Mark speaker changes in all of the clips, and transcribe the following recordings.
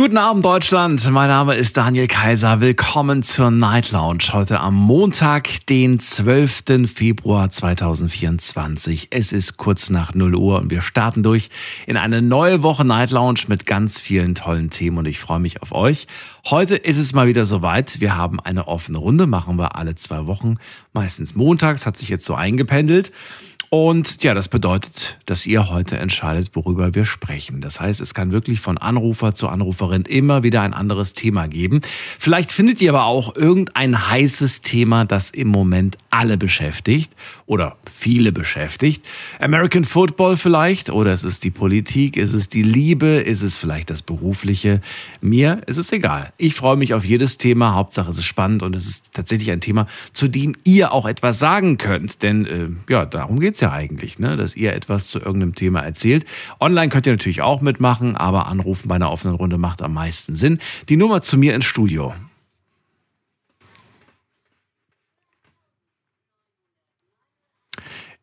Speaker 1: Guten Abend, Deutschland. Mein Name ist Daniel Kaiser. Willkommen zur Night Lounge. Heute am Montag, den 12. Februar 2024. Es ist kurz nach 0 Uhr und wir starten durch in eine neue Woche Night Lounge mit ganz vielen tollen Themen und ich freue mich auf euch. Heute ist es mal wieder soweit. Wir haben eine offene Runde, machen wir alle zwei Wochen. Meistens montags, hat sich jetzt so eingependelt. Und ja, das bedeutet, dass ihr heute entscheidet, worüber wir sprechen. Das heißt, es kann wirklich von Anrufer zu Anruferin immer wieder ein anderes Thema geben. Vielleicht findet ihr aber auch irgendein heißes Thema, das im Moment alle beschäftigt oder viele beschäftigt. American Football vielleicht oder ist es die Politik, ist es die Liebe, ist es vielleicht das Berufliche. Mir ist es egal. Ich freue mich auf jedes Thema. Hauptsache es ist spannend und es ist tatsächlich ein Thema, zu dem ihr auch etwas sagen könnt. Denn äh, ja, darum geht's ja eigentlich, ne? dass ihr etwas zu irgendeinem Thema erzählt. Online könnt ihr natürlich auch mitmachen, aber anrufen bei einer offenen Runde macht am meisten Sinn. Die Nummer zu mir ins Studio.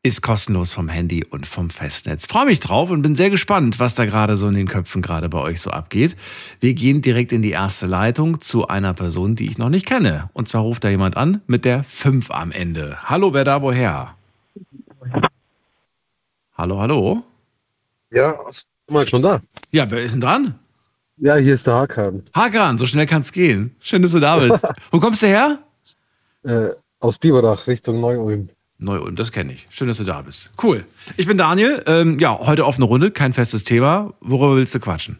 Speaker 1: ist kostenlos vom Handy und vom Festnetz. Freue mich drauf und bin sehr gespannt, was da gerade so in den Köpfen gerade bei euch so abgeht. Wir gehen direkt in die erste Leitung zu einer Person, die ich noch nicht kenne. Und zwar ruft da jemand an mit der 5 am Ende. Hallo, wer da woher? Hallo, hallo?
Speaker 2: Ja, mal schon da.
Speaker 1: Ja, wer ist denn dran?
Speaker 2: Ja, hier ist der Hakan.
Speaker 1: Hakan, so schnell kann's gehen. Schön, dass du da bist. Wo kommst du her?
Speaker 2: Äh, aus Biberach Richtung Neu-Ulm.
Speaker 1: Neu-Ulm, das kenne ich. Schön, dass du da bist. Cool. Ich bin Daniel. Ähm, ja, heute offene Runde, kein festes Thema. Worüber willst du quatschen?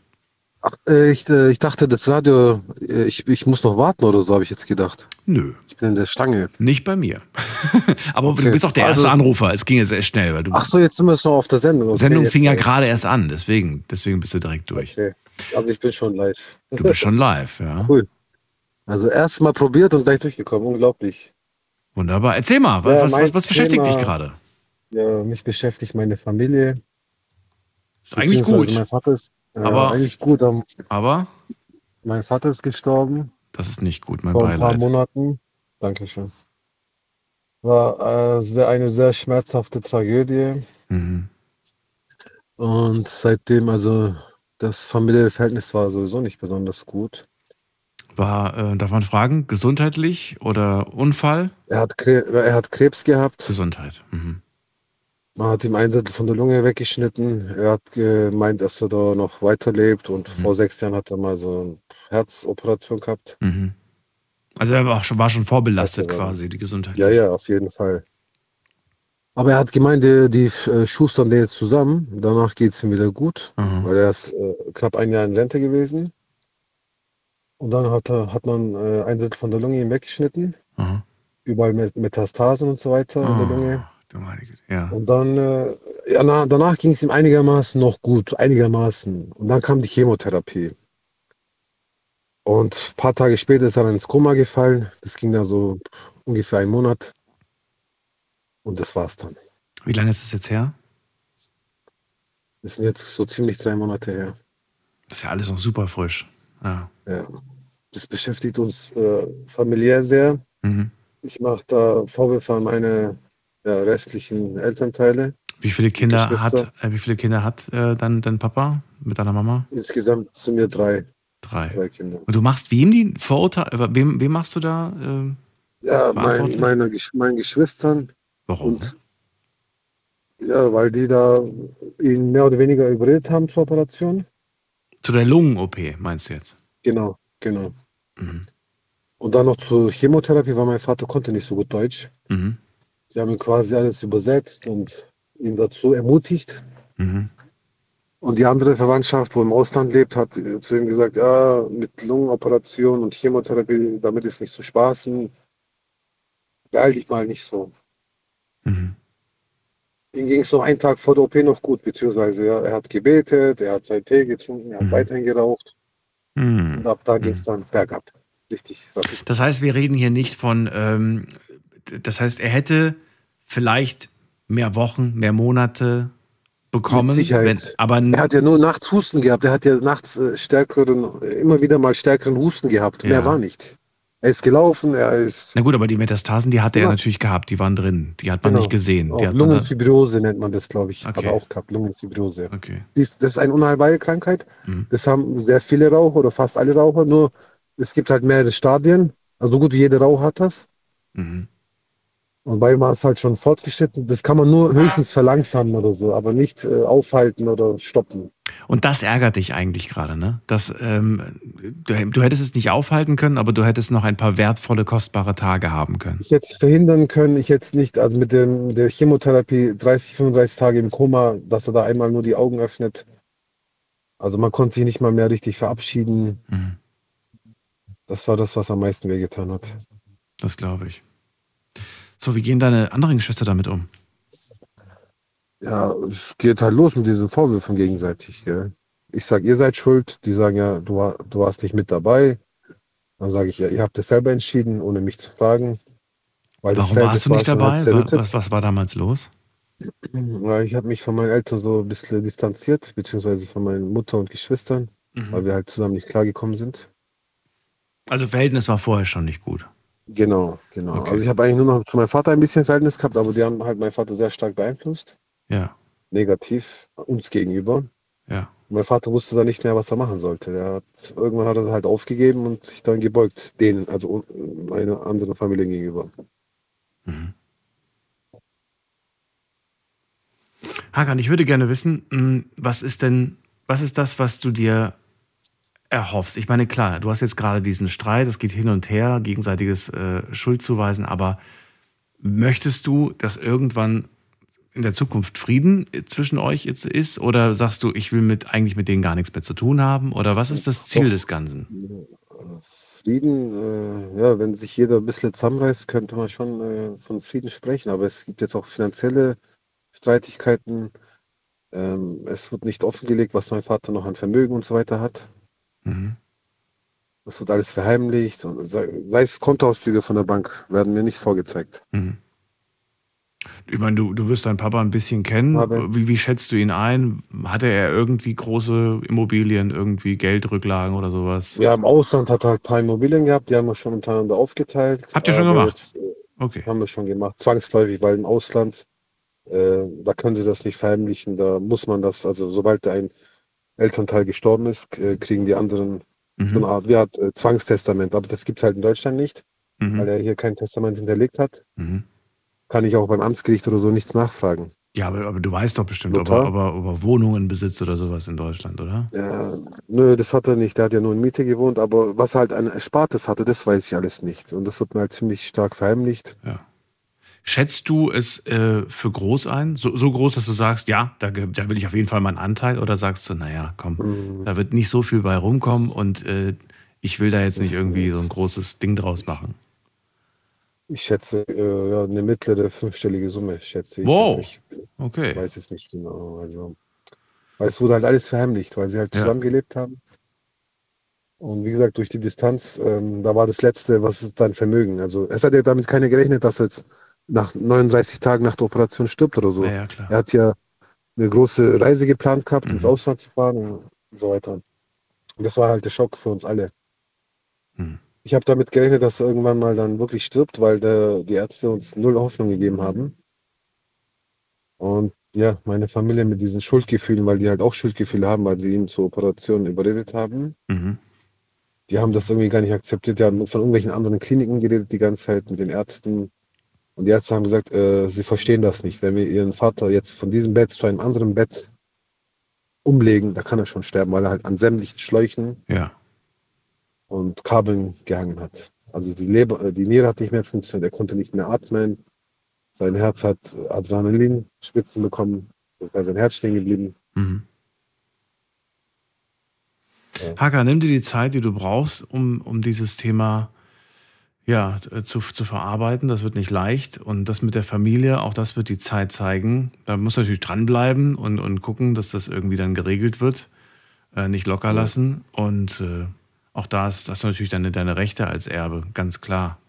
Speaker 2: Ach, äh, ich, äh, ich dachte, das Radio, äh, ich, ich muss noch warten oder so, habe ich jetzt gedacht.
Speaker 1: Nö.
Speaker 2: Ich bin in der Stange.
Speaker 1: Nicht bei mir. Aber
Speaker 2: Okay.
Speaker 1: du bist auch der erste
Speaker 2: Also-
Speaker 1: Anrufer. Es ging jetzt echt schnell, weil du
Speaker 2: Ach so, jetzt sind wir noch auf der Sendung. Okay,
Speaker 1: Sendung fing ja gerade erst an, deswegen, deswegen bist du direkt durch.
Speaker 2: Okay. Also ich bin schon live.
Speaker 1: Du bist schon live, ja.
Speaker 2: Cool. Also erst mal probiert und gleich durchgekommen. Unglaublich.
Speaker 1: Wunderbar. Erzähl mal, was,
Speaker 2: Ja,
Speaker 1: was, was, was beschäftigt
Speaker 2: Thema-
Speaker 1: dich gerade?
Speaker 2: Ja, mich beschäftigt meine Familie.
Speaker 1: Ist eigentlich gut,
Speaker 2: Mein Vater ist, äh,
Speaker 1: Aber-
Speaker 2: eigentlich gut.
Speaker 1: aber
Speaker 2: Mein Vater ist gestorben.
Speaker 1: das ist nicht gut, mein
Speaker 2: vor ein paar
Speaker 1: Beileid.
Speaker 2: Monaten. Dankeschön. War äh, sehr, eine sehr schmerzhafte Tragödie
Speaker 1: Mhm.
Speaker 2: und seitdem also das familiäre Verhältnis war sowieso nicht besonders gut.
Speaker 1: War, äh, darf man fragen, gesundheitlich oder Unfall?
Speaker 2: Er hat, Kre er hat Krebs gehabt.
Speaker 1: Gesundheit. Mhm.
Speaker 2: Man hat ihm ein Drittel von der Lunge weggeschnitten. Er hat gemeint, dass er da noch weiterlebt und
Speaker 1: Mhm.
Speaker 2: vor sechs Jahren hat er mal so eine Herzoperation gehabt.
Speaker 1: Mhm. Also er war schon, war schon vorbelastet
Speaker 2: Also,
Speaker 1: quasi, die Gesundheit.
Speaker 2: Ja, ja, auf jeden Fall. Aber er hat gemeint, die, die äh, schustern den jetzt zusammen. Danach geht es ihm wieder gut.
Speaker 1: Mhm.
Speaker 2: weil er ist äh, knapp ein Jahr in Rente gewesen. Und dann hat, er, hat man äh, ein Drittel von der Lunge ihm weggeschnitten,
Speaker 1: Mhm.
Speaker 2: überall mit Metastasen und so weiter in der
Speaker 1: Oh,
Speaker 2: Lunge.
Speaker 1: Ja.
Speaker 2: Und dann, äh, ja, na, danach ging es ihm einigermaßen noch gut, einigermaßen. Und dann kam die Chemotherapie. Und ein paar Tage später ist er ins Koma gefallen. Das ging dann so ungefähr einen Monat. Und das war's dann.
Speaker 1: Wie lange ist es jetzt her?
Speaker 2: Das sind jetzt so ziemlich drei Monate her.
Speaker 1: Das ist ja alles noch super frisch. Ja.
Speaker 2: Ja. Das beschäftigt uns äh, familiär sehr.
Speaker 1: Mhm.
Speaker 2: Ich mache da Vorwürfe an meine ja, restlichen Elternteile.
Speaker 1: Wie viele Kinder hat, äh, wie viele Kinder hat äh, dein, dein Papa mit deiner Mama?
Speaker 2: Insgesamt sind mir drei,
Speaker 1: Drei.
Speaker 2: drei Kinder.
Speaker 1: Und du machst wem die Vorurteile, wem, wem machst du da? Äh,
Speaker 2: Ja, mein, meine, Gesch- meinen Geschwistern
Speaker 1: warum?
Speaker 2: und ja, weil die da ihn mehr oder weniger überredet haben zur Operation.
Speaker 1: Zu der Lungen-OP, meinst du jetzt?
Speaker 2: Genau, genau.
Speaker 1: Mhm.
Speaker 2: Und dann noch zur Chemotherapie, weil mein Vater konnte nicht so gut Deutsch.
Speaker 1: Mhm.
Speaker 2: Sie haben ihm quasi alles übersetzt und ihn dazu ermutigt.
Speaker 1: Mhm.
Speaker 2: Und die andere Verwandtschaft, wo im Ausland lebt, hat zu ihm gesagt, ja, mit Lungenoperation und Chemotherapie, damit ist nicht zu spaßen. Beeil dich mal nicht so.
Speaker 1: Mhm.
Speaker 2: Ihm ging es noch einen Tag vor der OP noch gut, beziehungsweise ja, er hat gebetet, er hat seinen Tee getrunken, er hat
Speaker 1: Mhm.
Speaker 2: weiterhin geraucht
Speaker 1: Mhm.
Speaker 2: und ab da ging es dann bergab. Richtig rapid.
Speaker 1: Das heißt, wir reden hier nicht von, ähm, das heißt, er hätte vielleicht mehr Wochen, mehr Monate bekommen.
Speaker 2: Mit Sicherheit.
Speaker 1: Wenn, aber
Speaker 2: Er hat ja nur nachts Husten gehabt. Er hat ja nachts äh, stärkeren, immer wieder mal stärkeren Husten gehabt.
Speaker 1: Ja.
Speaker 2: Mehr war nicht. Er ist gelaufen, er ist
Speaker 1: na gut, aber die Metastasen, die hatte er
Speaker 2: Ja.
Speaker 1: natürlich gehabt, die waren drin. Die hat man
Speaker 2: Genau.
Speaker 1: nicht gesehen. hat dann,
Speaker 2: Lungenfibrose nennt man das, glaube ich. Hat
Speaker 1: Okay.
Speaker 2: er auch gehabt, Lungenfibrose.
Speaker 1: okay.
Speaker 2: Das ist eine unheilbare Krankheit.
Speaker 1: Mhm.
Speaker 2: Das haben sehr viele Raucher oder fast alle Raucher. Nur es gibt halt mehrere Stadien. Also so gut wie jeder Raucher hat das.
Speaker 1: Mhm.
Speaker 2: Und bei ihm war es halt schon fortgeschritten. Das kann man nur höchstens verlangsamen oder so, aber nicht äh, aufhalten oder stoppen.
Speaker 1: Und das ärgert dich eigentlich gerade, ne? Das, ähm, du, du hättest es nicht aufhalten können, aber du hättest noch ein paar wertvolle, kostbare Tage haben können.
Speaker 2: Ich hätte es verhindern können, ich hätte es nicht, also mit dem, der Chemotherapie 30, 35 Tage im Koma, dass er da einmal nur die Augen öffnet. Also man konnte sich nicht mal mehr richtig verabschieden.
Speaker 1: Mhm.
Speaker 2: Das war das, was am meisten wehgetan hat.
Speaker 1: Das glaube ich. So, wie gehen deine anderen Geschwister damit um?
Speaker 2: Ja, es geht halt los mit diesen Vorwürfen gegenseitig. Gell? Ich sage, ihr seid schuld. Die sagen ja, du, war, du warst nicht mit dabei. Dann sage ich, ja, ihr habt es selber entschieden, ohne mich zu fragen.
Speaker 1: Warum warst du nicht dabei? Was, was war damals los?
Speaker 2: Ja, ich habe mich von meinen Eltern so ein bisschen distanziert, beziehungsweise von meinen Mutter und Geschwistern, weil wir halt zusammen nicht klargekommen sind.
Speaker 1: Also Verhältnis war vorher schon nicht gut.
Speaker 2: Genau, genau.
Speaker 1: Okay.
Speaker 2: Also ich habe eigentlich nur noch zu meinem Vater ein bisschen Verhältnis gehabt, aber die haben halt meinen Vater sehr stark beeinflusst,
Speaker 1: Ja,
Speaker 2: negativ uns gegenüber.
Speaker 1: ja.
Speaker 2: Mein Vater wusste dann nicht mehr, was er machen sollte. Er hat, irgendwann hat er halt aufgegeben und sich dann gebeugt, denen, also meiner anderen Familie gegenüber.
Speaker 1: Hakan, ich würde gerne wissen, mh, was ist denn, was ist das, was du dir erhoffst? Ich meine, klar, du hast jetzt gerade diesen Streit, es geht hin und her, gegenseitiges äh, Schuldzuweisen, aber möchtest du, dass irgendwann in der Zukunft Frieden zwischen euch jetzt ist? Oder sagst du, ich will mit eigentlich mit denen gar nichts mehr zu tun haben? Oder was ist das Ziel des Ganzen?
Speaker 2: Frieden, äh, ja, wenn sich jeder ein bisschen zusammenreißt, könnte man schon äh, von Frieden sprechen. Aber es gibt jetzt auch finanzielle Streitigkeiten. Ähm, es wird nicht offengelegt, was mein Vater noch an Vermögen und so weiter hat.
Speaker 1: Mhm.
Speaker 2: Das wird alles verheimlicht. Und sei, sei es Kontoauszüge von der Bank, werden mir nicht vorgezeigt.
Speaker 1: Mhm. Ich meine, du, du wirst deinen Papa ein bisschen kennen.
Speaker 2: Aber-
Speaker 1: Wie, wie schätzt du ihn ein? Hatte er irgendwie große Immobilien, irgendwie Geldrücklagen oder sowas?
Speaker 2: Ja, im Ausland hat er halt ein paar Immobilien gehabt, die haben wir schon untereinander aufgeteilt.
Speaker 1: Habt ihr schon gemacht?
Speaker 2: Jetzt, äh,
Speaker 1: Okay.
Speaker 2: haben wir schon gemacht, zwangsläufig, weil im Ausland, äh, da können sie das nicht verheimlichen, da muss man das, also sobald ein Elternteil gestorben ist, äh, kriegen die anderen so eine
Speaker 1: Mhm.
Speaker 2: Art, wie Art äh, Zwangstestament, aber das gibt es halt in Deutschland nicht, weil
Speaker 1: Mhm.
Speaker 2: er hier kein Testament hinterlegt hat,
Speaker 1: Mhm.
Speaker 2: kann ich auch beim Amtsgericht oder so nichts nachfragen.
Speaker 1: Ja, aber, aber du weißt doch bestimmt, ob er, ob, er, ob er Wohnungen besitzt oder sowas in Deutschland, oder?
Speaker 2: Ja, nö, das hat er nicht, der hat ja nur in Miete gewohnt, aber was er halt an Erspartes hatte, das weiß ich alles nicht und das wird mir halt ziemlich stark verheimlicht.
Speaker 1: Ja. Schätzt du es äh, für groß ein? So, so groß, dass du sagst, ja, da, da will ich auf jeden Fall meinen Anteil? Oder sagst du, naja, komm,
Speaker 2: Mhm.
Speaker 1: da wird nicht so viel bei rumkommen und äh, ich will da jetzt nicht irgendwie so ein großes Ding draus machen?
Speaker 2: Ich schätze, äh, ja, eine mittlere fünfstellige Summe, schätze ich.
Speaker 1: Wow.
Speaker 2: Ich
Speaker 1: Okay.
Speaker 2: weiß es nicht genau. Also, weil es wurde halt alles verheimlicht, weil sie halt
Speaker 1: Ja.
Speaker 2: zusammengelebt haben. Und wie gesagt, durch die Distanz, ähm, da war das Letzte, was ist dein Vermögen? Also es hat ja damit keiner gerechnet, dass jetzt nach 39 Tagen nach der Operation stirbt oder so.
Speaker 1: Ja.
Speaker 2: Er hat ja eine große Reise geplant gehabt,
Speaker 1: Mhm.
Speaker 2: ins Ausland zu fahren und so weiter. Und das war halt der Schock für uns alle.
Speaker 1: Mhm.
Speaker 2: Ich habe damit gerechnet, dass er irgendwann mal dann wirklich stirbt, weil der, die Ärzte uns null Hoffnung gegeben haben. Und ja, meine Familie mit diesen Schuldgefühlen, weil die halt auch Schuldgefühle haben, weil sie ihn zur Operation überredet haben.
Speaker 1: Mhm.
Speaker 2: Die haben das irgendwie gar nicht akzeptiert. Die haben von irgendwelchen anderen Kliniken geredet die ganze Zeit mit den Ärzten. Und die Ärzte haben gesagt, äh, sie verstehen das nicht. Wenn wir ihren Vater jetzt von diesem Bett zu einem anderen Bett umlegen, da kann er schon sterben, weil er halt an sämtlichen Schläuchen
Speaker 1: Ja.
Speaker 2: und Kabeln gehangen hat. Also die Leber, äh, die Niere hat nicht mehr funktioniert, er konnte nicht mehr atmen. Sein Herz hat Adrenalinspitzen bekommen, das ist sein Herz stehen geblieben.
Speaker 1: Mhm.
Speaker 2: Ja.
Speaker 1: Haka, nimm dir die Zeit, die du brauchst, um, um dieses Thema ja, äh, zu, zu verarbeiten. Das wird nicht leicht. Und das mit der Familie, auch das wird die Zeit zeigen. Da muss natürlich dranbleiben und, und gucken, dass das irgendwie dann geregelt wird. Äh, nicht locker lassen. Und äh, auch da ist, hast du natürlich deine, deine Rechte als Erbe, ganz klar.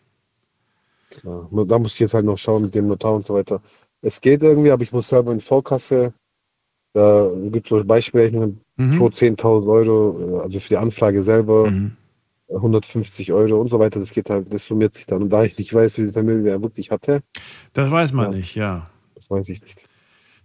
Speaker 2: Klar. Da muss ich jetzt halt noch schauen mit dem Notar und so weiter. Es geht irgendwie, aber ich muss selber in Vorkasse. Da gibt es so Beispielrechnungen
Speaker 1: Mhm.
Speaker 2: pro 10.000 Euro, äh, also für die Anfrage selber
Speaker 1: Mhm.
Speaker 2: 150 Euro und so weiter. Das geht halt, das summiert sich dann. Und da ich nicht weiß, wie viel Vermögen er wirklich hatte,
Speaker 1: Das weiß man
Speaker 2: Ja.
Speaker 1: nicht, ja.
Speaker 2: das weiß ich nicht.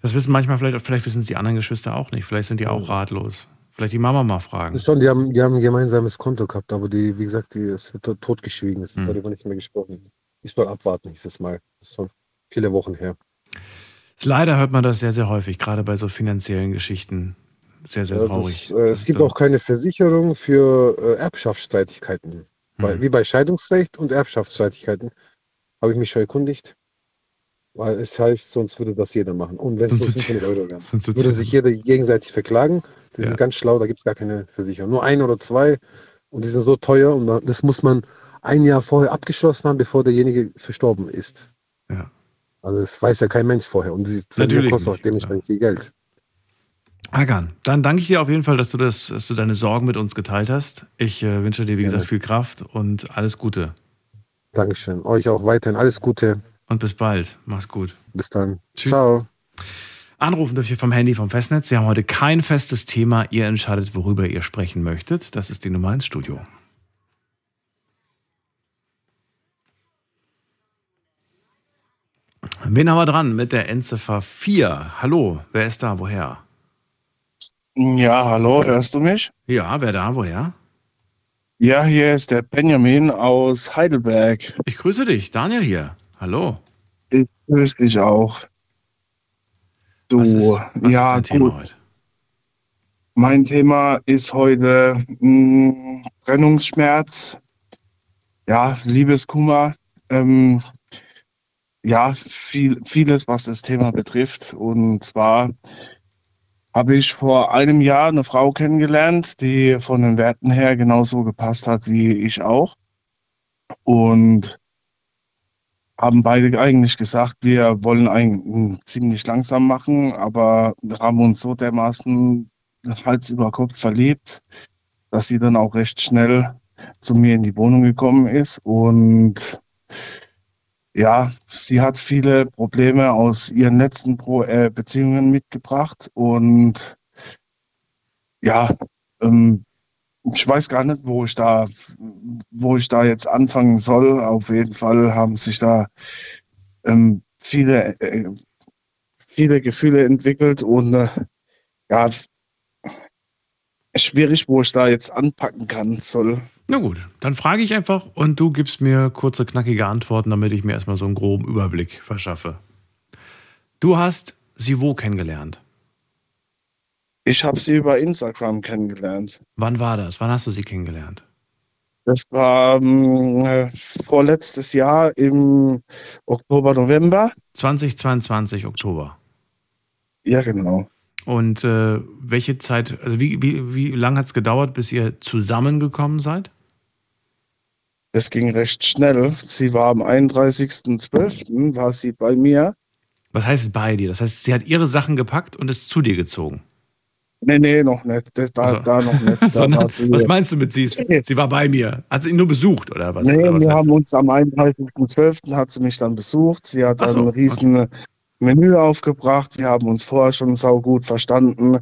Speaker 1: Das wissen manchmal vielleicht, vielleicht wissen es die anderen Geschwister auch nicht. Vielleicht sind die auch ratlos. Vielleicht die Mama mal fragen.
Speaker 2: Das ist schon, die haben, die haben ein gemeinsames Konto gehabt, aber die, wie gesagt, die, es wird tot- totgeschwiegen. Es wird
Speaker 1: Mhm.
Speaker 2: darüber nicht mehr gesprochen. Ich soll abwarten, hieß es mal. Das ist schon viele Wochen her.
Speaker 1: Leider hört man das sehr, sehr häufig, gerade bei so finanziellen Geschichten. Sehr, sehr
Speaker 2: Ja,
Speaker 1: traurig.
Speaker 2: Das, äh, es gibt auch keine Versicherung für äh, Erbschaftsstreitigkeiten.
Speaker 1: Mhm.
Speaker 2: wie bei Scheidungsrecht und Erbschaftsstreitigkeiten habe ich mich schon erkundigt. Weil es heißt, sonst würde das jeder machen. Und wenn es nur
Speaker 1: wird's-
Speaker 2: 500 Euro wären. Würde sich jeder gegenseitig verklagen. Die
Speaker 1: Ja.
Speaker 2: sind ganz schlau, da gibt es gar keine Versicherung. Nur ein oder zwei und die sind so teuer und da- das muss man ein Jahr vorher abgeschlossen haben, bevor derjenige verstorben ist.
Speaker 1: Ja.
Speaker 2: Also das weiß ja kein Mensch vorher und die Versicherung kostet auch dementsprechend viel Geld.
Speaker 1: Hagan, dann danke ich dir auf jeden Fall, dass du, das, dass du deine Sorgen mit uns geteilt hast. Ich äh, wünsche dir, wie
Speaker 2: Gerne.
Speaker 1: gesagt, viel Kraft und alles Gute.
Speaker 2: Dankeschön. Euch auch weiterhin alles Gute.
Speaker 1: Und bis bald. Mach's gut.
Speaker 2: Bis dann.
Speaker 1: Tschüss.
Speaker 2: Ciao.
Speaker 1: Anrufen dürft ihr vom Handy vom Festnetz. Wir haben heute kein festes Thema. Ihr entscheidet, worüber ihr sprechen möchtet. Das ist die Nummer ins Studio. Wen haben wir dran mit der Endziffer 4? Hallo, wer ist da? Woher?
Speaker 3: Ja, hallo, hörst du mich?
Speaker 1: Ja, wer da? Woher?
Speaker 3: Ja, hier ist der Benjamin aus Heidelberg.
Speaker 1: Ich grüße dich, Daniel hier. Hallo.
Speaker 3: Ich grüße dich auch. Du,
Speaker 1: Was ist, was
Speaker 3: ja,
Speaker 1: ist dein Thema
Speaker 3: gut.
Speaker 1: heute?
Speaker 3: Mein Thema ist heute mh, Trennungsschmerz, ja, Liebeskummer, ähm, ja, viel, vieles, was das Thema betrifft. Und zwar habe ich vor einem Jahr eine Frau kennengelernt, die von den Werten her genauso gepasst hat wie ich auch. Und haben beide eigentlich gesagt, wir wollen eigentlich ziemlich langsam machen, aber haben uns so dermaßen Hals über Kopf verliebt, dass sie dann auch recht schnell zu mir in die Wohnung gekommen ist. Und ja, sie hat viele Probleme aus ihren letzten Pro äh, Beziehungen mitgebracht. Und ja, ähm, ich weiß gar nicht, wo ich da, wo ich da jetzt anfangen soll. Auf jeden Fall haben sich da ähm, viele, äh, viele Gefühle entwickelt und äh, ja, schwierig, wo ich da jetzt anpacken kann soll.
Speaker 1: Na gut, dann frage ich einfach und du gibst mir kurze, knackige Antworten, damit ich mir erstmal so einen groben Überblick verschaffe. Du hast sie wo kennengelernt?
Speaker 3: Ich habe sie über Instagram kennengelernt.
Speaker 1: Wann war das? Wann hast du sie kennengelernt?
Speaker 3: Das war ähm, äh, vorletztes Jahr im Oktober, November.
Speaker 1: 2022 Oktober.
Speaker 3: Ja, genau.
Speaker 1: Und äh, welche Zeit, also wie, wie, wie lange hat es gedauert, bis ihr zusammengekommen seid?
Speaker 3: Das ging recht schnell. Sie war am 31.12. war sie bei mir.
Speaker 1: Was heißt bei dir? Das heißt, sie hat ihre Sachen gepackt und ist zu dir gezogen.
Speaker 3: Nee, nee, noch nicht. Das, da,
Speaker 1: Also.
Speaker 3: da noch nicht. Da
Speaker 1: was meinst du mit sie? Ist, sie war bei mir. Hat sie ihn nur besucht oder was?
Speaker 3: nee,
Speaker 1: oder was
Speaker 3: wir haben
Speaker 1: das?
Speaker 3: uns am 31.12. hat sie mich dann besucht. Sie hat
Speaker 1: so,
Speaker 3: ein riesen Menü aufgebracht. Wir haben uns vorher schon saugut verstanden.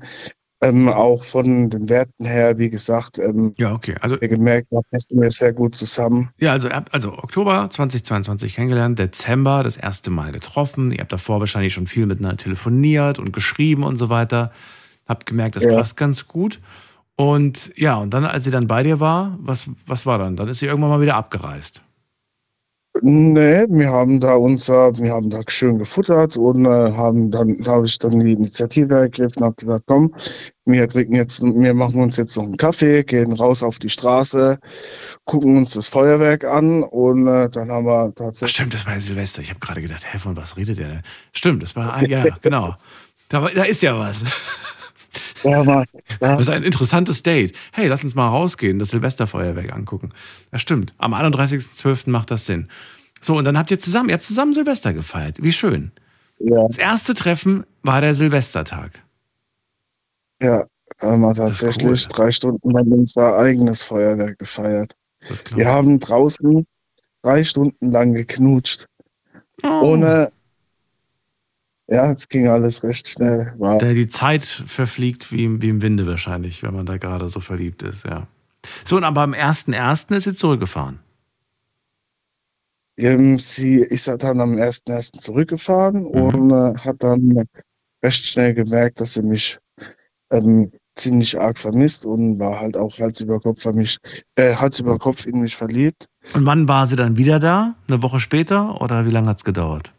Speaker 3: Ähm, auch von den Werten her, wie gesagt, ähm,
Speaker 1: ja, okay. Also
Speaker 3: wir gemerkt, da passen wir sehr gut zusammen.
Speaker 1: Ja, also, also Oktober 2022 kennengelernt, Dezember das erste Mal getroffen. Ihr habt davor wahrscheinlich schon viel miteinander telefoniert und geschrieben und so weiter. Habt gemerkt, das
Speaker 3: Ja.
Speaker 1: passt ganz gut. Und ja, und dann, als sie dann bei dir war, was, was war dann? Dann ist sie irgendwann mal wieder abgereist.
Speaker 3: Nee, wir haben da unser, wir haben da schön gefuttert und äh, haben dann, da habe ich dann die Initiative ergriffen habe gesagt, komm, wir trinken jetzt, wir machen uns jetzt noch einen Kaffee, gehen raus auf die Straße, gucken uns das Feuerwerk an und äh, dann haben wir
Speaker 1: Ach,
Speaker 3: tatsächlich,
Speaker 1: stimmt, das war ja Silvester. Ich habe gerade gedacht, hä, von was redet der denn? Stimmt, das war, ah, ja, genau. Da, da ist ja was.
Speaker 3: Ja, mal, ja,
Speaker 1: Das ist ein interessantes Date. Hey, lass uns mal rausgehen, das Silvesterfeuerwerk angucken. Das stimmt. Am 31.12. macht das Sinn. So, und dann habt ihr zusammen, ihr habt zusammen Silvester gefeiert. Wie schön.
Speaker 3: ja,
Speaker 1: Das erste Treffen war der Silvestertag.
Speaker 3: ja, haben wir
Speaker 1: ist
Speaker 3: tatsächlich
Speaker 1: cool.
Speaker 3: drei Stunden lang unser eigenes Feuerwerk gefeiert. Wir haben draußen drei Stunden lang geknutscht.
Speaker 1: Oh.
Speaker 3: ohne Ja, es ging alles recht schnell. War,
Speaker 1: Da die Zeit verfliegt wie, im- wie im Winde wahrscheinlich, wenn man da gerade so verliebt ist, ja. So, und aber am 1.1. ist sie zurückgefahren.
Speaker 3: ähm, sie ist ja dann am 1.1. zurückgefahren und äh, hat dann recht schnell gemerkt, dass sie mich ähm, ziemlich arg vermisst und war halt auch Hals über Kopf vermischt, äh, Hals über Kopf in mich verliebt.
Speaker 1: Und wann war sie dann wieder da? Eine Woche später oder wie lange hat es gedauert?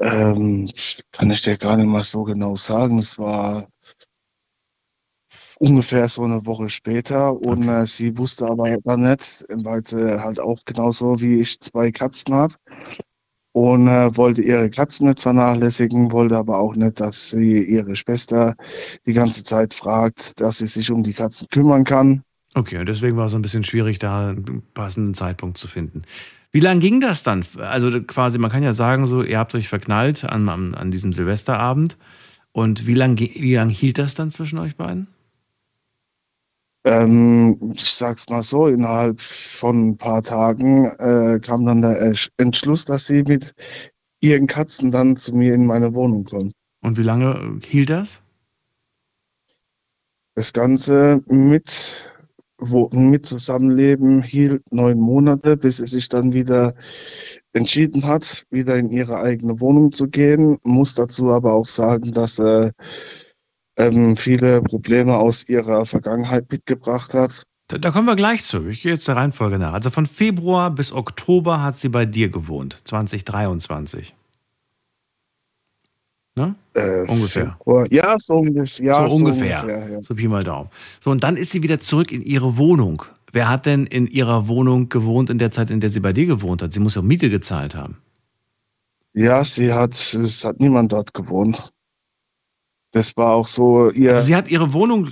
Speaker 3: Ähm, kann ich dir gar nicht mal so genau sagen. Es war ungefähr so eine Woche später und
Speaker 1: Okay.
Speaker 3: äh, sie wusste aber dann nicht, weil sie halt auch genauso wie ich zwei Katzen hat und äh, wollte ihre Katzen nicht vernachlässigen, wollte aber auch nicht, dass sie ihre Schwester die ganze Zeit fragt, dass sie sich um die Katzen kümmern kann.
Speaker 1: Okay, und deswegen war es so ein bisschen schwierig, da einen passenden Zeitpunkt zu finden. Wie lange ging das dann? Also quasi, man kann ja sagen, so, ihr habt euch verknallt an, an, an diesem Silvesterabend. Und wie lange wie lang hielt das dann zwischen euch beiden?
Speaker 3: Ähm, ich sag's mal so, innerhalb von ein paar Tagen äh, kam dann der Entsch- Entschluss, dass sie mit ihren Katzen dann zu mir in meine Wohnung kommt.
Speaker 1: Und wie lange hielt das?
Speaker 3: Das Ganze mit, wo, mit Zusammenleben hielt neun Monate, bis sie sich dann wieder entschieden hat, wieder in ihre eigene Wohnung zu gehen. Muss dazu aber auch sagen, dass er ähm, viele Probleme aus ihrer Vergangenheit mitgebracht hat.
Speaker 1: Da, da kommen wir gleich zu. Ich gehe jetzt der Reihenfolge nach. Also von Februar bis Oktober hat sie bei dir gewohnt, 2023. Ne?
Speaker 3: Äh,
Speaker 1: Ungefähr.
Speaker 3: Februar. Ja, so ungefähr. Ja,
Speaker 1: so ungefähr.
Speaker 3: ja.
Speaker 1: So Pi mal Daumen. So, und dann ist sie wieder zurück in ihre Wohnung. Wer hat denn in ihrer Wohnung gewohnt in der Zeit, in der sie bei dir gewohnt hat? Sie muss ja Miete gezahlt haben.
Speaker 3: Ja, sie hat, es hat niemand dort gewohnt. Das war auch so ihr,
Speaker 1: Also sie hat ihre Wohnung,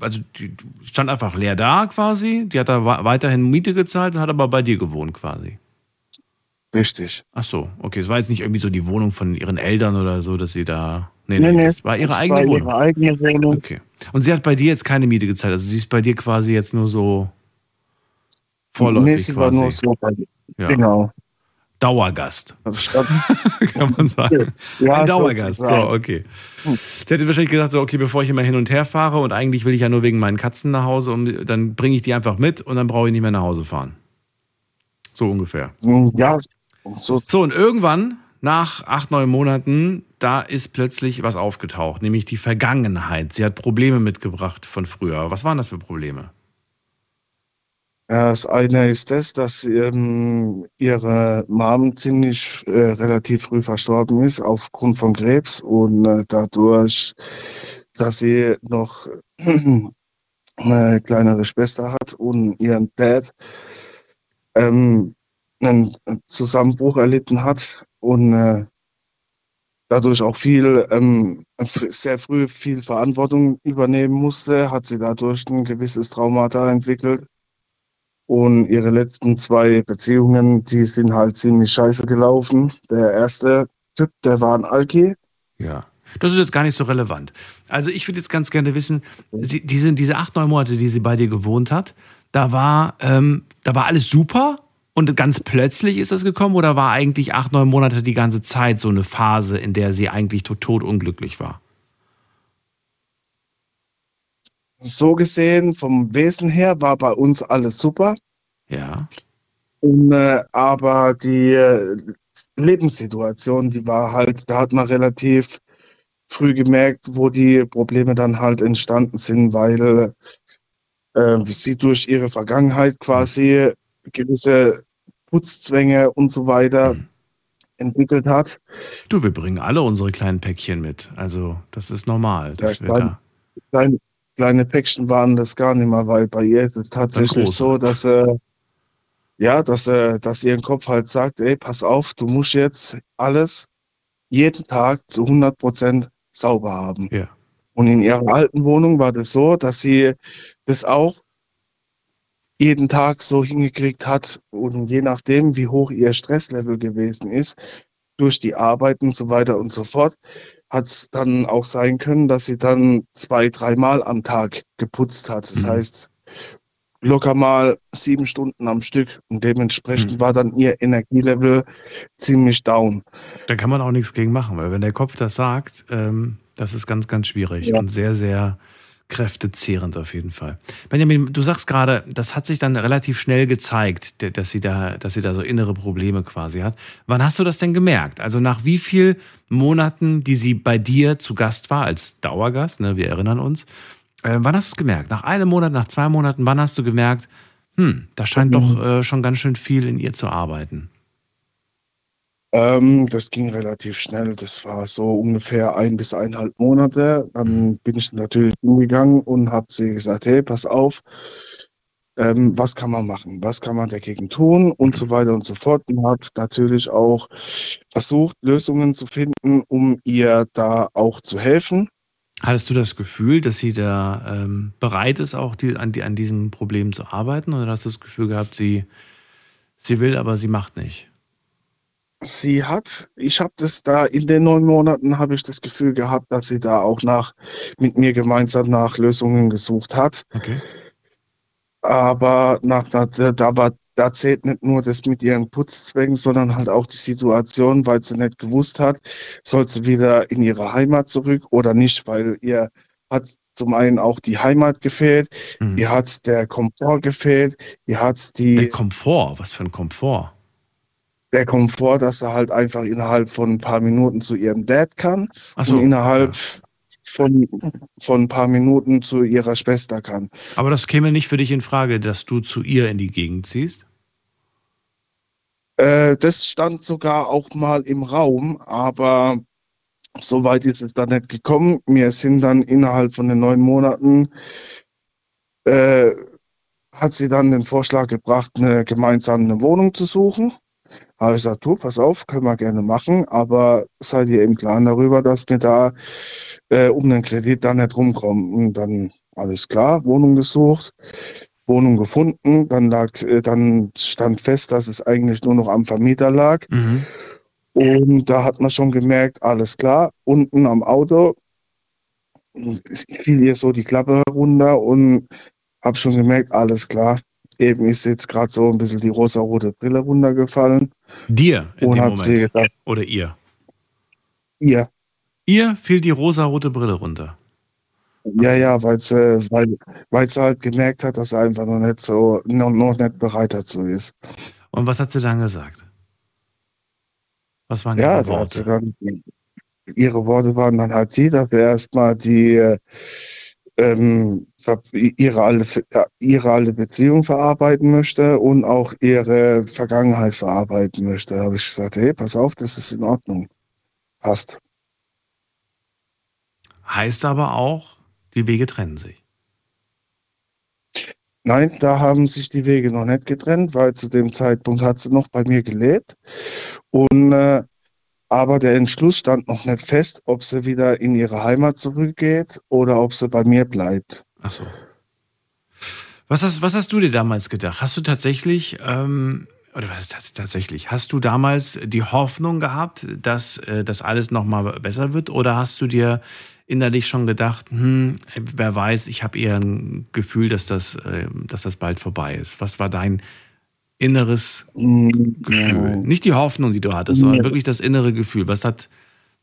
Speaker 1: also die stand einfach leer da quasi. Die hat da weiterhin Miete gezahlt und hat aber bei dir gewohnt quasi.
Speaker 3: Richtig.
Speaker 1: Ach so, okay. Es war jetzt nicht irgendwie so die Wohnung von ihren Eltern oder so, dass sie da. Nee,
Speaker 3: Nee,
Speaker 1: nee, das war ihre eigene
Speaker 3: war
Speaker 1: Wohnung.
Speaker 3: ihre eigene Wohnung.
Speaker 1: Okay. Und sie hat bei dir jetzt keine Miete gezahlt. Also sie ist bei dir quasi jetzt nur so vorläufig
Speaker 3: nee, sie war
Speaker 1: quasi.
Speaker 3: nur so bei
Speaker 1: ja.
Speaker 3: Genau.
Speaker 1: Dauergast, kann man sagen.
Speaker 3: ja,
Speaker 1: Ein Dauergast. So, okay. Sie hätte wahrscheinlich gesagt, so, okay, bevor ich immer hin und her fahre und eigentlich will ich ja nur wegen meinen Katzen nach Hause, und dann bringe ich die einfach mit und dann brauche ich nicht mehr nach Hause fahren. So ungefähr.
Speaker 3: Ja, so
Speaker 1: So, und irgendwann, nach acht, neun Monaten, da ist plötzlich was aufgetaucht, nämlich die Vergangenheit. Sie hat Probleme mitgebracht von früher. Was waren das für Probleme?
Speaker 3: Das eine ist das, dass ähm, ihre Mom ziemlich äh, relativ früh verstorben ist aufgrund von Krebs und äh, dadurch, dass sie noch eine kleinere Schwester hat und ihren Dad ähm, einen Zusammenbruch erlitten hat und äh, dadurch auch viel, ähm, sehr früh viel Verantwortung übernehmen musste, hat sie dadurch ein gewisses Traumata entwickelt. Und ihre letzten zwei Beziehungen, die sind halt ziemlich scheiße gelaufen. Der erste Typ, der war ein Alki.
Speaker 1: Ja. Das ist jetzt gar nicht so relevant. Also ich würde jetzt ganz gerne wissen, sie, diese, diese acht, neun Monate, die sie bei dir gewohnt hat, da war, ähm, da war alles super und ganz plötzlich ist das gekommen oder war eigentlich acht, neun Monate die ganze Zeit so eine Phase, in der sie eigentlich tot, tot unglücklich war?
Speaker 3: So gesehen, vom Wesen her war bei uns alles super.
Speaker 1: Ja.
Speaker 3: Und, äh, aber die äh, Lebenssituation, die war halt, da hat man relativ früh gemerkt, wo die Probleme dann halt entstanden sind, weil äh, sie durch ihre Vergangenheit quasi gewisse Putzzwänge und so weiter
Speaker 1: Mhm.
Speaker 3: entwickelt hat.
Speaker 1: Du, wir bringen alle unsere kleinen Päckchen mit. Also das ist normal.
Speaker 3: Ja, klein- Kleine, kleine Päckchen waren das gar nicht mehr, weil bei ihr ist es tatsächlich so, dass äh, ja, dass, äh, dass ihr Kopf halt sagt, ey, pass auf, du musst jetzt alles jeden Tag zu 100 Prozent sauber haben.
Speaker 1: ja.
Speaker 3: Und in ihrer alten Wohnung war das so, dass sie das auch jeden Tag so hingekriegt hat und je nachdem, wie hoch ihr Stresslevel gewesen ist, durch die Arbeit und so weiter und so fort, hat es dann auch sein können, dass sie dann zwei, dreimal am Tag geputzt hat. Das
Speaker 1: Mhm.
Speaker 3: heißt, locker mal sieben Stunden am Stück und dementsprechend
Speaker 1: Mhm.
Speaker 3: war dann ihr Energielevel ziemlich down.
Speaker 1: Da kann man auch nichts gegen machen, weil wenn der Kopf das sagt, ähm, das ist ganz, ganz schwierig
Speaker 3: Ja.
Speaker 1: und sehr, sehr kräftezehrend auf jeden Fall. Benjamin, du sagst gerade, das hat sich dann relativ schnell gezeigt, dass sie da, dass sie da so innere Probleme quasi hat. Wann hast du das denn gemerkt? Also nach wie viel Monaten, die sie bei dir zu Gast war, als Dauergast, ne, wir erinnern uns, äh, wann hast du es gemerkt? Nach einem Monat, nach zwei Monaten, wann hast du gemerkt, hm, da scheint
Speaker 3: Mhm.
Speaker 1: doch äh, schon ganz schön viel in ihr zu arbeiten?
Speaker 3: Ähm, das ging relativ schnell. Das war so ungefähr ein bis eineinhalb Monate. Dann bin ich natürlich hingegangen und habe sie gesagt, hey, pass auf, ähm, was kann man machen? Was kann man dagegen tun? Und so weiter und so fort. Und habe natürlich auch versucht, Lösungen zu finden, um ihr da auch zu helfen.
Speaker 1: Hattest du das Gefühl, dass sie da ähm, bereit ist, auch die, an, die, an diesem Problem zu arbeiten? Oder hast du das Gefühl gehabt, sie, sie will, aber sie macht nicht?
Speaker 3: Sie hat, ich habe das da in den neun Monaten habe ich das Gefühl gehabt, dass sie da auch nach mit mir gemeinsam nach Lösungen gesucht hat.
Speaker 1: Okay.
Speaker 3: Aber nach, da, da, war, da zählt nicht nur das mit ihren Putzzwecken, sondern halt auch die Situation, weil sie nicht gewusst hat, soll sie wieder in ihre Heimat zurück oder nicht, weil ihr hat zum einen auch die Heimat gefehlt,
Speaker 1: Mhm.
Speaker 3: ihr hat der Komfort gefehlt, ihr hat die,
Speaker 1: Der Komfort, was für ein Komfort?
Speaker 3: Der Komfort, dass sie halt einfach innerhalb von ein paar Minuten zu ihrem Dad kann
Speaker 1: Achso.
Speaker 3: und innerhalb von, von ein paar Minuten zu ihrer Schwester kann.
Speaker 1: Aber das käme nicht für dich in Frage, dass du zu ihr in die Gegend ziehst?
Speaker 3: Äh, das stand sogar auch mal im Raum, aber so weit ist es dann nicht gekommen. Wir sind dann innerhalb von den neun Monaten, äh, hat sie dann den Vorschlag gebracht, eine gemeinsame Wohnung zu suchen. Habe ich gesagt, du, pass auf, können wir gerne machen, aber seid ihr im Klaren darüber, dass wir da äh, um den Kredit da nicht rumkommen. Und dann alles klar, Wohnung gesucht, Wohnung gefunden, dann lag, äh, dann stand fest, dass es eigentlich nur noch am Vermieter lag.
Speaker 1: Mhm.
Speaker 3: Und da hat man schon gemerkt, alles klar, unten am Auto fiel ihr so die Klappe runter und habe schon gemerkt, alles klar. Eben ist jetzt gerade so ein bisschen die rosa-rote Brille runtergefallen
Speaker 1: Dir in
Speaker 3: und
Speaker 1: dem Moment.
Speaker 3: gedacht,
Speaker 1: Oder ihr?
Speaker 3: ihr.
Speaker 1: Ihr fiel die rosa-rote Brille runter.
Speaker 3: Ja, ja, weil sie, weil, weil sie halt gemerkt hat, dass sie einfach noch nicht so, noch, noch nicht bereit dazu ist.
Speaker 1: Und was hat sie dann gesagt? Was waren
Speaker 3: Ja,
Speaker 1: ihre Worte?
Speaker 3: dann, ihre Worte waren dann halt die, dass wir erstmal die, äh, ähm, ihre alte, ihre alte Beziehung verarbeiten möchte und auch ihre Vergangenheit verarbeiten möchte. Da habe ich gesagt, hey, pass auf, das ist in Ordnung. Passt.
Speaker 1: Heißt aber auch, die Wege trennen sich.
Speaker 3: Nein, da haben sich die Wege noch nicht getrennt, weil zu dem Zeitpunkt hat sie noch bei mir gelebt. Und äh, aber der Entschluss stand noch nicht fest, ob sie wieder in ihre Heimat zurückgeht oder ob sie bei mir bleibt.
Speaker 1: Ach so. Was hast, was hast du dir damals gedacht? Hast du tatsächlich, ähm, oder was ist das tatsächlich? Hast du damals die Hoffnung gehabt, dass äh, das alles nochmal besser wird? Oder hast du dir innerlich schon gedacht, hm, wer weiß, ich habe eher ein Gefühl, dass das, äh, dass das bald vorbei ist? Was war dein inneres Gefühl? Nicht die Hoffnung, die du hattest, sondern wirklich das innere Gefühl. Was hat,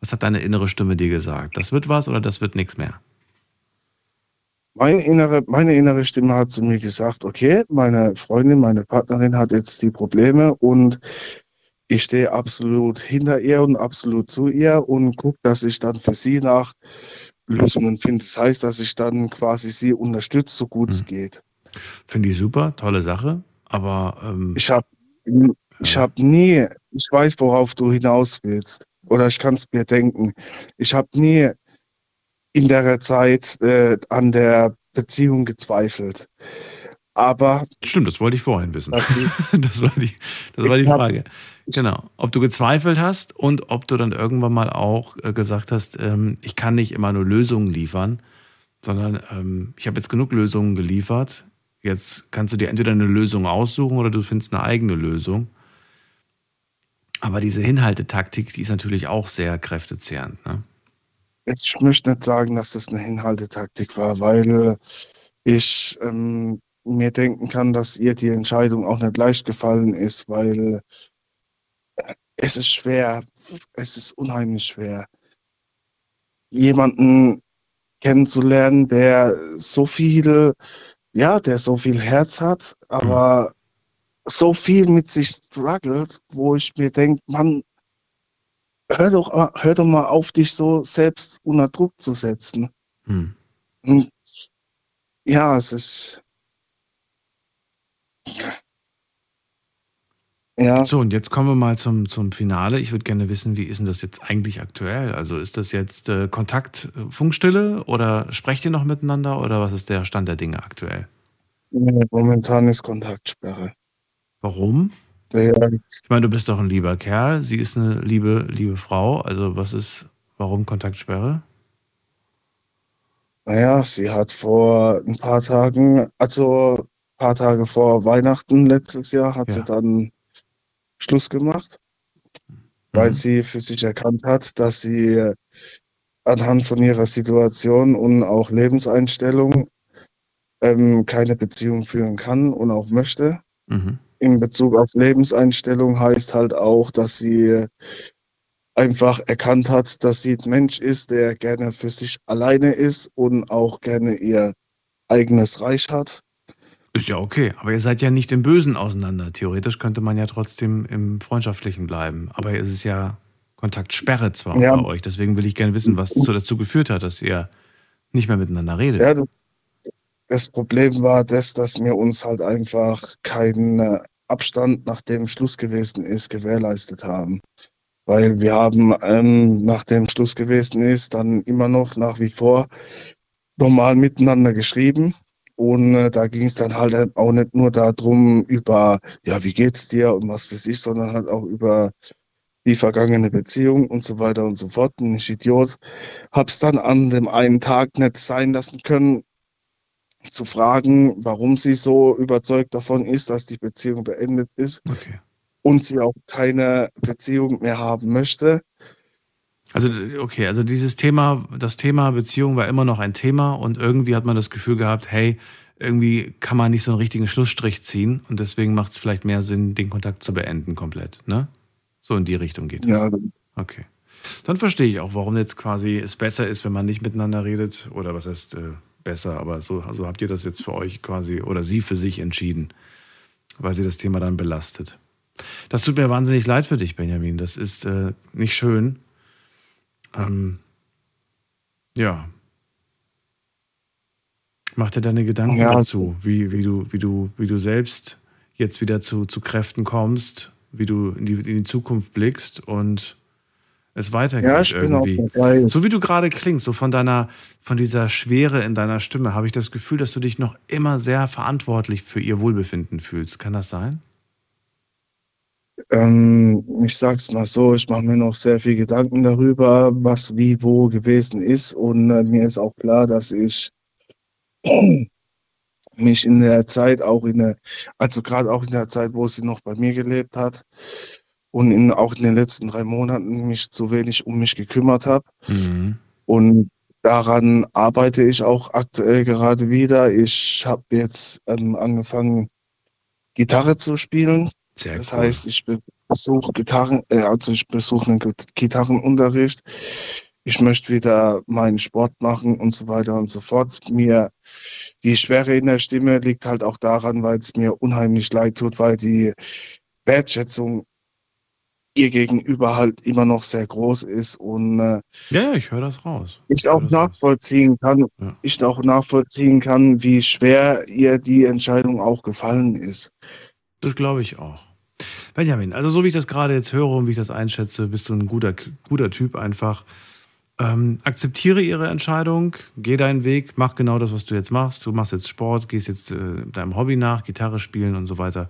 Speaker 1: was hat deine innere Stimme dir gesagt? Das wird was oder das wird nichts mehr?
Speaker 3: Meine innere, meine innere Stimme hat zu mir gesagt, okay, meine Freundin, meine Partnerin hat jetzt die Probleme und ich stehe absolut hinter ihr und absolut zu ihr und gucke, dass ich dann für sie nach Lösungen finde. Das heißt, dass ich dann quasi sie unterstütze, so gut es geht.
Speaker 1: Finde ich super, tolle Sache. Aber ähm,
Speaker 3: Ich habe ich hab nie, ich weiß, worauf du hinaus willst. Oder ich kann es mir denken. Ich habe nie in der Zeit äh, an der Beziehung gezweifelt. Aber
Speaker 1: stimmt, das wollte ich vorhin wissen.
Speaker 3: Das
Speaker 1: Das war die, das war die
Speaker 3: hab-
Speaker 1: Frage. Genau. Ob du gezweifelt hast und ob du dann irgendwann mal auch äh, gesagt hast, ähm, ich kann nicht immer nur Lösungen liefern, sondern ähm, ich habe jetzt genug Lösungen geliefert. Jetzt kannst du dir entweder eine Lösung aussuchen oder du findest eine eigene Lösung. Aber diese Hinhaltetaktik, die ist natürlich auch sehr kräftezehrend. Ne?
Speaker 3: ich möchte nicht sagen, dass das eine Hinhaltetaktik war, weil ich ähm, mir denken kann, dass ihr die Entscheidung auch nicht leicht gefallen ist, weil es ist schwer, es ist unheimlich schwer, jemanden kennenzulernen, der so viel, ja, der so viel Herz hat, aber so viel mit sich struggelt, wo ich mir denke, man, hör doch, hör doch mal auf, dich so selbst unter Druck zu setzen.
Speaker 1: Hm.
Speaker 3: Und ja, es ist. Ja.
Speaker 1: So, und jetzt kommen wir mal zum, zum Finale. Ich würde gerne wissen, wie ist denn das jetzt eigentlich aktuell? Also ist das jetzt äh, Kontakt, äh, Funkstille oder sprecht ihr noch miteinander oder was ist der Stand der Dinge aktuell?
Speaker 3: Momentan ist Kontaktsperre.
Speaker 1: Warum?
Speaker 3: Der,
Speaker 1: Ich meine, du bist doch ein lieber Kerl, sie ist eine liebe, liebe Frau. Also was ist, warum Kontaktsperre?
Speaker 3: naja, sie hat vor ein paar Tagen, also ein paar Tage vor Weihnachten letztes Jahr, hat
Speaker 1: Ja.
Speaker 3: sie dann Schluss gemacht, weil
Speaker 1: Mhm.
Speaker 3: sie für sich erkannt hat, dass sie äh, anhand von ihrer Situation und auch Lebenseinstellung ähm, keine Beziehung führen kann und auch möchte.
Speaker 1: Mhm.
Speaker 3: in Bezug auf Lebenseinstellung heißt halt auch, dass sie einfach erkannt hat, dass sie ein Mensch ist, der gerne für sich alleine ist und auch gerne ihr eigenes Reich hat.
Speaker 1: Ist ja okay, aber ihr seid ja nicht im Bösen auseinander. Theoretisch könnte man ja trotzdem im Freundschaftlichen bleiben. Aber es ist ja Kontaktsperre zwar
Speaker 3: Ja.
Speaker 1: bei euch. Deswegen will ich gerne wissen, was so dazu geführt hat, dass ihr nicht mehr miteinander redet.
Speaker 3: Ja, das- das Problem war das, dass wir uns halt einfach keinen äh, Abstand, nachdem Schluss gewesen ist, gewährleistet haben. Weil wir haben, ähm, nachdem Schluss gewesen ist, dann immer noch nach wie vor normal miteinander geschrieben. Und äh, da ging es dann halt auch nicht nur darum, über, ja, wie geht's dir und was weiß ich, sondern halt auch über die vergangene Beziehung und so weiter und so fort. Und ich Idiot hab's dann an dem einen Tag nicht sein lassen können, zu fragen, warum sie so überzeugt davon ist, dass die Beziehung beendet ist
Speaker 1: Okay.
Speaker 3: und sie auch keine Beziehung mehr haben möchte.
Speaker 1: Also, okay, also dieses Thema, das Thema Beziehung war immer noch ein Thema und irgendwie hat man das Gefühl gehabt, hey, irgendwie kann man nicht so einen richtigen Schlussstrich ziehen und deswegen macht es vielleicht mehr Sinn, den Kontakt zu beenden komplett, ne? So in die Richtung geht es.
Speaker 3: Ja,
Speaker 1: Okay. Dann verstehe ich auch, warum jetzt quasi es besser ist, wenn man nicht miteinander redet. Oder was heißt äh, besser, aber so also habt ihr das jetzt für euch quasi oder sie für sich entschieden, weil sie das Thema dann belastet. Das tut mir wahnsinnig leid für dich, Benjamin. Das ist äh, nicht schön. Ähm, ja. Mach dir deine Gedanken
Speaker 3: Ja.
Speaker 1: dazu, wie, wie, du, wie, du, wie du selbst jetzt wieder zu, zu Kräften kommst, wie du in die, in die Zukunft blickst und es weitergeht
Speaker 3: ja ich bin
Speaker 1: irgendwie.
Speaker 3: auch dabei.
Speaker 1: So wie du gerade klingst, so von deiner, von dieser Schwere in deiner Stimme, habe ich das Gefühl, dass du dich noch immer sehr verantwortlich für ihr Wohlbefinden fühlst. Kann das sein?
Speaker 3: Ähm, ich sag's mal so, ich mache mir noch sehr viel Gedanken darüber, was wie wo gewesen ist. Und äh, mir ist auch klar, dass ich mich in der Zeit auch in der, also gerade auch in der Zeit, wo sie noch bei mir gelebt hat und in, auch in den letzten drei Monaten mich zu wenig um mich gekümmert habe.
Speaker 1: Mhm.
Speaker 3: Und daran arbeite ich auch aktuell gerade wieder. Ich habe jetzt ähm, angefangen, Gitarre zu spielen.
Speaker 1: Sehr
Speaker 3: Das
Speaker 1: cool.
Speaker 3: heißt, ich besuche Gitarren, äh, also ich besuche einen Git- Gitarrenunterricht. Ich möchte wieder meinen Sport machen und so weiter und so fort. Mir die Schwere in der Stimme liegt halt auch daran, weil es mir unheimlich leid tut, weil die Wertschätzung ihr gegenüber halt immer noch sehr groß ist und äh,
Speaker 1: ja, ich höre das raus.
Speaker 3: ich auch
Speaker 1: das raus.
Speaker 3: nachvollziehen kann,
Speaker 1: Ja.
Speaker 3: ich auch nachvollziehen kann, wie schwer ihr die Entscheidung auch gefallen ist.
Speaker 1: Das glaube ich auch. Benjamin, also so wie ich das gerade jetzt höre und wie ich das einschätze, bist du ein guter, guter Typ einfach. Ähm, akzeptiere ihre Entscheidung, geh deinen Weg, mach genau das, was du jetzt machst. Du machst jetzt Sport, gehst jetzt äh, deinem Hobby nach, Gitarre spielen und so weiter.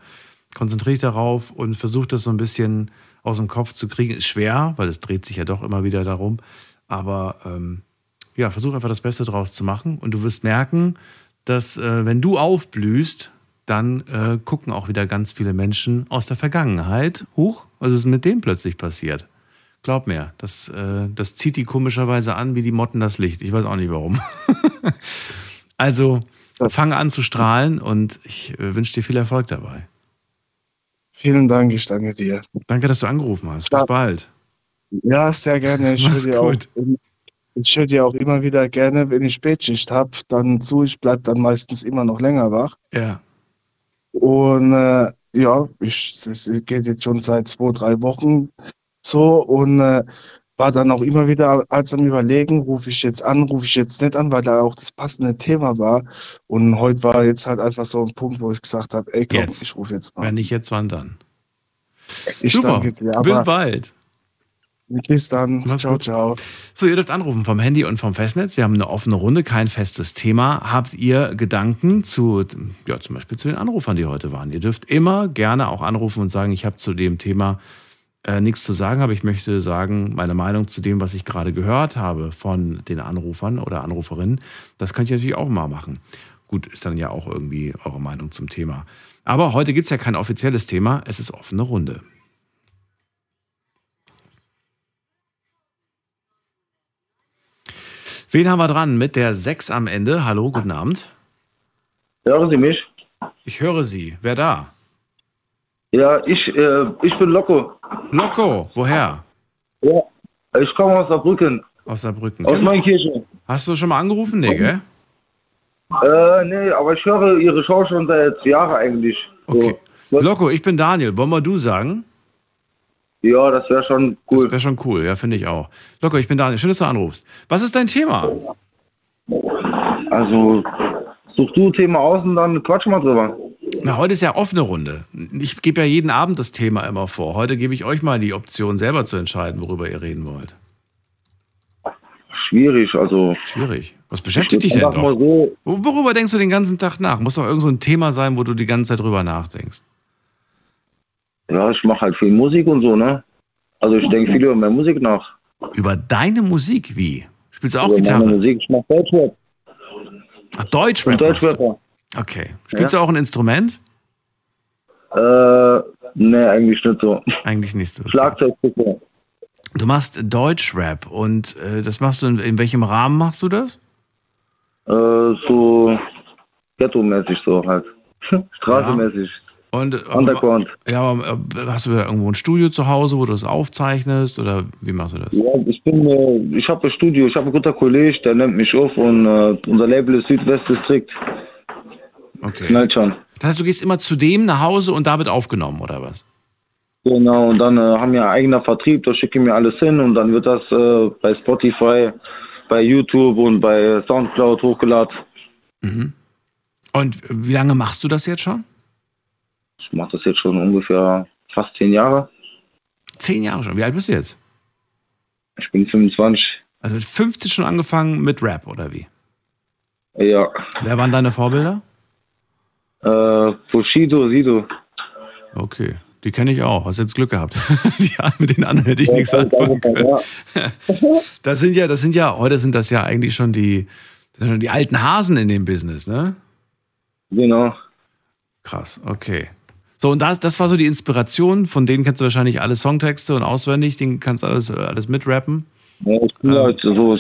Speaker 1: Konzentriere dich darauf und versuch das so ein bisschen aus dem Kopf zu kriegen. Ist schwer, weil es dreht sich ja doch immer wieder darum. Aber ähm, ja, versuch einfach das Beste draus zu machen und du wirst merken, dass äh, wenn du aufblühst, dann äh, gucken auch wieder ganz viele Menschen aus der Vergangenheit, huch, was ist mit dem plötzlich passiert? Glaub mir, das, äh, das zieht die komischerweise an wie die Motten das Licht. Ich weiß auch nicht warum. also fang an zu strahlen und ich äh, wünsche dir viel Erfolg dabei.
Speaker 3: Vielen Dank, ich danke dir.
Speaker 1: Danke, dass du angerufen hast. Bis bald.
Speaker 3: Ja, sehr gerne. Ich höre dir, auch, ich höre dir auch immer wieder gerne, wenn ich Spätschicht habe, dann zu. Ich bleibe dann meistens immer noch länger wach.
Speaker 1: Ja.
Speaker 3: Und äh, ja, ich, das geht jetzt schon seit zwei, drei Wochen so und äh, war dann auch immer wieder als am Überlegen, rufe ich jetzt an, rufe ich jetzt nicht an, weil da auch das passende Thema war. Und heute war jetzt halt einfach so ein Punkt, wo ich gesagt habe, ey komm,
Speaker 1: Jetzt.
Speaker 3: ich rufe jetzt mal.
Speaker 1: Wenn nicht jetzt, wann dann?
Speaker 3: Ich
Speaker 1: Super.
Speaker 3: danke dir.
Speaker 1: Bis bald.
Speaker 3: Bis dann.
Speaker 1: Mach's
Speaker 3: ciao,
Speaker 1: gut.
Speaker 3: ciao.
Speaker 1: So, ihr dürft anrufen vom Handy und vom Festnetz. Wir haben eine offene Runde, kein festes Thema. Habt ihr Gedanken zu, ja, zum Beispiel zu den Anrufern, die heute waren? Ihr dürft immer gerne auch anrufen und sagen, ich habe zu dem Thema äh, nichts zu sagen, aber ich möchte sagen, meine Meinung zu dem, was ich gerade gehört habe von den Anrufern oder Anruferinnen, das könnt ihr natürlich auch mal machen. Gut, ist dann ja auch irgendwie eure Meinung zum Thema. Aber heute gibt es ja kein offizielles Thema, es ist offene Runde. Wen haben wir dran? Mit der 6 am Ende. Hallo, guten Abend.
Speaker 4: Hören Sie mich?
Speaker 1: Ich höre Sie. Wer da?
Speaker 4: Ja, ich, äh, ich bin Loco.
Speaker 1: Loco, woher?
Speaker 4: Ja. Ich komme aus Saarbrücken,
Speaker 1: Aus Saarbrücken.
Speaker 4: aus Neunkirchen.
Speaker 1: Hast du schon mal angerufen? Nee, gell?
Speaker 4: Äh, nee, aber ich höre Ihre Show schon seit Jahren eigentlich. So.
Speaker 1: Okay. Loco, ich bin Daniel. Wollen wir du sagen?
Speaker 4: Ja, das wäre schon
Speaker 1: Das
Speaker 4: cool.
Speaker 1: wäre schon cool, ja, finde ich auch. Loco, ich bin Daniel. Schön, dass du anrufst. Was ist dein Thema?
Speaker 4: Also, such du ein Thema aus und dann quatsch mal drüber.
Speaker 1: Na, heute ist ja offene Runde. Ich gebe ja jeden Abend das Thema immer vor. Heute gebe ich euch mal die Option, selber zu entscheiden, worüber ihr reden wollt.
Speaker 4: Schwierig, also.
Speaker 1: Schwierig. Was beschäftigt dich denn doch?
Speaker 4: so,
Speaker 1: Wo- Worüber denkst du den ganzen Tag nach? Muss doch irgend so ein Thema sein, wo du die ganze Zeit drüber nachdenkst.
Speaker 4: Ja, ich mache halt viel Musik und so, ne? Also, ich denke viel über meine Musik nach.
Speaker 1: Über deine Musik, wie? Spielst du auch
Speaker 4: über meine
Speaker 1: Gitarre?
Speaker 4: Musik. Ich mache Deutschrap.
Speaker 1: Ach, Deutschrap.
Speaker 4: Deutschrapper.
Speaker 1: Okay. Spielst du auch ein Instrument?
Speaker 4: Äh, ne, eigentlich nicht so.
Speaker 1: Eigentlich nicht so. Okay.
Speaker 4: Schlagzeug, bitte.
Speaker 1: Du machst Deutschrap und äh, das machst du in, in welchem Rahmen machst du das?
Speaker 4: Äh, so ghetto-mäßig so halt. Straßenmäßig.
Speaker 1: Und äh,
Speaker 4: Underground.
Speaker 1: ja, aber, äh, hast du da irgendwo ein Studio zu Hause, wo du das aufzeichnest oder wie machst du das?
Speaker 4: Ja, ich bin, äh, ich habe ein Studio, ich habe einen guten Kollege, der nimmt mich auf und äh, unser Label ist Südwestdistrikt.
Speaker 1: Okay.
Speaker 4: Schon.
Speaker 1: Das heißt, du gehst immer zu dem nach Hause und da wird aufgenommen oder was?
Speaker 4: Genau, und dann äh, haben wir eigener Vertrieb, da schicken wir alles hin und dann wird das äh, bei Spotify, bei YouTube und bei Soundcloud hochgeladen.
Speaker 1: Mhm. Und äh, wie lange machst du das jetzt schon?
Speaker 4: Ich mache das jetzt schon ungefähr fast zehn Jahre.
Speaker 1: Zehn Jahre schon. Wie alt bist du jetzt?
Speaker 4: Ich bin 25.
Speaker 1: Also mit 50 schon angefangen mit Rap oder wie?
Speaker 4: Ja,
Speaker 1: Wer waren deine Vorbilder?
Speaker 4: äh, Bushido, Sido.
Speaker 1: Okay, die kenne ich auch. Hast jetzt Glück gehabt. die, mit den anderen hätte ich nichts anfangen können.
Speaker 4: Ja,
Speaker 1: Das sind ja, das sind ja, heute sind das ja eigentlich schon die, das sind schon die alten Hasen in dem Business, ne?
Speaker 4: genau.
Speaker 1: Krass, okay. So, und das, das war so die Inspiration, von denen kennst du wahrscheinlich alle Songtexte und auswendig, den kannst du alles, alles mitrappen.
Speaker 4: Ja, ich bin halt so,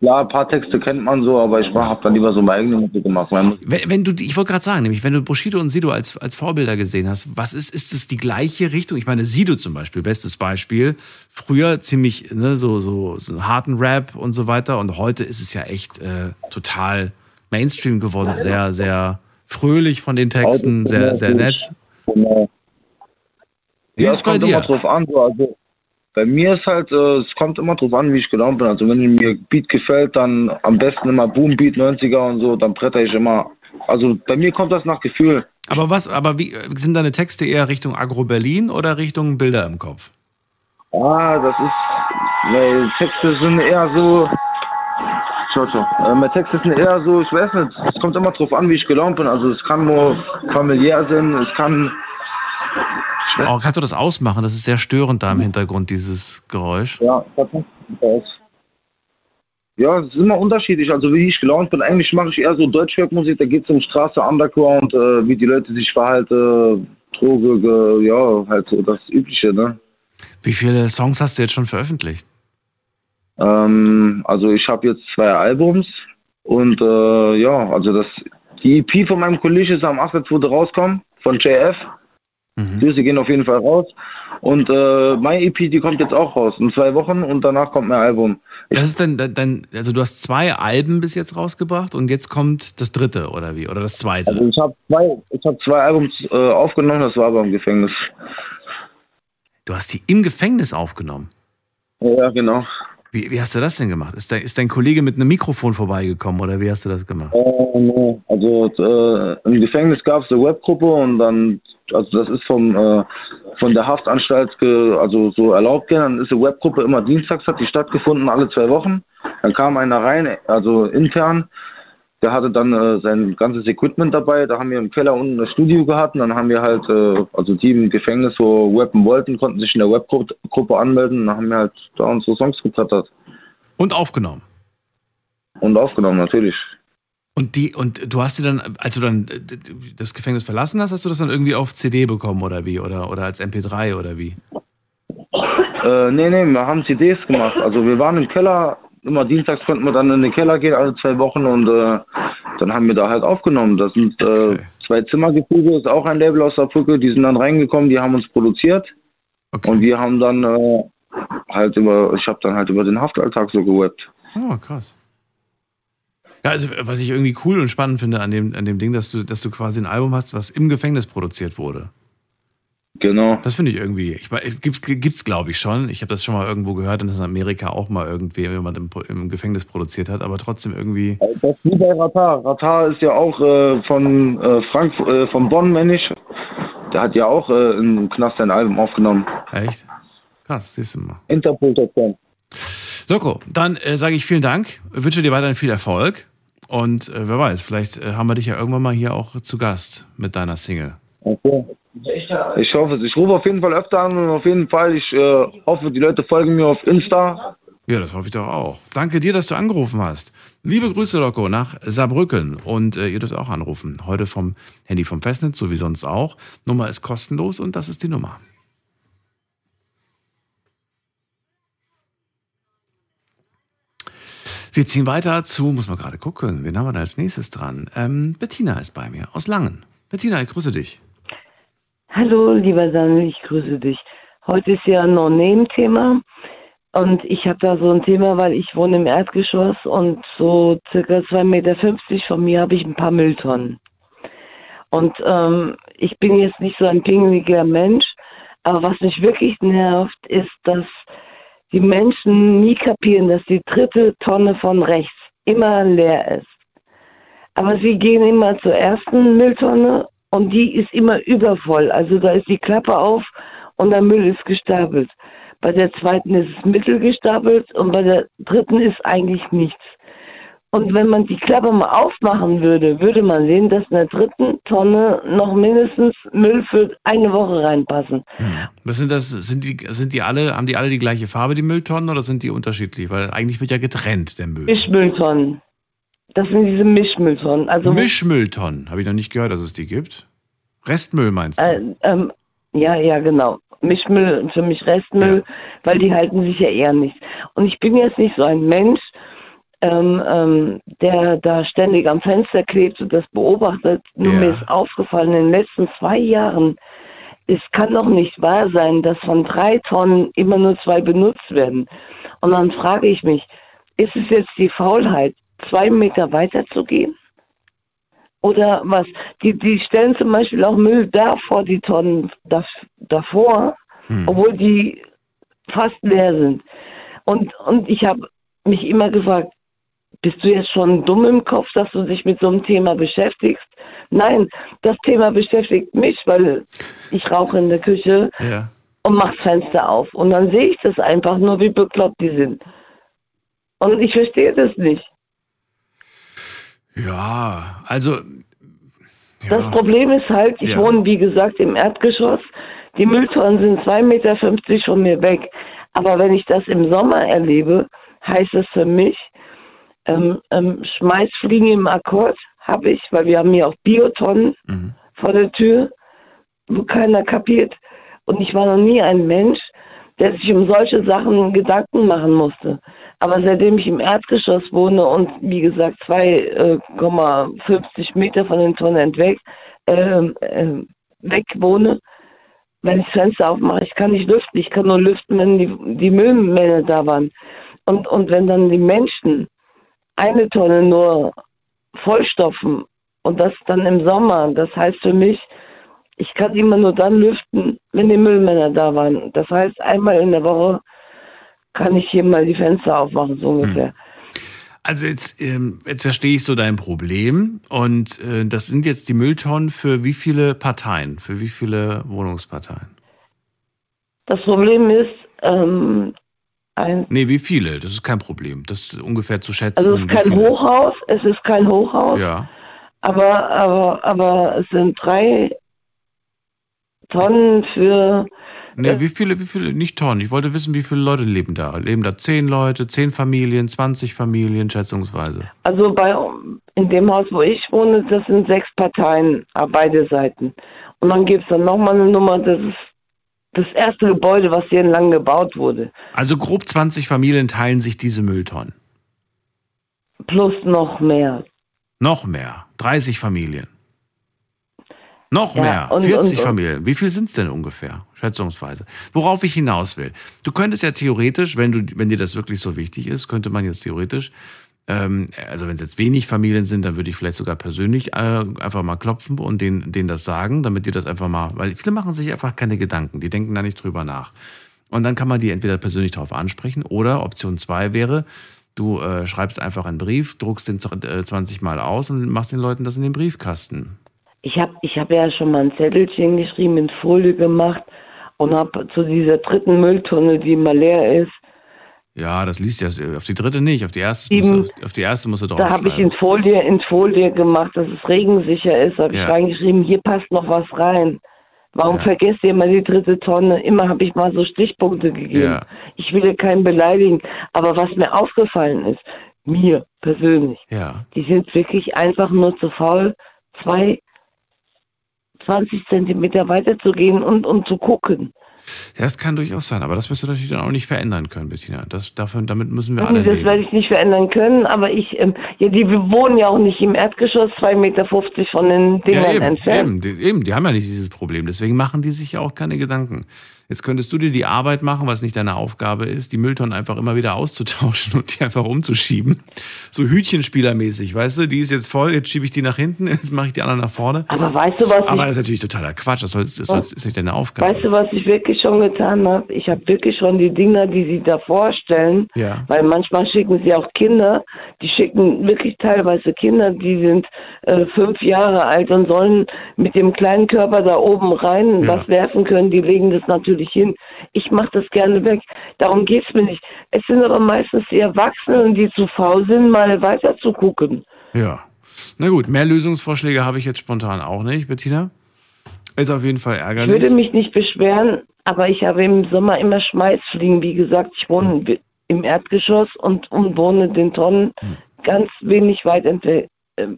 Speaker 4: klar, ein paar Texte kennt man so, aber ich habe dann lieber so meine eigene Musik gemacht.
Speaker 1: Wenn, wenn du, ich wollte gerade sagen, nämlich, wenn du Bushido und Sido als, als Vorbilder gesehen hast, was ist, ist es die gleiche Richtung? Ich meine, Sido zum Beispiel, bestes Beispiel. Früher ziemlich, ne, so, so, so harten Rap und so weiter. Und heute ist es ja echt äh, total Mainstream geworden. Sehr, sehr fröhlich von den Texten, sehr, sehr nett.
Speaker 4: Genau.
Speaker 1: Wie
Speaker 4: ja,
Speaker 1: ist
Speaker 4: es
Speaker 1: bei
Speaker 4: kommt
Speaker 1: dir?
Speaker 4: immer drauf an. So, also, bei mir ist halt, äh, es kommt immer drauf an, wie ich gelaunt bin. Also wenn mir Beat gefällt, dann am besten immer Boom Beat 90er und so, dann bretter ich immer. Also bei mir kommt das nach Gefühl.
Speaker 1: Aber was, aber wie sind deine Texte eher Richtung Agro-Berlin oder Richtung Bilder im Kopf?
Speaker 4: Ah, das ist, meine Texte sind eher so, Ciao, ciao. Äh, meine Texte sind eher so, ich weiß nicht, es kommt immer drauf an, wie ich gelaunt bin. Also es kann nur familiär sein, es kann
Speaker 1: Oh, kannst du das ausmachen? Das ist sehr störend da im Hintergrund, dieses Geräusch.
Speaker 4: Ja, das ja, es ist immer unterschiedlich. Also wie ich gelaunt bin, eigentlich mache ich eher so Deutschrap-Musik, da geht es um Straße, Underground, äh, wie die Leute sich verhalten, Droge, ge, ja, halt so das Übliche, ne?
Speaker 1: Wie viele Songs hast du jetzt schon veröffentlicht?
Speaker 4: Ähm, also ich habe jetzt zwei Albums und äh, ja, also das die EP von meinem Kollegen ist am 8.2. rauskommen, von JF.
Speaker 1: Mhm.
Speaker 4: Grüße gehen auf jeden Fall raus. Und äh, meine EP, die kommt jetzt auch raus in zwei Wochen und danach kommt mein Album.
Speaker 1: Das ist dann, dann, also du hast zwei Alben bis jetzt rausgebracht und jetzt kommt das dritte oder wie? Oder das zweite?
Speaker 4: Also ich habe zwei, ich hab zwei Albums äh, aufgenommen, das war aber im Gefängnis.
Speaker 1: Du hast die im Gefängnis aufgenommen.
Speaker 4: Ja, genau.
Speaker 1: Wie, wie hast du das denn gemacht? Ist, dein- ist dein Kollege mit einem Mikrofon vorbeigekommen oder wie hast du das gemacht?
Speaker 4: Äh. Also äh, im Gefängnis gab es eine Webgruppe und dann, also das ist vom, äh, von der Haftanstalt ge, also so erlaubt gewesen. Dann ist eine Webgruppe immer dienstags, hat die stattgefunden, alle zwei Wochen. Dann kam einer rein, also intern. Der hatte dann äh, sein ganzes Equipment dabei. Da haben wir im Keller unten das Studio gehabt und dann haben wir halt, äh, also die im Gefängnis, wo weppen wollten, konnten sich in der Webgruppe Gruppe anmelden und dann haben wir halt da unsere Songs getattert
Speaker 1: Und aufgenommen.
Speaker 4: und aufgenommen, natürlich.
Speaker 1: Und die, und du hast die dann, als du dann äh, das Gefängnis verlassen hast, hast du das dann irgendwie auf CD bekommen oder wie? Oder, oder als MP3 oder wie?
Speaker 4: Äh, nee, nee, wir haben CDs gemacht. Also wir waren im Keller, immer dienstags konnten wir dann in den Keller gehen, alle zwei Wochen und äh, dann haben wir da halt aufgenommen. Das sind äh,
Speaker 1: Okay.
Speaker 4: zwei Zimmergefüge, ist auch ein Label aus der Brücke, die sind dann reingekommen, die haben uns produziert
Speaker 1: Okay.
Speaker 4: und wir haben dann äh, halt über, ich habe dann halt über den Haftalltag so gewebbt.
Speaker 1: Oh, krass. Ja, also was ich irgendwie cool und spannend finde an dem, an dem Ding, dass du, dass du quasi ein Album hast, was im Gefängnis produziert wurde.
Speaker 4: Genau.
Speaker 1: Das finde ich irgendwie, ich, gibt's, gibt's glaube ich schon. Ich habe das schon mal irgendwo gehört, dass in Amerika auch mal irgendwie jemand im, im Gefängnis produziert hat, aber trotzdem irgendwie.
Speaker 4: Das ist wie bei Ratar. Ratar ist ja auch äh, von äh, Frank, äh, von Bonn, Männisch. Der hat ja auch äh, im Knast ein Album aufgenommen.
Speaker 1: Echt? Krass, siehst du mal.
Speaker 4: Interpol.com.
Speaker 1: Loco, dann äh, sage ich vielen Dank, wünsche dir weiterhin viel Erfolg und äh, wer weiß, vielleicht äh, haben wir dich ja irgendwann mal hier auch zu Gast mit deiner Single.
Speaker 4: Okay. Ich hoffe es. Ich rufe auf jeden Fall öfter an und auf jeden Fall, ich äh, hoffe, die Leute folgen mir auf Insta.
Speaker 1: Ja, das hoffe ich doch auch. Danke dir, dass du angerufen hast. Liebe Grüße, Loco, nach Saarbrücken. Und äh, ihr dürft auch anrufen. Heute vom Handy vom Festnetz, so wie sonst auch. Nummer ist kostenlos und das ist die Nummer. Wir ziehen weiter zu, muss man gerade gucken, wen haben wir da als nächstes dran? Ähm, Bettina ist bei mir aus Langen. Bettina, ich grüße dich.
Speaker 5: Hallo, lieber Samuel, ich grüße dich. Heute ist ja ein No-Name-Thema und ich habe da so ein Thema, weil ich wohne im Erdgeschoss und so circa 2,50 Meter von mir habe ich ein paar Mülltonnen. Und ähm, ich bin jetzt nicht so ein pingeliger Mensch, aber was mich wirklich nervt, ist, dass die Menschen nie kapieren, dass die dritte Tonne von rechts immer leer ist. Aber sie gehen immer zur ersten Mülltonne und die ist immer übervoll. Also da ist die Klappe auf und der Müll ist gestapelt. Bei der zweiten ist es mittelgestapelt und bei der dritten ist eigentlich nichts. Und wenn man die Klappe mal aufmachen würde, würde man sehen, dass in der dritten Tonne noch mindestens Müll für eine Woche reinpassen.
Speaker 1: Was sind das? Sind die, sind die alle, haben die alle die gleiche Farbe, die Mülltonnen, oder sind die unterschiedlich? Weil eigentlich wird ja getrennt, der Müll.
Speaker 5: Mischmülltonnen. Das sind diese Mischmülltonnen. Also
Speaker 1: Mischmülltonnen, habe ich noch nicht gehört, dass es die gibt. Restmüll meinst du?
Speaker 5: Äh, ähm, ja, ja, genau. Mischmüll und für mich Restmüll, weil die halten sich ja eher nicht. Und ich bin jetzt nicht so ein Mensch, ähm, ähm, der da ständig am Fenster klebt und das beobachtet. Nur
Speaker 1: Ja.
Speaker 5: mir ist aufgefallen, in den letzten zwei Jahren, es kann doch nicht wahr sein, dass von drei Tonnen immer nur zwei benutzt werden. Und dann frage ich mich, ist es jetzt die Faulheit, zwei Meter weiter zu gehen? Oder was? Die, die stellen zum Beispiel auch Müll da vor die Tonnen da, davor,
Speaker 1: Hm.
Speaker 5: obwohl die fast leer sind. Und, und ich habe mich immer gefragt, bist du jetzt schon dumm im Kopf, dass du dich mit so einem Thema beschäftigst? Nein, das Thema beschäftigt mich, weil ich rauche in der Küche
Speaker 1: Ja.
Speaker 5: und mache das Fenster auf. Und dann sehe ich das einfach nur, wie bekloppt die sind. Und ich verstehe das nicht.
Speaker 1: Ja, also.
Speaker 5: Das
Speaker 1: Ja.
Speaker 5: Problem ist halt, ich
Speaker 1: Ja.
Speaker 5: wohne, wie gesagt, im Erdgeschoss. Die Mülltonnen sind 2,50 Meter von mir weg. Aber wenn ich das im Sommer erlebe, heißt das für mich, ähm, ähm, Schmeißfliegen im Akkord habe ich, weil wir haben hier auch Biotonnen
Speaker 1: Mhm.
Speaker 5: vor der Tür, wo keiner kapiert. Und ich war noch nie ein Mensch, der sich um solche Sachen Gedanken machen musste. Aber seitdem ich im Erdgeschoss wohne und wie gesagt 2,50 Meter von den Tonnen weg, äh, äh, weg wohne, wenn ich das Fenster aufmache, ich kann nicht lüften, ich kann nur lüften, wenn die, die Müllmänner da waren. Und, und wenn dann die Menschen eine Tonne nur vollstopfen und das dann im Sommer, das heißt für mich, ich kann immer nur dann lüften, wenn die Müllmänner da waren. Das heißt, einmal in der Woche kann ich hier mal die Fenster aufmachen, so ungefähr. Hm.
Speaker 1: Also jetzt, ähm, jetzt verstehe ich so dein Problem. Und äh, das sind jetzt die Mülltonnen für wie viele Parteien, für wie viele Wohnungsparteien?
Speaker 5: Das Problem ist, ähm, ein.
Speaker 1: Nee, wie viele? Das ist kein Problem. Das ist ungefähr zu schätzen.
Speaker 5: Also es ist kein Hochhaus, es ist kein Hochhaus.
Speaker 1: Ja.
Speaker 5: Aber, aber, aber es sind drei Tonnen für.
Speaker 1: Nee, wie viele, wie viele, nicht Tonnen. Ich wollte wissen, wie viele Leute leben da. Leben da zehn Leute, zehn Familien, 20 Familien, schätzungsweise?
Speaker 5: Also bei, in dem Haus, wo ich wohne, das sind sechs Parteien, beide Seiten. Und dann gibt es dann nochmal eine Nummer, das ist das erste Gebäude, was hier entlang gebaut wurde.
Speaker 1: Also grob 20 Familien teilen sich diese Mülltonnen.
Speaker 5: Plus noch mehr.
Speaker 1: Noch mehr. 30 Familien. Noch ja, mehr, und, 40 und. Familien. Wie viel sind es denn ungefähr, schätzungsweise? Worauf ich hinaus will. Du könntest ja theoretisch, wenn, du, wenn dir das wirklich so wichtig ist, könnte man jetzt theoretisch, also wenn es jetzt wenig Familien sind, dann würde ich vielleicht sogar persönlich äh, einfach mal klopfen und denen, denen das sagen, damit die das einfach mal, weil viele machen sich einfach keine Gedanken, die denken da nicht drüber nach. Und dann kann man die entweder persönlich darauf ansprechen oder Option 2 wäre, du äh, schreibst einfach einen Brief, druckst den 20 äh, Mal aus und machst den Leuten das in den Briefkasten.
Speaker 5: Ich habe ich hab ja schon mal ein Zettelchen geschrieben, in Folie gemacht und habe zu dieser dritten Mülltonne, die mal leer ist,
Speaker 1: ja, das liest ja auf die dritte nicht, auf die erste, musst du, auf die erste musst du drauf
Speaker 5: Da habe ich in Folie, in Folie gemacht, dass es regensicher ist, habe ja. ich reingeschrieben, hier passt noch was rein. Warum ja. vergesst ihr immer die dritte Tonne? Immer habe ich mal so Stichpunkte gegeben. Ja. Ich will ja keinen beleidigen, aber was mir aufgefallen ist, mir persönlich,
Speaker 1: ja.
Speaker 5: die sind wirklich einfach nur zu faul, zwei 20 Zentimeter weiterzugehen und, und zu gucken.
Speaker 1: Ja, das kann durchaus sein, aber das wirst du natürlich dann auch nicht verändern können, Bettina. Das, dafür, damit müssen wir nee, alle
Speaker 5: Das werde ich nicht verändern können, aber ich, ähm, ja, die wohnen ja auch nicht im Erdgeschoss, 2,50 Meter von den Dingern ja,
Speaker 1: eben,
Speaker 5: entfernt.
Speaker 1: Eben die, eben, die haben ja nicht dieses Problem, deswegen machen die sich ja auch keine Gedanken. Jetzt könntest du dir die Arbeit machen, was nicht deine Aufgabe ist, die Mülltonnen einfach immer wieder auszutauschen und die einfach umzuschieben. So Hütchenspielermäßig, weißt du, die ist jetzt voll, jetzt schiebe ich die nach hinten, jetzt mache ich die anderen nach vorne.
Speaker 5: Aber weißt du was?
Speaker 1: Aber das ist natürlich totaler Quatsch, das, soll, das, das ist nicht deine Aufgabe.
Speaker 5: Weißt du, was ich wirklich schon getan habe? Ich habe wirklich schon die Dinger, die sie da vorstellen,
Speaker 1: ja.
Speaker 5: weil manchmal schicken sie auch Kinder, die schicken wirklich teilweise Kinder, die sind äh, fünf Jahre alt und sollen mit dem kleinen Körper da oben rein ja. was werfen können, die legen das natürlich natürlich hin. Ich mache das gerne weg. Darum geht es mir nicht. Es sind aber meistens die Erwachsenen, die zu faul sind, mal weiter zu gucken.
Speaker 1: Ja. Na gut, mehr Lösungsvorschläge habe ich jetzt spontan auch nicht, Bettina. Ist auf jeden Fall ärgerlich.
Speaker 5: Ich würde mich nicht beschweren, aber ich habe im Sommer immer Schmeißfliegen. Wie gesagt, ich wohne hm. im Erdgeschoss und, und wohne den Tonnen hm. ganz wenig weit äh,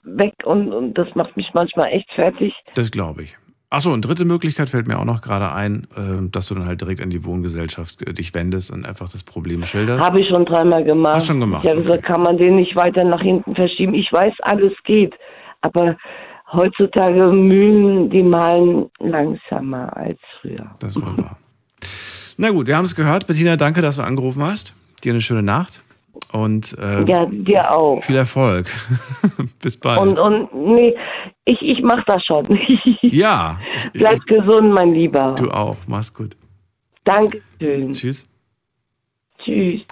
Speaker 5: weg und, und das macht mich manchmal echt fertig.
Speaker 1: Das glaube ich. Achso, eine dritte Möglichkeit fällt mir auch noch gerade ein, äh, dass du dann halt direkt an die Wohngesellschaft äh, dich wendest und einfach das Problem schilderst.
Speaker 5: Habe ich schon dreimal gemacht.
Speaker 1: Hast schon gemacht.
Speaker 5: Ich habe okay. gesagt, kann man den nicht weiter nach hinten verschieben. Ich weiß, alles geht. Aber heutzutage Mühlen, die malen langsamer als früher.
Speaker 1: Das war wahr. Na gut, wir haben es gehört. Bettina, danke, dass du angerufen hast. Dir eine schöne Nacht. Und äh,
Speaker 5: ja, dir auch.
Speaker 1: Viel Erfolg. Bis bald.
Speaker 5: Und, und nee, ich, ich mach das schon.
Speaker 1: ja.
Speaker 5: Bleib gesund, mein Lieber.
Speaker 1: Du auch. Mach's gut.
Speaker 5: Dankeschön.
Speaker 1: Tschüss.
Speaker 5: Tschüss.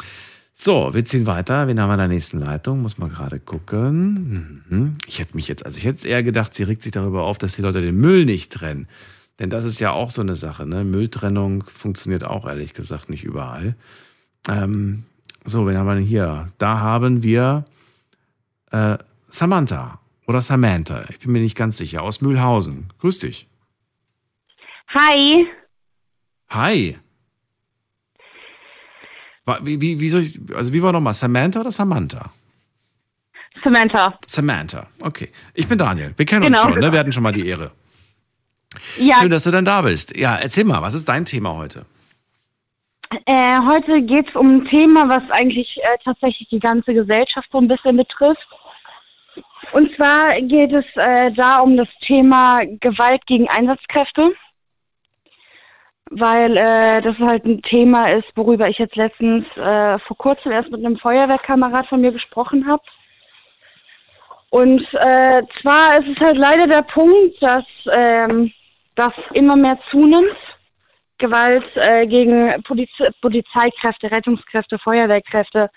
Speaker 1: So, wir ziehen weiter. Wen haben wir in der nächsten Leitung? Muss man gerade gucken. Mhm. Ich hätte mich jetzt, also ich hätte eher gedacht, sie regt sich darüber auf, dass die Leute den Müll nicht trennen. Denn das ist ja auch so eine Sache. Ne? Mülltrennung funktioniert auch ehrlich gesagt nicht überall. Ähm, so, wen haben wir denn hier? Da haben wir äh, Samantha oder Samantha. Ich bin mir nicht ganz sicher. Aus Mühlhausen. Grüß dich.
Speaker 6: Hi.
Speaker 1: Hi. Wie, wie, wie soll ich, also wie war nochmal? Samantha oder Samantha?
Speaker 6: Samantha.
Speaker 1: Samantha, okay. Ich bin Daniel. Wir kennen genau. uns schon, ne? Wir hatten schon mal die Ehre.
Speaker 6: Ja.
Speaker 1: Schön, dass du dann da bist. Ja, erzähl mal, was ist dein Thema heute?
Speaker 6: Äh, heute geht es um ein Thema, was eigentlich äh, tatsächlich die ganze Gesellschaft so ein bisschen betrifft. Und zwar geht es äh, da um das Thema Gewalt gegen Einsatzkräfte, weil äh, das halt ein Thema ist, worüber ich jetzt letztens äh, vor kurzem erst mit einem Feuerwehrkamerad von mir gesprochen habe. Und äh, zwar ist es halt leider der Punkt, dass ähm, das immer mehr zunimmt. Gewalt äh, gegen Poliz Polizeikräfte, Rettungskräfte, Feuerwehrkräfte.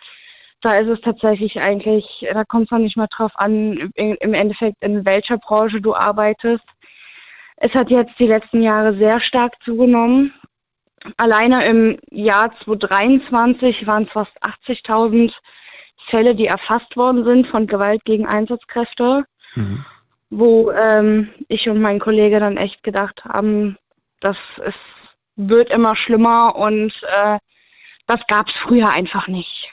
Speaker 6: Da ist es tatsächlich eigentlich, da kommt es noch nicht mal drauf an, im Endeffekt in welcher Branche du arbeitest. Es hat jetzt die letzten Jahre sehr stark zugenommen. Alleine im Jahr 2023 waren es fast 80.000 Fälle, die erfasst worden sind von Gewalt gegen Einsatzkräfte, mhm. wo ähm, ich und mein Kollege dann echt gedacht haben, das ist, wird immer schlimmer und äh, das gab es früher einfach nicht.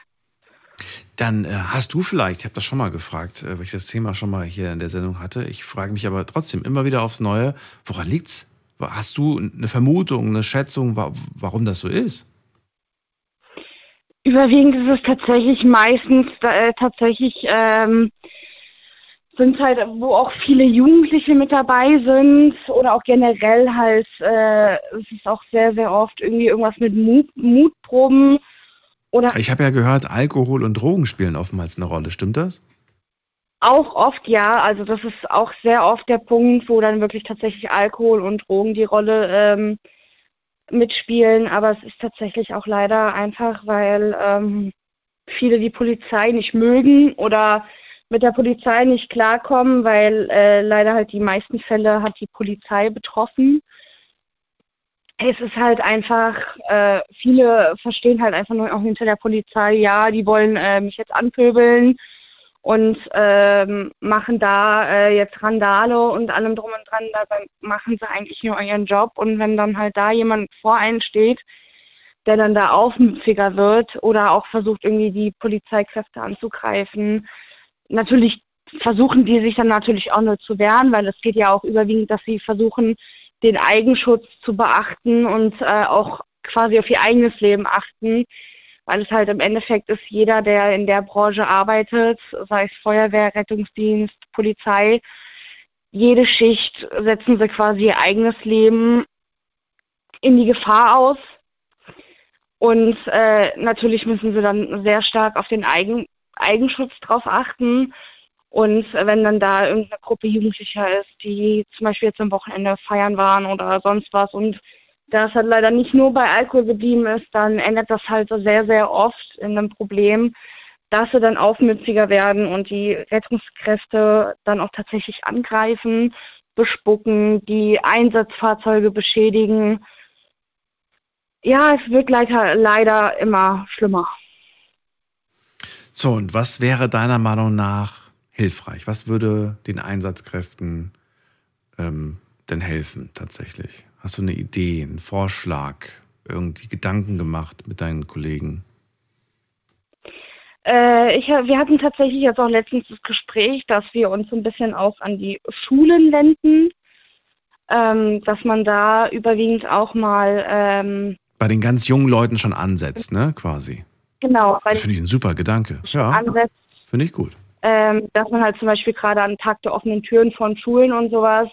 Speaker 1: Dann äh, hast du vielleicht, ich habe das schon mal gefragt, äh, weil ich das Thema schon mal hier in der Sendung hatte. Ich frage mich aber trotzdem immer wieder aufs Neue, woran liegt's? Hast du eine Vermutung, eine Schätzung, warum das so ist?
Speaker 6: Überwiegend ist es tatsächlich meistens äh, tatsächlich ähm, sind halt, wo auch viele Jugendliche mit dabei sind oder auch generell halt, äh, es ist auch sehr, sehr oft irgendwie irgendwas mit Mut, Mutproben oder.
Speaker 1: Ich habe ja gehört, Alkohol und Drogen spielen oftmals eine Rolle, stimmt das?
Speaker 6: Auch oft ja, also das ist auch sehr oft der Punkt, wo dann wirklich tatsächlich Alkohol und Drogen die Rolle ähm, mitspielen, aber es ist tatsächlich auch leider einfach, weil ähm, viele die Polizei nicht mögen oder mit der Polizei nicht klarkommen, weil äh, leider halt die meisten Fälle hat die Polizei betroffen. Es ist halt einfach, äh, viele verstehen halt einfach nur auch hinter der Polizei, ja, die wollen äh, mich jetzt anpöbeln und ähm, machen da äh, jetzt Randale und allem drum und dran, dabei machen sie eigentlich nur ihren Job und wenn dann halt da jemand vor einen steht, der dann da aufmüpfiger wird oder auch versucht irgendwie die Polizeikräfte anzugreifen, natürlich versuchen die sich dann natürlich auch nur zu wehren, weil es geht ja auch überwiegend, dass sie versuchen, den Eigenschutz zu beachten und äh, auch quasi auf ihr eigenes Leben achten weil es halt im Endeffekt ist jeder, der in der Branche arbeitet, sei es Feuerwehr, Rettungsdienst, Polizei, jede Schicht setzen sie quasi ihr eigenes Leben in die Gefahr aus. Und äh, natürlich müssen sie dann sehr stark auf den Eigen Eigenschutz drauf achten. Und wenn dann da irgendeine Gruppe Jugendlicher ist, die zum Beispiel jetzt am Wochenende feiern waren oder sonst was und da es halt leider nicht nur bei Alkohol geblieben ist, dann ändert das halt sehr, sehr oft in einem Problem, dass sie dann aufmütziger werden und die Rettungskräfte dann auch tatsächlich angreifen, bespucken, die Einsatzfahrzeuge beschädigen. Ja, es wird leider, leider immer schlimmer.
Speaker 1: So, und was wäre deiner Meinung nach hilfreich? Was würde den Einsatzkräften ähm, denn helfen tatsächlich? Hast du eine Idee, einen Vorschlag, irgendwie Gedanken gemacht mit deinen Kollegen?
Speaker 6: Äh, ich, wir hatten tatsächlich jetzt auch letztens das Gespräch, dass wir uns ein bisschen auch an die Schulen wenden, ähm, dass man da überwiegend auch mal ähm,
Speaker 1: bei den ganz jungen Leuten schon ansetzt, ne, quasi.
Speaker 6: Genau.
Speaker 1: Das finde ich ein super Gedanke. Ja, finde ich gut.
Speaker 6: Ähm, dass man halt zum Beispiel gerade an Tag der offenen Türen von Schulen und sowas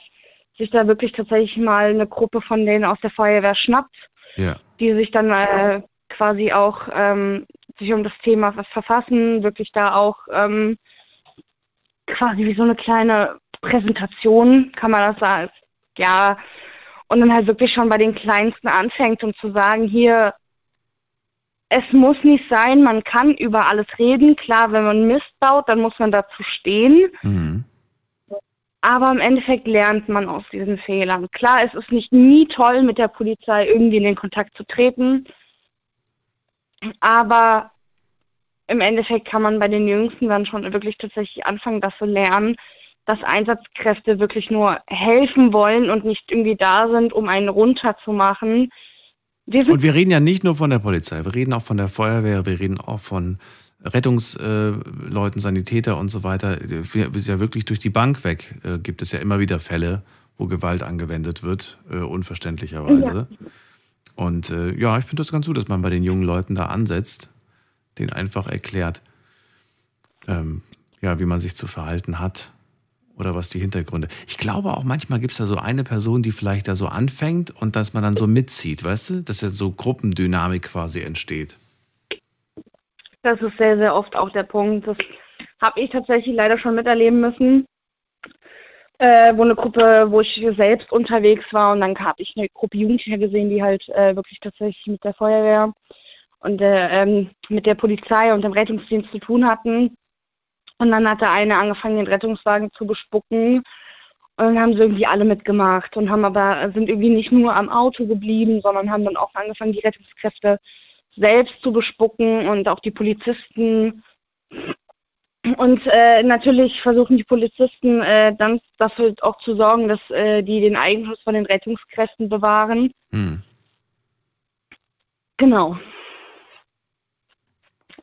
Speaker 6: sich da wirklich tatsächlich mal eine Gruppe von denen aus der Feuerwehr schnappt,
Speaker 1: ja.
Speaker 6: die sich dann äh, quasi auch ähm, sich um das Thema was verfassen, wirklich da auch ähm, quasi wie so eine kleine Präsentation, kann man das sagen, ja, und dann halt wirklich schon bei den Kleinsten anfängt und zu sagen, hier, es muss nicht sein, man kann über alles reden. Klar, wenn man Mist baut, dann muss man dazu stehen. Mhm. Aber im Endeffekt lernt man aus diesen Fehlern. Klar, es ist nicht nie toll, mit der Polizei irgendwie in den Kontakt zu treten. Aber im Endeffekt kann man bei den Jüngsten dann schon wirklich tatsächlich anfangen, das zu lernen, dass Einsatzkräfte wirklich nur helfen wollen und nicht irgendwie da sind, um einen runterzumachen.
Speaker 1: Wir und wir reden ja nicht nur von der Polizei, wir reden auch von der Feuerwehr, wir reden auch von Rettungsleuten, Sanitäter und so weiter, ist ja wirklich durch die Bank weg, äh, gibt es ja immer wieder Fälle, wo Gewalt angewendet wird, äh, unverständlicherweise. Ja. Und äh, ja, ich finde das ganz gut, dass man bei den jungen Leuten da ansetzt, denen einfach erklärt, ähm, ja, wie man sich zu verhalten hat oder was die Hintergründe. Ich glaube auch manchmal gibt es da so eine Person, die vielleicht da so anfängt und dass man dann so mitzieht, weißt du, dass ja so Gruppendynamik quasi entsteht.
Speaker 6: Das ist sehr, sehr oft auch der Punkt. Das habe ich tatsächlich leider schon miterleben müssen. Äh, wo eine Gruppe, wo ich selbst unterwegs war und dann habe ich eine Gruppe Jugendlicher gesehen, die halt äh, wirklich tatsächlich mit der Feuerwehr und äh, ähm, mit der Polizei und dem Rettungsdienst zu tun hatten. Und dann hat der eine angefangen, den Rettungswagen zu bespucken. Und dann haben sie irgendwie alle mitgemacht und haben aber, sind irgendwie nicht nur am Auto geblieben, sondern haben dann auch angefangen, die Rettungskräfte selbst zu bespucken und auch die Polizisten. Und äh, natürlich versuchen die Polizisten äh, dann dafür auch zu sorgen, dass äh, die den Eigenschutz von den Rettungskräften bewahren.
Speaker 1: Hm.
Speaker 6: Genau.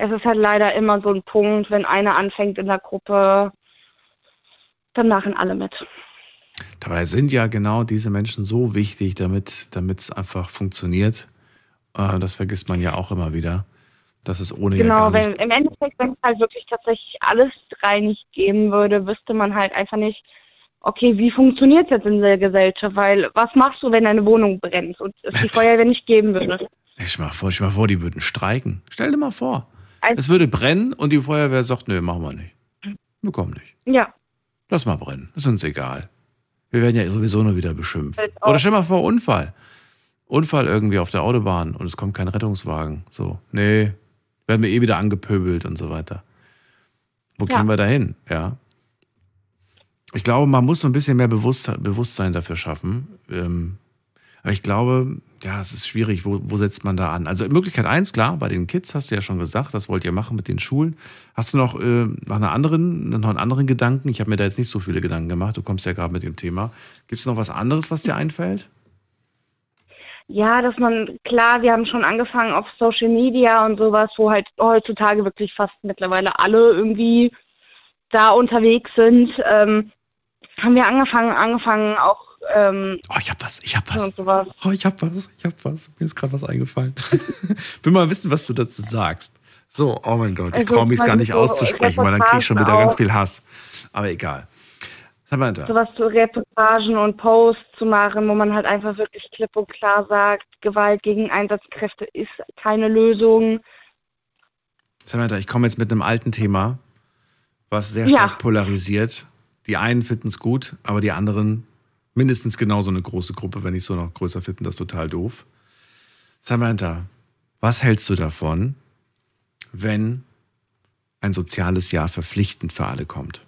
Speaker 6: Es ist halt leider immer so ein Punkt, wenn einer anfängt in der Gruppe, dann machen alle mit.
Speaker 1: Dabei sind ja genau diese Menschen so wichtig, damit es einfach funktioniert. Äh, das vergisst man ja auch immer wieder. Das ist ohne
Speaker 6: Genau,
Speaker 1: ja
Speaker 6: wenn im Endeffekt, wenn es halt wirklich tatsächlich alles drei nicht geben würde, wüsste man halt einfach nicht, okay, wie funktioniert es jetzt in der Gesellschaft? Weil was machst du, wenn deine Wohnung brennt und es die Feuerwehr nicht geben würde?
Speaker 1: Ey, stell mal vor, stell mal vor, die würden streiken. Stell dir mal vor. Es würde brennen und die Feuerwehr sagt, nö, machen wir nicht. Wir kommen nicht.
Speaker 6: Ja,
Speaker 1: Lass mal brennen. Ist uns egal. Wir werden ja sowieso nur wieder beschimpft. Oder stell mal vor, Unfall. Unfall irgendwie auf der Autobahn und es kommt kein Rettungswagen. So, nee, werden wir eh wieder angepöbelt und so weiter. Wo
Speaker 6: Ja.
Speaker 1: gehen wir da hin? Ja. Ich glaube, man muss so ein bisschen mehr Bewusst Bewusstsein dafür schaffen. Ähm, aber ich glaube, ja, es ist schwierig. Wo, wo setzt man da an? Also Möglichkeit eins, klar, bei den Kids hast du ja schon gesagt, das wollt ihr machen mit den Schulen. Hast du noch, äh, noch, eine anderen, noch einen anderen Gedanken? Ich habe mir da jetzt nicht so viele Gedanken gemacht. Du kommst ja gerade mit dem Thema. Gibt es noch was anderes, was dir einfällt?
Speaker 6: ja, dass man, klar, wir haben schon angefangen auf Social Media und sowas, wo halt heutzutage wirklich fast mittlerweile alle irgendwie da unterwegs sind. Ähm, haben wir angefangen, angefangen auch ähm,
Speaker 1: Oh, ich hab was, ich hab was. Oh, ich hab was, ich hab was. Mir ist gerade was eingefallen. Will mal wissen, was du dazu sagst. So, oh mein Gott, ich
Speaker 6: Also,
Speaker 1: traue mich gar nicht
Speaker 6: so
Speaker 1: auszusprechen, weil dann kriege ich schon wieder
Speaker 6: Reportagen
Speaker 1: ganz
Speaker 6: auch.
Speaker 1: viel Hass. Aber egal. Samantha,
Speaker 6: sowas zu Reportagen und Posts zu machen, wo man halt einfach wirklich klipp und klar sagt, Gewalt gegen Einsatzkräfte ist keine Lösung.
Speaker 1: Samantha, ich komme jetzt mit einem alten Thema, was sehr
Speaker 6: Ja.
Speaker 1: stark polarisiert. Die einen finden es gut, aber die anderen, mindestens genauso eine große Gruppe, wenn nicht so noch größer, finden das total doof. Samantha, was hältst du davon, wenn ein soziales Jahr verpflichtend für alle kommt?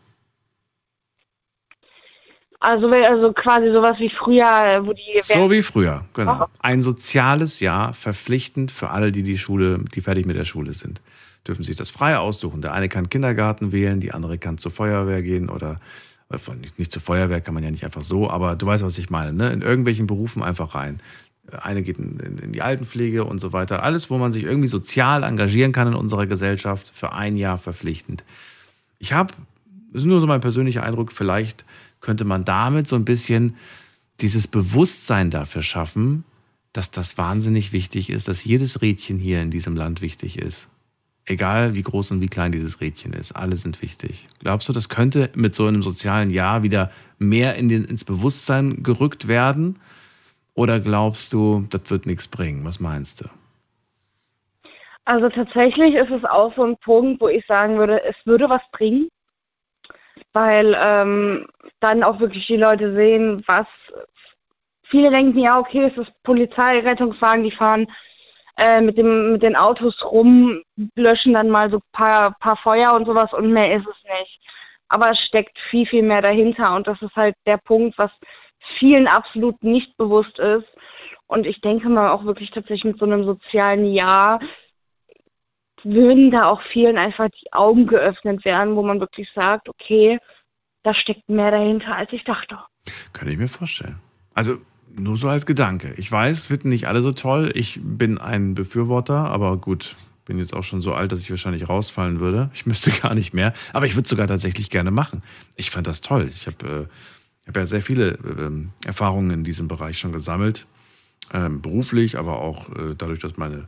Speaker 6: Also, also quasi sowas wie früher, wo die
Speaker 1: So wie früher, genau.
Speaker 6: Oh.
Speaker 1: Ein soziales Jahr verpflichtend für alle, die die Schule, die fertig mit der Schule sind. Dürfen sich das frei aussuchen. Der eine kann Kindergarten wählen, die andere kann zur Feuerwehr gehen oder äh, nicht, nicht zur Feuerwehr kann man ja nicht einfach so, aber du weißt, was ich meine. Ne? In irgendwelchen Berufen einfach rein. Eine geht in, in, in die Altenpflege und so weiter. Alles, wo man sich irgendwie sozial engagieren kann in unserer Gesellschaft, für ein Jahr verpflichtend. Ich habe, das ist nur so mein persönlicher Eindruck, vielleicht könnte man damit so ein bisschen dieses Bewusstsein dafür schaffen, dass das wahnsinnig wichtig ist, dass jedes Rädchen hier in diesem Land wichtig ist. Egal wie groß und wie klein dieses Rädchen ist, alle sind wichtig. Glaubst du, das könnte mit so einem sozialen Jahr wieder mehr in den, ins Bewusstsein gerückt werden? Oder glaubst du, das wird nichts bringen? Was meinst du?
Speaker 6: Also tatsächlich ist es auch so ein Punkt, wo ich sagen würde, es würde was bringen, weil ähm, dann auch wirklich die Leute sehen, was viele denken, ja, okay, es ist Polizei, Rettungswagen, die fahren äh, mit, dem, mit den Autos rum, löschen dann mal so ein paar, paar Feuer und sowas und mehr ist es nicht. Aber es steckt viel, viel mehr dahinter und das ist halt der Punkt, was vielen absolut nicht bewusst ist. Und ich denke mal auch wirklich tatsächlich mit so einem sozialen Jahr würden da auch vielen einfach die Augen geöffnet werden, wo man wirklich sagt, okay, da steckt mehr dahinter, als ich dachte.
Speaker 1: Könnte ich mir vorstellen. Also nur so als Gedanke. Ich weiß, finden nicht alle so toll. Ich bin ein Befürworter, aber gut, bin jetzt auch schon so alt, dass ich wahrscheinlich rausfallen würde. Ich müsste gar nicht mehr. Aber ich würde sogar tatsächlich gerne machen. Ich fand das toll. Ich habe äh, hab ja sehr viele ähm, Erfahrungen in diesem Bereich schon gesammelt. ähm, beruflich, aber auch äh, dadurch, dass meine, äh,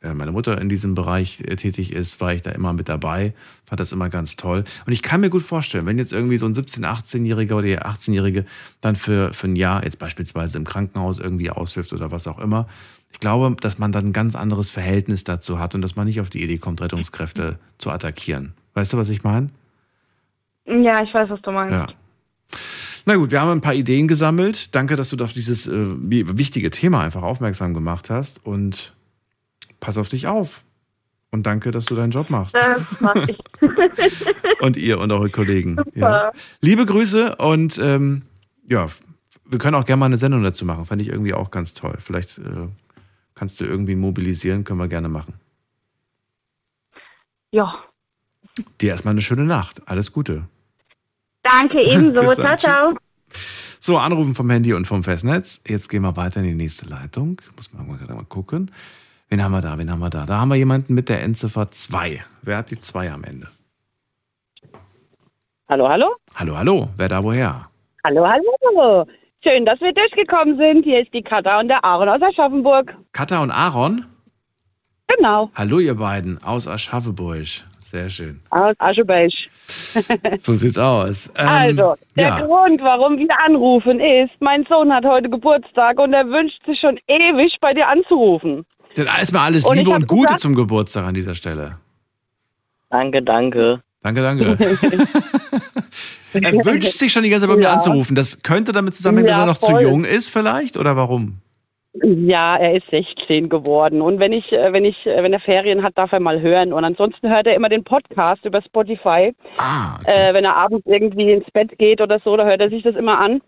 Speaker 1: meine Mutter in diesem Bereich äh, tätig ist, war ich da immer mit dabei, fand das immer ganz toll. Und ich kann mir gut vorstellen, wenn jetzt irgendwie so ein 17-, 18-Jähriger oder der 18-Jährige dann für, für ein Jahr jetzt beispielsweise im Krankenhaus irgendwie aushilft oder was auch immer, ich glaube, dass man dann ein ganz anderes Verhältnis dazu hat und dass man nicht auf die Idee kommt, Rettungskräfte zu attackieren. Weißt du, was ich meine?
Speaker 6: Ja, ich weiß, was du meinst.
Speaker 1: Ja. Na gut, wir haben ein paar Ideen gesammelt. Danke, dass du auf dieses äh, wichtige Thema einfach aufmerksam gemacht hast. Und pass auf dich auf. Und danke, dass du deinen Job machst.
Speaker 6: Das mach ich.
Speaker 1: und ihr und eure Kollegen.
Speaker 6: Super.
Speaker 1: Ja. Liebe Grüße und ähm, ja, wir können auch gerne mal eine Sendung dazu machen. Fand ich irgendwie auch ganz toll. Vielleicht äh, kannst du irgendwie mobilisieren, können wir gerne machen.
Speaker 6: Ja,
Speaker 1: Dir erstmal eine schöne Nacht. Alles Gute.
Speaker 6: danke ebenso. Ciao, ciao.
Speaker 1: So, anrufen vom Handy und vom Festnetz. Jetzt gehen wir weiter in die nächste Leitung. Muss man mal gucken. Wen haben wir da? Wen haben wir da? Da haben wir jemanden mit der Endziffer 2. Wer hat die 2 am Ende?
Speaker 7: Hallo, hallo?
Speaker 1: Hallo, hallo. Wer da woher?
Speaker 7: Hallo, hallo. Schön, dass wir durchgekommen sind. Hier ist die Katha und der Aaron aus Aschaffenburg.
Speaker 1: Katha und Aaron?
Speaker 7: Genau,
Speaker 1: Hallo, ihr beiden aus Aschaffenburg. Sehr schön.
Speaker 7: aus Aschebeich.
Speaker 1: So sieht's aus. Ähm,
Speaker 7: also, der
Speaker 1: ja.
Speaker 7: Grund, warum wir anrufen, ist, mein Sohn hat heute Geburtstag und er wünscht sich schon ewig, bei dir anzurufen.
Speaker 1: Dann erstmal alles
Speaker 7: Und
Speaker 1: Liebe und Gute
Speaker 7: gesagt-
Speaker 1: zum Geburtstag an dieser Stelle.
Speaker 7: Danke, danke.
Speaker 1: Danke, danke. er wünscht sich schon die ganze Zeit bei mir
Speaker 7: Ja.
Speaker 1: anzurufen. Das könnte damit zusammenhängen, dass
Speaker 7: Ja,
Speaker 1: er noch
Speaker 7: voll.
Speaker 1: zu jung ist, vielleicht? Oder warum?
Speaker 7: Ja, er ist 16 geworden und wenn ich, äh, wenn ich, äh, wenn er Ferien hat, darf er mal hören und ansonsten hört er immer den Podcast über Spotify.
Speaker 1: Ah, okay.
Speaker 7: Äh, wenn er abends irgendwie ins Bett geht oder so, da hört er sich das immer an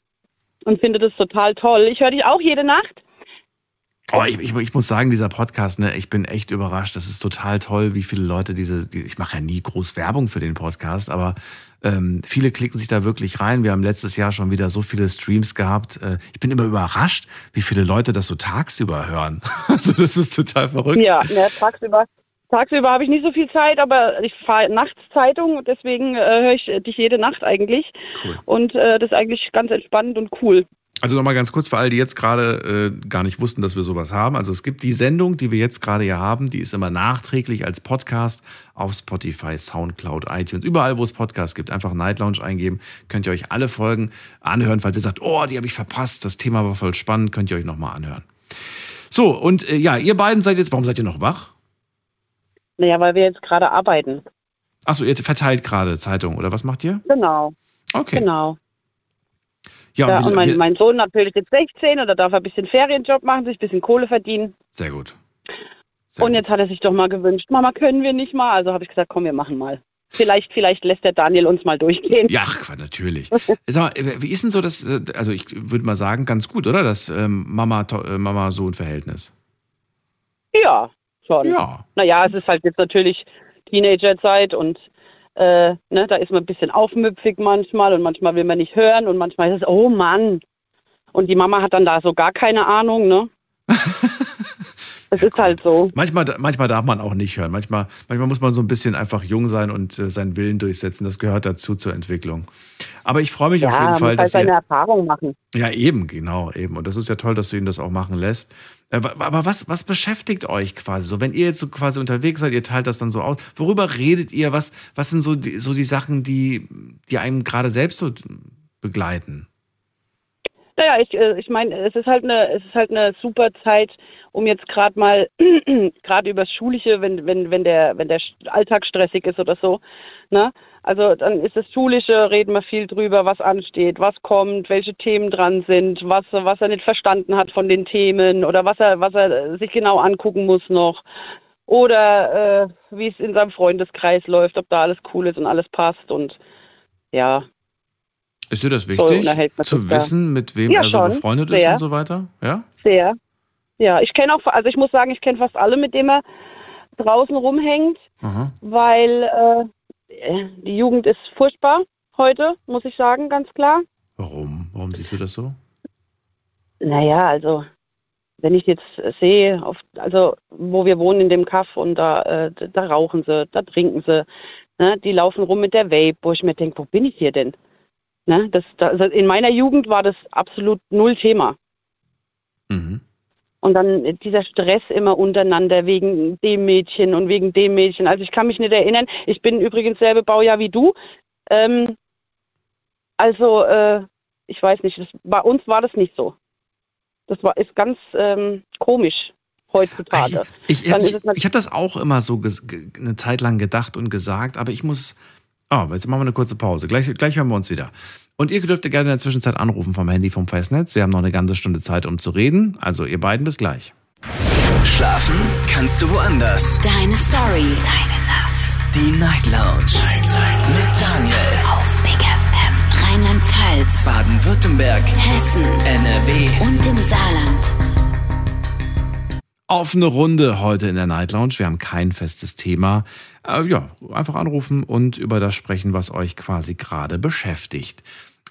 Speaker 7: und findet es total toll. Ich höre dich auch jede Nacht.
Speaker 1: Oh, ich, ich, ich muss sagen, dieser Podcast, ne, ich bin echt überrascht. Das ist total toll, wie viele Leute diese, die, ich mache ja nie groß Werbung für den Podcast, aber ähm, viele klicken sich da wirklich rein. Wir haben letztes Jahr schon wieder so viele Streams gehabt. Äh, ich bin immer überrascht, wie viele Leute das so tagsüber hören. Also das ist total verrückt.
Speaker 7: Ja, ne, tagsüber. Tagsüber habe ich nicht so viel Zeit, aber ich fahre nachts Zeitung und deswegen äh, höre ich dich jede Nacht eigentlich.
Speaker 1: Cool.
Speaker 7: Und äh, das ist eigentlich ganz entspannt und cool.
Speaker 1: Also nochmal ganz kurz für alle, die jetzt gerade äh, gar nicht wussten, dass wir sowas haben. Also es gibt die Sendung, die wir jetzt gerade hier haben, die ist immer nachträglich als Podcast auf Spotify, Soundcloud, iTunes, überall, wo es Podcasts gibt. Einfach Night Lounge eingeben, könnt ihr euch alle Folgen anhören. Falls ihr sagt, oh, die habe ich verpasst, das Thema war voll spannend, könnt ihr euch nochmal anhören. So, und äh, ja, ihr beiden seid jetzt, warum seid ihr noch wach?
Speaker 7: Naja, weil wir jetzt gerade arbeiten.
Speaker 1: Achso, ihr verteilt gerade Zeitung, oder was macht ihr?
Speaker 7: Genau,
Speaker 1: Okay.
Speaker 7: genau.
Speaker 1: Ja,
Speaker 7: Ja, und mein, mein Sohn natürlich jetzt 16 und da darf er ein bisschen Ferienjob machen, sich ein bisschen Kohle verdienen.
Speaker 1: sehr gut. Sehr
Speaker 7: Und jetzt hat er sich doch mal gewünscht, Mama, können wir nicht mal? Also habe ich gesagt, komm, wir machen mal. Vielleicht, vielleicht lässt der Daniel uns mal durchgehen.
Speaker 1: Ja, natürlich. Sag mal, wie ist denn so das, äh, also ich würde mal sagen, ganz gut, oder? Das ähm, Mama, äh, Mama-Sohn-Verhältnis.
Speaker 7: Ja, schon.
Speaker 1: Ja.
Speaker 7: Naja, es ist halt jetzt natürlich Teenagerzeit und äh, ne, da ist man ein bisschen aufmüpfig manchmal und manchmal will man nicht hören und manchmal ist es, oh Mann. Und die Mama hat dann da so gar keine Ahnung, ne? Es ist halt so.
Speaker 1: Manchmal, manchmal darf man auch nicht hören. Manchmal, manchmal muss man so ein bisschen einfach jung sein und äh, seinen Willen durchsetzen. Das gehört dazu zur Entwicklung. Aber ich freue mich auf
Speaker 7: Ja,
Speaker 1: jeden
Speaker 7: muss
Speaker 1: Fall,
Speaker 7: halt
Speaker 1: dass
Speaker 7: seine
Speaker 1: ihr.
Speaker 7: Erfahrung machen.
Speaker 1: Ja, eben, genau, eben. Und das ist ja toll, dass du ihn das auch machen lässt. Aber, aber was, was beschäftigt euch quasi so? Wenn ihr jetzt so quasi unterwegs seid, ihr teilt das dann so aus. Worüber redet ihr? Was, was sind so die, so die Sachen, die, die einem gerade selbst so begleiten?
Speaker 7: Naja, ich, äh, ich meine, es ist halt eine, es ist halt eine super Zeit, um jetzt gerade mal, gerade übers Schulische, wenn, wenn, wenn der, wenn der Alltag stressig ist oder so, ne? Also dann ist das Schulische, reden wir viel drüber, was ansteht, was kommt, welche Themen dran sind, was, was er nicht verstanden hat von den Themen oder was er, was er sich genau angucken muss noch. Oder äh, wie es in seinem Freundeskreis läuft, ob da alles cool ist und alles passt und ja,
Speaker 1: Ist dir das
Speaker 7: So
Speaker 1: wichtig,
Speaker 7: man
Speaker 1: zu
Speaker 7: da.
Speaker 1: wissen, mit wem
Speaker 7: Ja,
Speaker 1: er so
Speaker 7: schon.
Speaker 1: befreundet ist
Speaker 7: Sehr.
Speaker 1: und so weiter? Ja?
Speaker 7: Sehr. Ja, ich kenne auch, also ich muss sagen, ich kenne fast alle, mit denen er draußen rumhängt,
Speaker 1: Aha.
Speaker 7: weil äh, die Jugend ist furchtbar heute, muss ich sagen, ganz klar.
Speaker 1: Warum? Warum siehst du das so?
Speaker 7: Naja, also wenn ich jetzt sehe, auf, also wo wir wohnen in dem Kaff und da, äh, da rauchen sie, da trinken sie, ne? die laufen rum mit der Vape, wo ich mir denke, wo bin ich hier denn? Ne? Das, da, also in meiner Jugend war das absolut null Thema.
Speaker 1: Mhm.
Speaker 7: Und dann dieser Stress immer untereinander wegen dem Mädchen und wegen dem Mädchen. Also ich kann mich nicht erinnern. Ich bin übrigens selbe Baujahr wie du. Ähm, also äh, ich weiß nicht, das, bei uns war das nicht so. Das war ist ganz ähm, komisch heutzutage.
Speaker 1: Ich, ich, ich, ich habe das auch immer so eine Zeit lang gedacht und gesagt, aber ich muss. Oh, jetzt machen wir eine kurze Pause. Gleich, gleich hören wir uns wieder. Und ihr dürft gerne in der Zwischenzeit anrufen vom Handy vom Festnetz. Wir haben noch eine ganze Stunde Zeit, um zu reden. Also ihr beiden bis gleich.
Speaker 8: Schlafen kannst du woanders.
Speaker 9: Deine Story. Deine Nacht.
Speaker 8: Die Night Lounge. Mit Daniel.
Speaker 9: Auf Big FM. Rheinland-Pfalz.
Speaker 8: Baden-Württemberg.
Speaker 9: Hessen.
Speaker 8: NRW.
Speaker 9: Und im Saarland.
Speaker 1: Offene Runde heute in der Night Lounge. Wir haben kein festes Thema. Äh, ja, einfach anrufen und über das sprechen, was euch quasi gerade beschäftigt.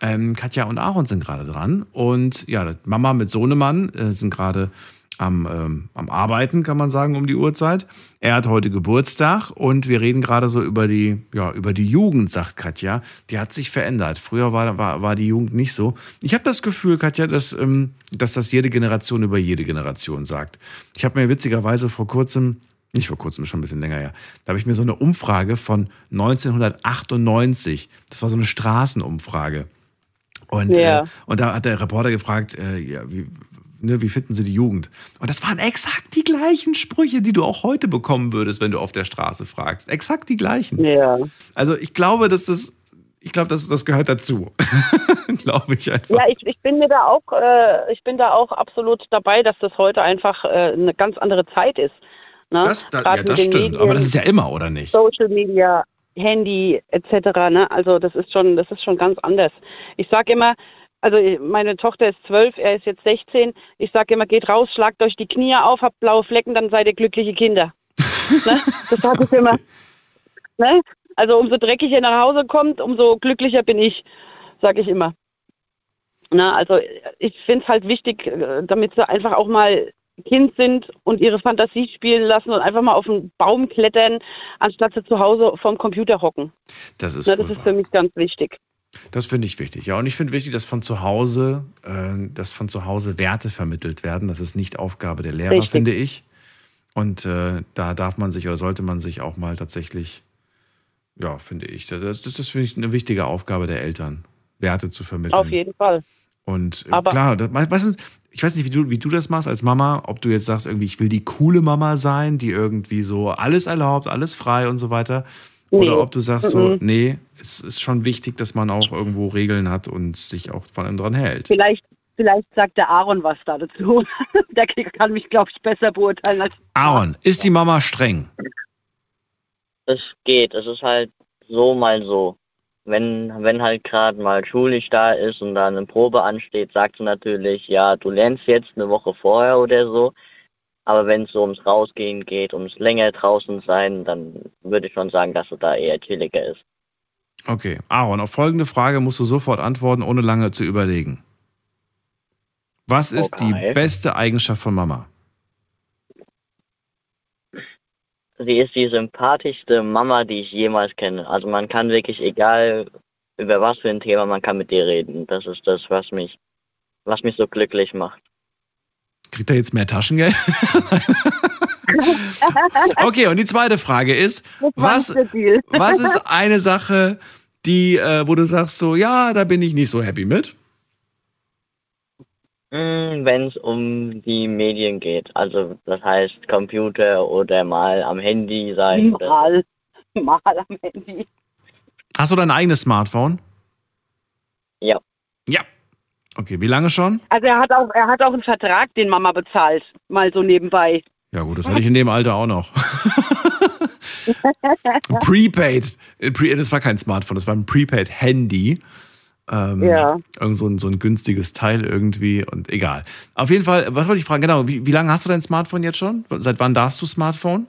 Speaker 1: Ähm, Katja und Aaron sind gerade dran und ja, Mama mit Sohnemann äh, sind gerade am, ähm, am Arbeiten, kann man sagen, um die Uhrzeit. Er hat heute Geburtstag und wir reden gerade so über die, ja, über die Jugend, sagt Katja. Die hat sich verändert. Früher war, war, war die Jugend nicht so. Ich habe das Gefühl, Katja, dass, ähm, dass das jede Generation über jede Generation sagt. Ich habe mir witzigerweise vor kurzem, nicht vor kurzem, schon ein bisschen länger her, da habe ich mir so eine Umfrage von 1998, das war so eine Straßenumfrage. Und,
Speaker 7: Ja.
Speaker 1: äh, und da hat der Reporter gefragt, äh, ja, wie, ne, wie finden Sie die Jugend? Und das waren exakt die gleichen Sprüche, die du auch heute bekommen würdest, wenn du auf der Straße fragst. Exakt die gleichen.
Speaker 7: Ja.
Speaker 1: Also ich glaube, dass das, ich glaube, das, das gehört dazu. glaube ich einfach.
Speaker 7: Ja, ich, ich bin mir da auch, äh, ich bin da auch absolut dabei, dass das heute einfach äh, eine ganz andere Zeit ist. Ne?
Speaker 1: das, da, ja, das stimmt.
Speaker 7: Medien,
Speaker 1: Aber das ist ja immer, oder nicht?
Speaker 7: Social Media, Handy etc. Ne? Also das ist schon, das ist schon ganz anders. Ich sage immer, also meine Tochter ist zwölf, er ist jetzt 16. Ich sage immer, geht raus, schlagt euch die Knie auf, habt blaue Flecken, dann seid ihr glückliche Kinder. ne? Das sage ich immer. Ne? Also umso dreckiger nach Hause kommt, umso glücklicher bin ich, sage ich immer. Na, also ich finde es halt wichtig, äh, damit sie einfach auch mal Kind sind und ihre Fantasie spielen lassen und einfach mal auf einen Baum klettern, anstatt sie zu Hause vorm Computer hocken.
Speaker 1: Das ist,
Speaker 7: Na, das ist für mich ganz wichtig.
Speaker 1: Das finde ich wichtig. Ja, und ich finde wichtig, dass von zu Hause, äh, dass von zu Hause Werte vermittelt werden. Das ist nicht Aufgabe der Lehrer,
Speaker 7: Richtig.
Speaker 1: finde ich. Und äh, da darf man sich oder sollte man sich auch mal tatsächlich, ja, finde ich, das, das, das finde ich eine wichtige Aufgabe der Eltern, Werte zu vermitteln.
Speaker 7: Auf jeden Fall.
Speaker 1: Und äh,
Speaker 7: Aber-
Speaker 1: klar, das, meistens, ich weiß nicht, wie du, wie du das machst als Mama, ob du jetzt sagst, irgendwie, ich will die coole Mama sein, die irgendwie so alles erlaubt, alles frei und so weiter. Oder
Speaker 7: Nee.
Speaker 1: ob du sagst so, nee, es ist schon wichtig, dass man auch irgendwo Regeln hat und sich auch von einem dran hält.
Speaker 7: Vielleicht, vielleicht sagt der Aaron was da dazu. der kann mich, glaube ich, besser beurteilen als
Speaker 1: Aaron, ist die Mama streng?
Speaker 10: Es geht, es ist halt so mal so. Wenn, wenn halt gerade mal schulisch da ist und da eine Probe ansteht, sagt sie natürlich, ja, du lernst jetzt eine Woche vorher oder so. Aber wenn es so ums Rausgehen geht, ums länger draußen sein, dann würde ich schon sagen, dass sie da eher chilliger ist.
Speaker 1: Okay, Aaron, auf folgende Frage musst du sofort antworten, ohne lange zu überlegen. Was ist
Speaker 10: Okay.
Speaker 1: die beste Eigenschaft von Mama?
Speaker 10: Sie ist die sympathischste Mama, die ich jemals kenne. Also man kann wirklich, egal über was für ein Thema, man kann mit ihr reden. Das ist das, was mich, was mich so glücklich macht.
Speaker 1: Kriegt er jetzt mehr Taschengeld? okay, und die zweite Frage ist, was, was ist eine Sache, die, äh, wo du sagst so, ja, da bin ich nicht so happy mit?
Speaker 10: Wenn es um die Medien geht, also das heißt Computer oder mal am Handy sein. oder-
Speaker 7: mal, mal am Handy.
Speaker 1: Hast du dein eigenes Smartphone?
Speaker 10: Ja.
Speaker 1: Ja. Okay, wie lange schon?
Speaker 7: Also er hat auch, er hat auch einen Vertrag, den Mama bezahlt, mal so nebenbei.
Speaker 1: Ja gut, das hatte ich in dem Alter auch noch. Prepaid. Das war kein Smartphone, das war ein Prepaid-Handy. Ähm,
Speaker 7: Ja.
Speaker 1: Irgend so ein, so ein günstiges Teil irgendwie und egal. Auf jeden Fall, was wollte ich fragen? Genau, wie, wie lange hast du dein Smartphone jetzt schon? Seit wann darfst du Smartphone?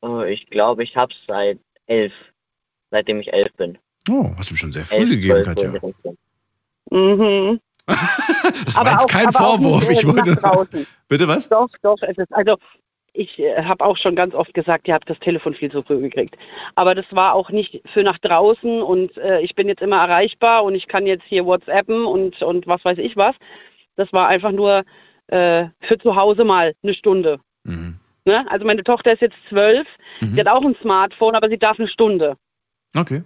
Speaker 10: Oh, ich glaube, ich habe es seit elf, seitdem ich elf bin.
Speaker 1: Oh, hast du mir schon sehr früh
Speaker 10: Elf,
Speaker 1: gegeben,
Speaker 10: zwölf,
Speaker 1: Katja.
Speaker 7: Mhm.
Speaker 1: Das war jetzt kein Vorwurf.
Speaker 7: nicht, äh,
Speaker 1: ich wollte. Bitte was?
Speaker 7: Doch, doch, es ist, also ich äh, habe auch schon ganz oft gesagt, ihr habt das Telefon viel zu früh gekriegt. Aber das war auch nicht für nach draußen und äh, ich bin jetzt immer erreichbar und ich kann jetzt hier WhatsAppen und, und was weiß ich was. Das war einfach nur äh, für zu Hause mal eine Stunde.
Speaker 1: Mhm.
Speaker 7: Ne? Also meine Tochter ist jetzt zwölf,
Speaker 1: Mhm.
Speaker 7: sie hat auch ein Smartphone, aber sie darf eine Stunde.
Speaker 1: Okay.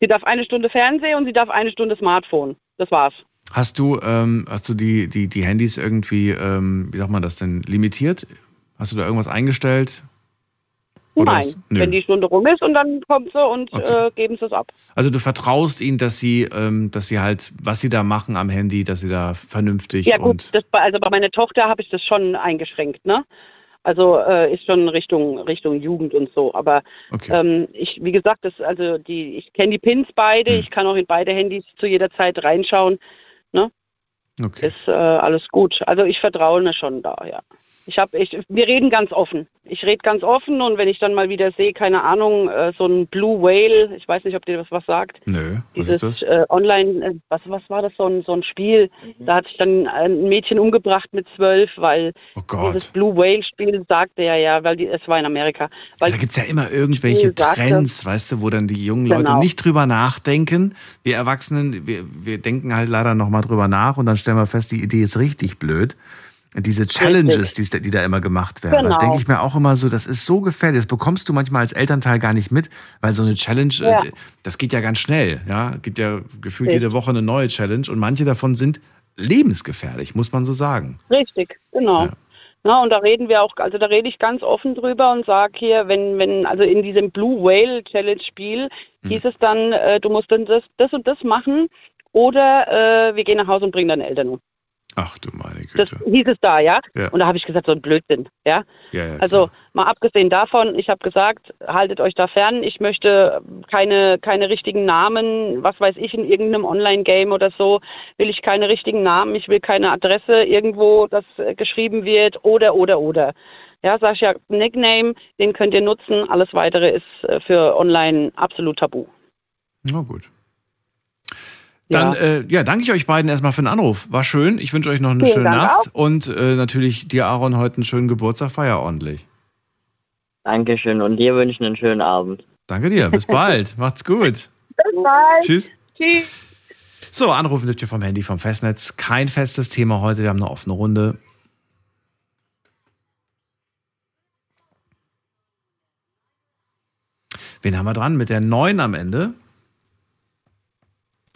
Speaker 7: Sie darf eine Stunde Fernsehen und sie darf eine Stunde Smartphone. Das war's.
Speaker 1: Hast du, ähm, hast du die, die, die Handys irgendwie, ähm, wie sagt man das denn, limitiert? Hast du da irgendwas eingestellt? Oder
Speaker 7: Nein, wenn die Stunde rum ist und dann kommt sie und äh, geben sie es ab.
Speaker 1: Also du vertraust ihnen, dass sie, ähm, dass sie halt, was sie da machen am Handy, dass sie da vernünftig
Speaker 7: Ja gut,
Speaker 1: und
Speaker 7: das, also bei meiner Tochter habe ich das schon eingeschränkt, ne? Also äh, ist schon Richtung Richtung Jugend und so. Aber
Speaker 1: Okay.
Speaker 7: ähm, ich, wie gesagt, das also die, ich kenne die Pins beide,
Speaker 1: Hm.
Speaker 7: ich kann auch in beide Handys zu jeder Zeit reinschauen. Ne?
Speaker 1: Okay.
Speaker 7: Ist äh, alles gut. Also ich vertraue mir schon da, ja. Ich habe, ich, wir reden ganz offen. Ich rede ganz offen und wenn ich dann mal wieder sehe, keine Ahnung, äh, so ein Blue Whale, ich weiß nicht, ob dir das was sagt.
Speaker 1: Nö, was
Speaker 7: Dieses
Speaker 1: ist das?
Speaker 7: äh, Online, äh, was, was war das, so ein, so ein Spiel, da hat sich dann ein Mädchen umgebracht mit zwölf, weil
Speaker 1: Oh Gott.
Speaker 7: dieses Blue Whale Spiel sagte ja, ja, weil die, es war in Amerika. Weil
Speaker 1: Da gibt es ja immer irgendwelche
Speaker 7: sagte-
Speaker 1: Trends, weißt du, wo dann die jungen Leute
Speaker 7: Genau.
Speaker 1: nicht drüber nachdenken. Wir Erwachsenen, wir, wir denken halt leider nochmal drüber nach und dann stellen wir fest, die Idee ist richtig blöd. Diese Challenges, die, die da immer gemacht werden,
Speaker 7: Genau.
Speaker 1: da denke ich mir auch immer so, das ist so gefährlich. Das bekommst du manchmal als Elternteil gar nicht mit, weil so eine Challenge,
Speaker 7: Ja.
Speaker 1: äh, das geht ja ganz schnell. Ja, gibt ja gefühlt
Speaker 7: Richtig.
Speaker 1: jede Woche eine neue Challenge und manche davon sind lebensgefährlich, muss man so sagen.
Speaker 7: Richtig, genau.
Speaker 1: Ja.
Speaker 7: Ja. und da reden wir auch, also da rede ich ganz offen drüber und sage hier, wenn, wenn, also in diesem Blue Whale Challenge Spiel
Speaker 1: Hm.
Speaker 7: hieß es dann, äh, du musst dann das, das und das machen oder äh, wir gehen nach Hause und bringen deine Eltern um.
Speaker 1: Ach du meine
Speaker 7: Das
Speaker 1: Güte.
Speaker 7: hieß es da, ja.
Speaker 1: Ja.
Speaker 7: Und da habe ich gesagt, so ein Blödsinn, ja.
Speaker 1: Ja, ja,
Speaker 7: Also mal abgesehen davon, ich habe gesagt, haltet euch da fern. Ich möchte keine, keine richtigen Namen, was weiß ich, in irgendeinem Online-Game oder so, will ich keine richtigen Namen. Ich will keine Adresse irgendwo, das äh, geschrieben wird oder, oder, oder. Ja, sag ich ja, Nickname, den könnt ihr nutzen. Alles weitere ist äh, für online absolut tabu.
Speaker 1: Na gut. Dann ja. Äh, ja, danke ich euch beiden erstmal für den Anruf. War schön. Ich wünsche euch noch eine
Speaker 7: Vielen
Speaker 1: schöne
Speaker 7: Dank
Speaker 1: Nacht und äh, natürlich dir, Aaron, heute einen schönen Geburtstag. Feier ordentlich.
Speaker 10: Dankeschön und dir wünsche ich einen schönen Abend.
Speaker 1: Danke dir. Bis bald. Macht's gut.
Speaker 7: Bis bald.
Speaker 1: Tschüss.
Speaker 7: Tschüss.
Speaker 1: So, anrufen dürft ihr vom Handy, vom Festnetz. Kein festes Thema heute. Wir haben eine offene Runde. Wen haben wir dran? Mit der 9 am Ende.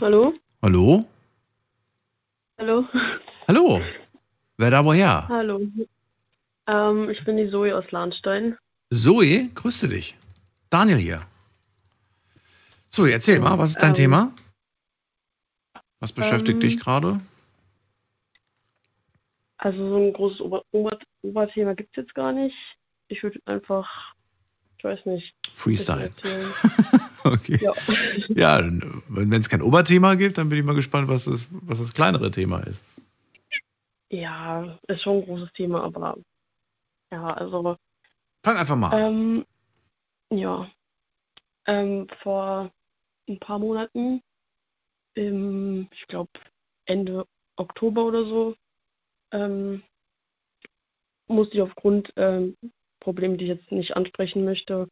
Speaker 11: Hallo?
Speaker 1: Hallo?
Speaker 11: Hallo?
Speaker 1: Hallo? Wer da woher?
Speaker 11: Hallo. Ähm, ich bin die Zoe aus Lahnstein.
Speaker 1: Zoe, grüße dich. Daniel hier. Zoe, erzähl mal, was ist dein
Speaker 11: Ähm,
Speaker 1: Thema? Was beschäftigt
Speaker 11: ähm,
Speaker 1: dich gerade?
Speaker 11: Also so ein großes Ober Ober Oberthema gibt es jetzt gar nicht. Ich würde einfach, ich weiß nicht.
Speaker 1: Freestyle. Okay.
Speaker 11: Ja.
Speaker 1: Ja, wenn es kein Oberthema gibt, dann bin ich mal gespannt, was das, was das kleinere Thema ist.
Speaker 11: ja, ist schon ein großes Thema, aber ja, also
Speaker 1: Fang einfach mal an.
Speaker 11: Ähm, ja. Ähm, vor ein paar Monaten, im, ich glaube Ende Oktober oder so, ähm, musste ich aufgrund ähm, Problemen, die ich jetzt nicht ansprechen möchte,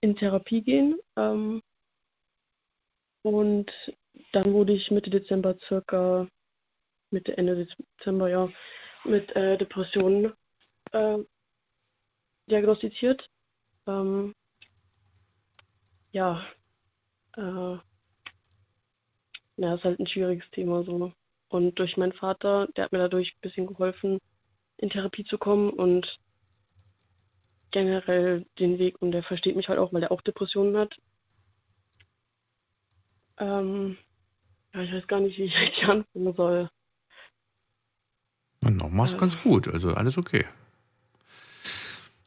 Speaker 11: in Therapie gehen. Ähm, und dann wurde ich Mitte Dezember circa, Mitte, Ende Dezember, ja, mit äh, Depressionen äh, diagnostiziert. Ähm, ja, äh, ja, ist halt ein schwieriges Thema so. Und durch meinen Vater, der hat mir dadurch ein bisschen geholfen, in Therapie zu kommen und generell den Weg und der versteht mich halt auch, weil er auch Depressionen hat. Ähm, ja, ich weiß gar nicht, wie ich richtig anfangen soll.
Speaker 1: Na, noch machst
Speaker 11: äh,
Speaker 1: ganz gut, also alles okay.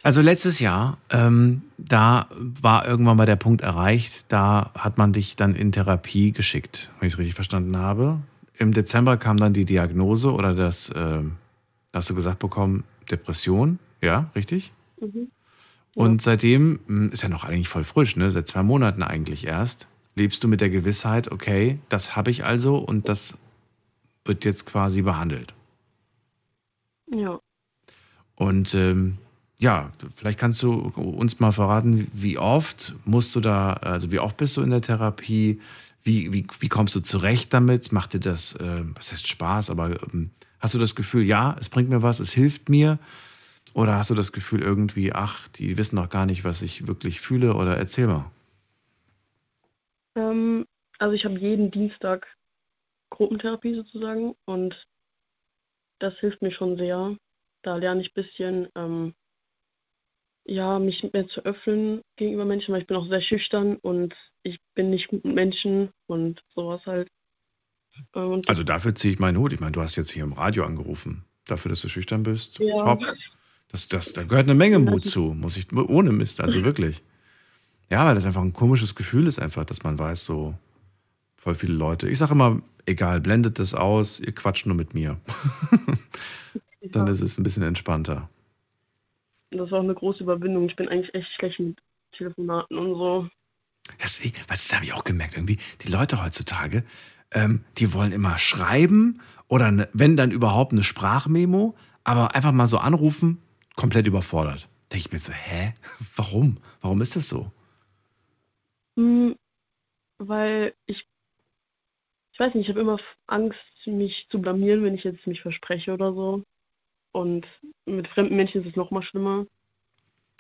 Speaker 1: Also letztes Jahr, ähm, da war irgendwann mal der Punkt erreicht, da hat man dich dann in Therapie geschickt, wenn ich es richtig verstanden habe. Im Dezember kam dann die Diagnose oder das, ähm, hast du gesagt bekommen, Depression, ja, richtig?
Speaker 11: Mhm.
Speaker 1: Und seitdem, mh, ist ja noch eigentlich voll frisch, ne? seit zwei Monaten eigentlich erst, lebst du mit der Gewissheit, okay, das habe ich also und das wird jetzt quasi behandelt.
Speaker 11: Ja.
Speaker 1: Und ähm, ja, vielleicht kannst du uns mal verraten, wie oft musst du da, also wie oft bist du in der Therapie? Wie, wie, wie kommst du zurecht damit? Macht dir das, äh, was heißt Spaß, aber ähm, Hast du das Gefühl, ja, es bringt mir was, es hilft mir? Oder hast du das Gefühl irgendwie, ach, die wissen noch gar nicht, was ich wirklich fühle? Oder erzähl mal.
Speaker 11: Ähm, also ich habe jeden Dienstag Gruppentherapie sozusagen und das hilft mir schon sehr. Da lerne ich ein bisschen, ähm, ja, mich mehr zu öffnen gegenüber Menschen, weil ich bin auch sehr schüchtern und ich bin nicht gut mit Menschen und sowas halt. Und
Speaker 1: Also dafür ziehe ich meinen Hut. Ich meine, du hast jetzt hier im Radio angerufen. Dafür, dass du schüchtern bist.
Speaker 11: Ja.
Speaker 1: Top. Das, das, da gehört eine Menge Mut zu, muss ich, ohne Mist, also wirklich. Ja, weil das einfach ein komisches Gefühl ist, einfach, dass man weiß, so voll viele Leute. Ich sage immer, egal, blendet das aus, ihr quatscht nur mit mir. Dann ist es ein bisschen entspannter.
Speaker 11: das war auch eine große Überwindung. Ich bin eigentlich echt schlecht mit Telefonaten und so.
Speaker 1: Das, was, das habe ich auch gemerkt, irgendwie, die Leute heutzutage, ähm, die wollen immer schreiben oder ne, wenn dann überhaupt eine Sprachmemo, aber einfach mal so anrufen, komplett überfordert. Denke ich mir so, hä? Warum? Warum ist das so?
Speaker 11: Hm, weil ich, ich weiß nicht, ich habe immer Angst, mich zu blamieren, wenn ich jetzt mich verspreche oder so. Und mit fremden Menschen ist es noch mal schlimmer.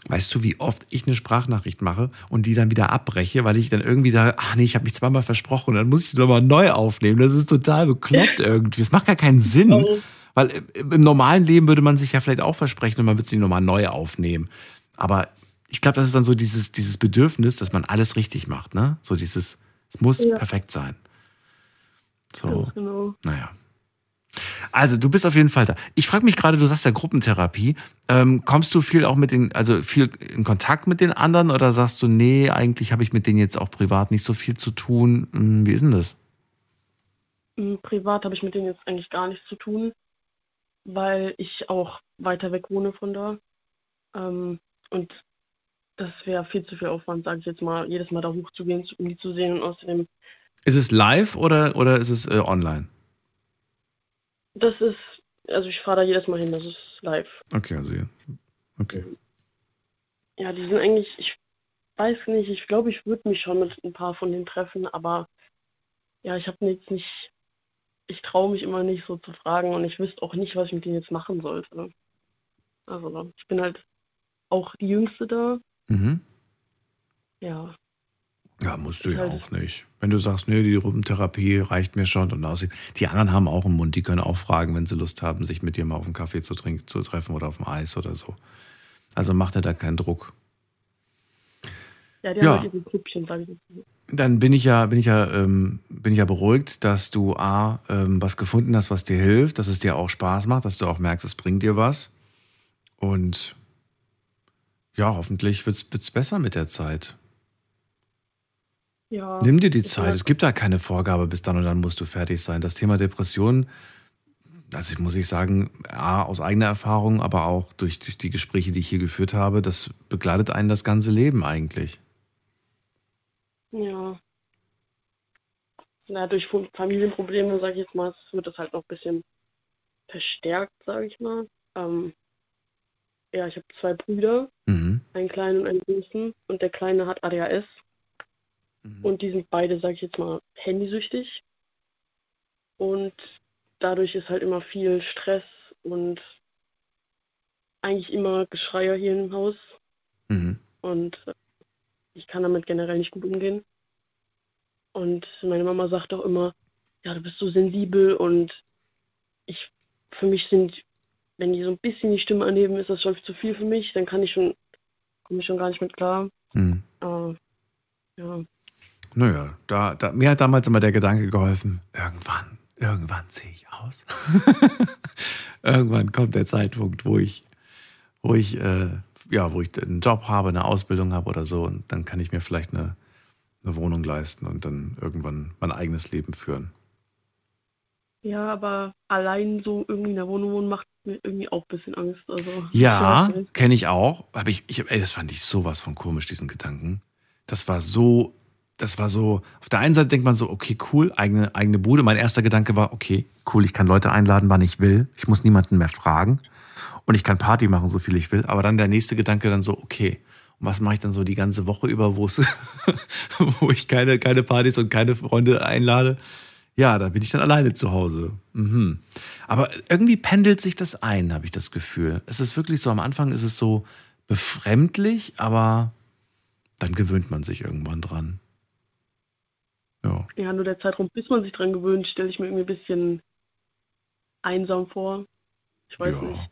Speaker 1: Weißt du, wie oft ich eine Sprachnachricht mache und die dann wieder abbreche, weil ich dann irgendwie sage, ach nee, ich habe mich zweimal versprochen dann muss ich die nochmal neu aufnehmen. Das ist total bekloppt irgendwie. Das macht gar keinen Sinn. Weil im normalen Leben würde man sich ja vielleicht auch versprechen und man würde sie nochmal neu aufnehmen. Aber ich glaube, das ist dann so dieses, dieses Bedürfnis, dass man alles richtig macht. Ne? So dieses, es muss
Speaker 11: Ja.
Speaker 1: perfekt sein. So,
Speaker 11: genau.
Speaker 1: naja. Also, du bist auf jeden Fall da. Ich frage mich gerade, du sagst ja Gruppentherapie. Ähm, kommst du viel auch mit den, also viel in Kontakt mit den anderen oder sagst du, nee, eigentlich habe ich mit denen jetzt auch privat nicht so viel zu tun? Hm, Wie ist denn das?
Speaker 11: Hm, Privat habe ich mit denen jetzt eigentlich gar nichts zu tun, weil ich auch weiter weg wohne von da. Ähm, und das wäre viel zu viel Aufwand, sage ich jetzt mal, jedes Mal da hochzugehen, um die zu sehen. Und außerdem,
Speaker 1: Ist es live oder, oder ist es äh, online?
Speaker 11: das ist, also ich fahre da jedes Mal hin, das ist live.
Speaker 1: Okay, also ja. Okay.
Speaker 11: Ja, die sind eigentlich, ich weiß nicht, ich glaube, ich würde mich schon mit ein paar von denen treffen, aber ja, ich habe jetzt nicht, ich traue mich immer nicht so zu fragen und ich wüsste auch nicht, was ich mit denen jetzt machen sollte. Also ich bin halt auch die Jüngste da.
Speaker 1: Mhm.
Speaker 11: Ja,
Speaker 1: Ja, musst du ja
Speaker 11: Halt.
Speaker 1: auch nicht. Wenn du sagst, nee, die Rumpentherapie reicht mir schon und aussieht. Die anderen haben auch einen Mund, die können auch fragen, wenn sie Lust haben, sich mit dir mal auf einen Kaffee zu trinken, zu treffen oder auf dem Eis oder so. Also mach dir da keinen Druck.
Speaker 11: ja, die
Speaker 1: Ja.
Speaker 11: haben halt ihre Grüppchen, sage ich jetzt.
Speaker 1: Dann bin ich ja, bin ich ja, ähm, bin ich ja beruhigt, dass du A, ähm, was gefunden hast, was dir hilft, dass es dir auch Spaß macht, dass du auch merkst, es bringt dir was. Und ja, hoffentlich wird es besser mit der Zeit.
Speaker 11: Ja,
Speaker 1: Nimm dir die Zeit. Es gibt da keine Vorgabe, bis dann und dann musst du fertig sein. Das Thema Depression, also ich muss ich sagen, A, aus eigener Erfahrung, aber auch durch, durch die Gespräche, die ich hier geführt habe, das begleitet einen das ganze Leben eigentlich.
Speaker 11: Ja. Na, durch Familienprobleme, sage ich jetzt mal, wird das halt noch ein bisschen verstärkt, sage ich mal. Ähm, ja, ich habe zwei Brüder,
Speaker 1: Mhm.
Speaker 11: einen kleinen und einen großen. Und der Kleine hat ADHS. Und die sind beide, sage ich jetzt mal, handysüchtig. Und dadurch ist halt immer viel Stress und eigentlich immer Geschreier hier im Haus.
Speaker 1: Mhm.
Speaker 11: Und äh, ich kann damit generell nicht gut umgehen. Und meine Mama sagt auch immer, ja, du bist so sensibel und ich, für mich sind, wenn die so ein bisschen die Stimme anheben, ist das schon zu viel für mich, dann kann ich schon, komme ich schon gar nicht mit klar.
Speaker 1: Mhm.
Speaker 11: Aber, ja,
Speaker 1: Naja, da, da, mir hat damals immer der Gedanke geholfen, irgendwann, irgendwann sehe ich aus. irgendwann kommt der Zeitpunkt, wo ich, wo ich, äh, ja, wo ich einen Job habe, eine Ausbildung habe oder so, und dann kann ich mir vielleicht eine, eine Wohnung leisten und dann irgendwann mein eigenes Leben führen.
Speaker 11: ja, aber allein so irgendwie in der Wohnung wohnen macht mir irgendwie auch ein bisschen Angst. Also,
Speaker 1: Ja, kenne ich auch. Aber ich, ich, ey, das fand ich sowas von komisch, diesen Gedanken. Das war so, das war so, auf der einen Seite denkt man so, okay, cool, eigene, eigene Bude. Mein erster Gedanke war, okay, cool, ich kann Leute einladen, wann ich will. Ich muss niemanden mehr fragen. Und ich kann Party machen, so viel ich will. Aber dann der nächste Gedanke dann so, okay, und was mache ich dann so die ganze Woche über, wo wo ich keine, keine Partys und keine Freunde einlade? Ja, da bin ich dann alleine zu Hause. Mhm. Aber irgendwie pendelt sich das ein, habe ich das Gefühl. Es ist wirklich so, am Anfang ist es so befremdlich, aber dann gewöhnt man sich irgendwann dran. Ja.
Speaker 11: Ja, nur der Zeitraum, bis man sich dran gewöhnt, stelle ich mir irgendwie ein bisschen einsam vor. Ich weiß
Speaker 1: Ja.
Speaker 11: nicht.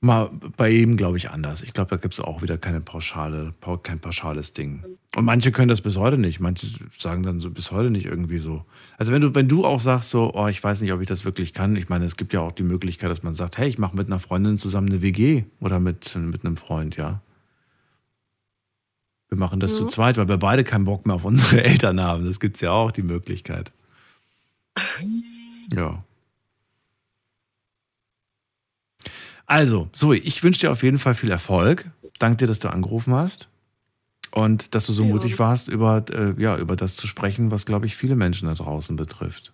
Speaker 1: Mal bei ihm glaube ich anders. Ich glaube, da gibt es auch wieder keine pauschale, pau- kein pauschales Ding. Und manche können das bis heute nicht. Manche sagen dann so bis heute nicht irgendwie so. Also wenn du, wenn du auch sagst so, oh, ich weiß nicht, ob ich das wirklich kann. Ich meine, es gibt ja auch die Möglichkeit, dass man sagt, hey, ich mache mit einer Freundin zusammen eine WG oder mit, mit einem Freund, ja. Wir machen das
Speaker 11: Ja.
Speaker 1: zu zweit, weil wir beide keinen Bock mehr auf unsere Eltern haben. Das gibt es ja auch, die Möglichkeit. Ja. Also, Zoe, ich wünsche dir auf jeden Fall viel Erfolg. Danke dir, dass du angerufen hast und dass du so
Speaker 11: Ja.
Speaker 1: mutig warst, über, äh, ja, über das zu sprechen, was, glaube ich, viele Menschen da draußen betrifft.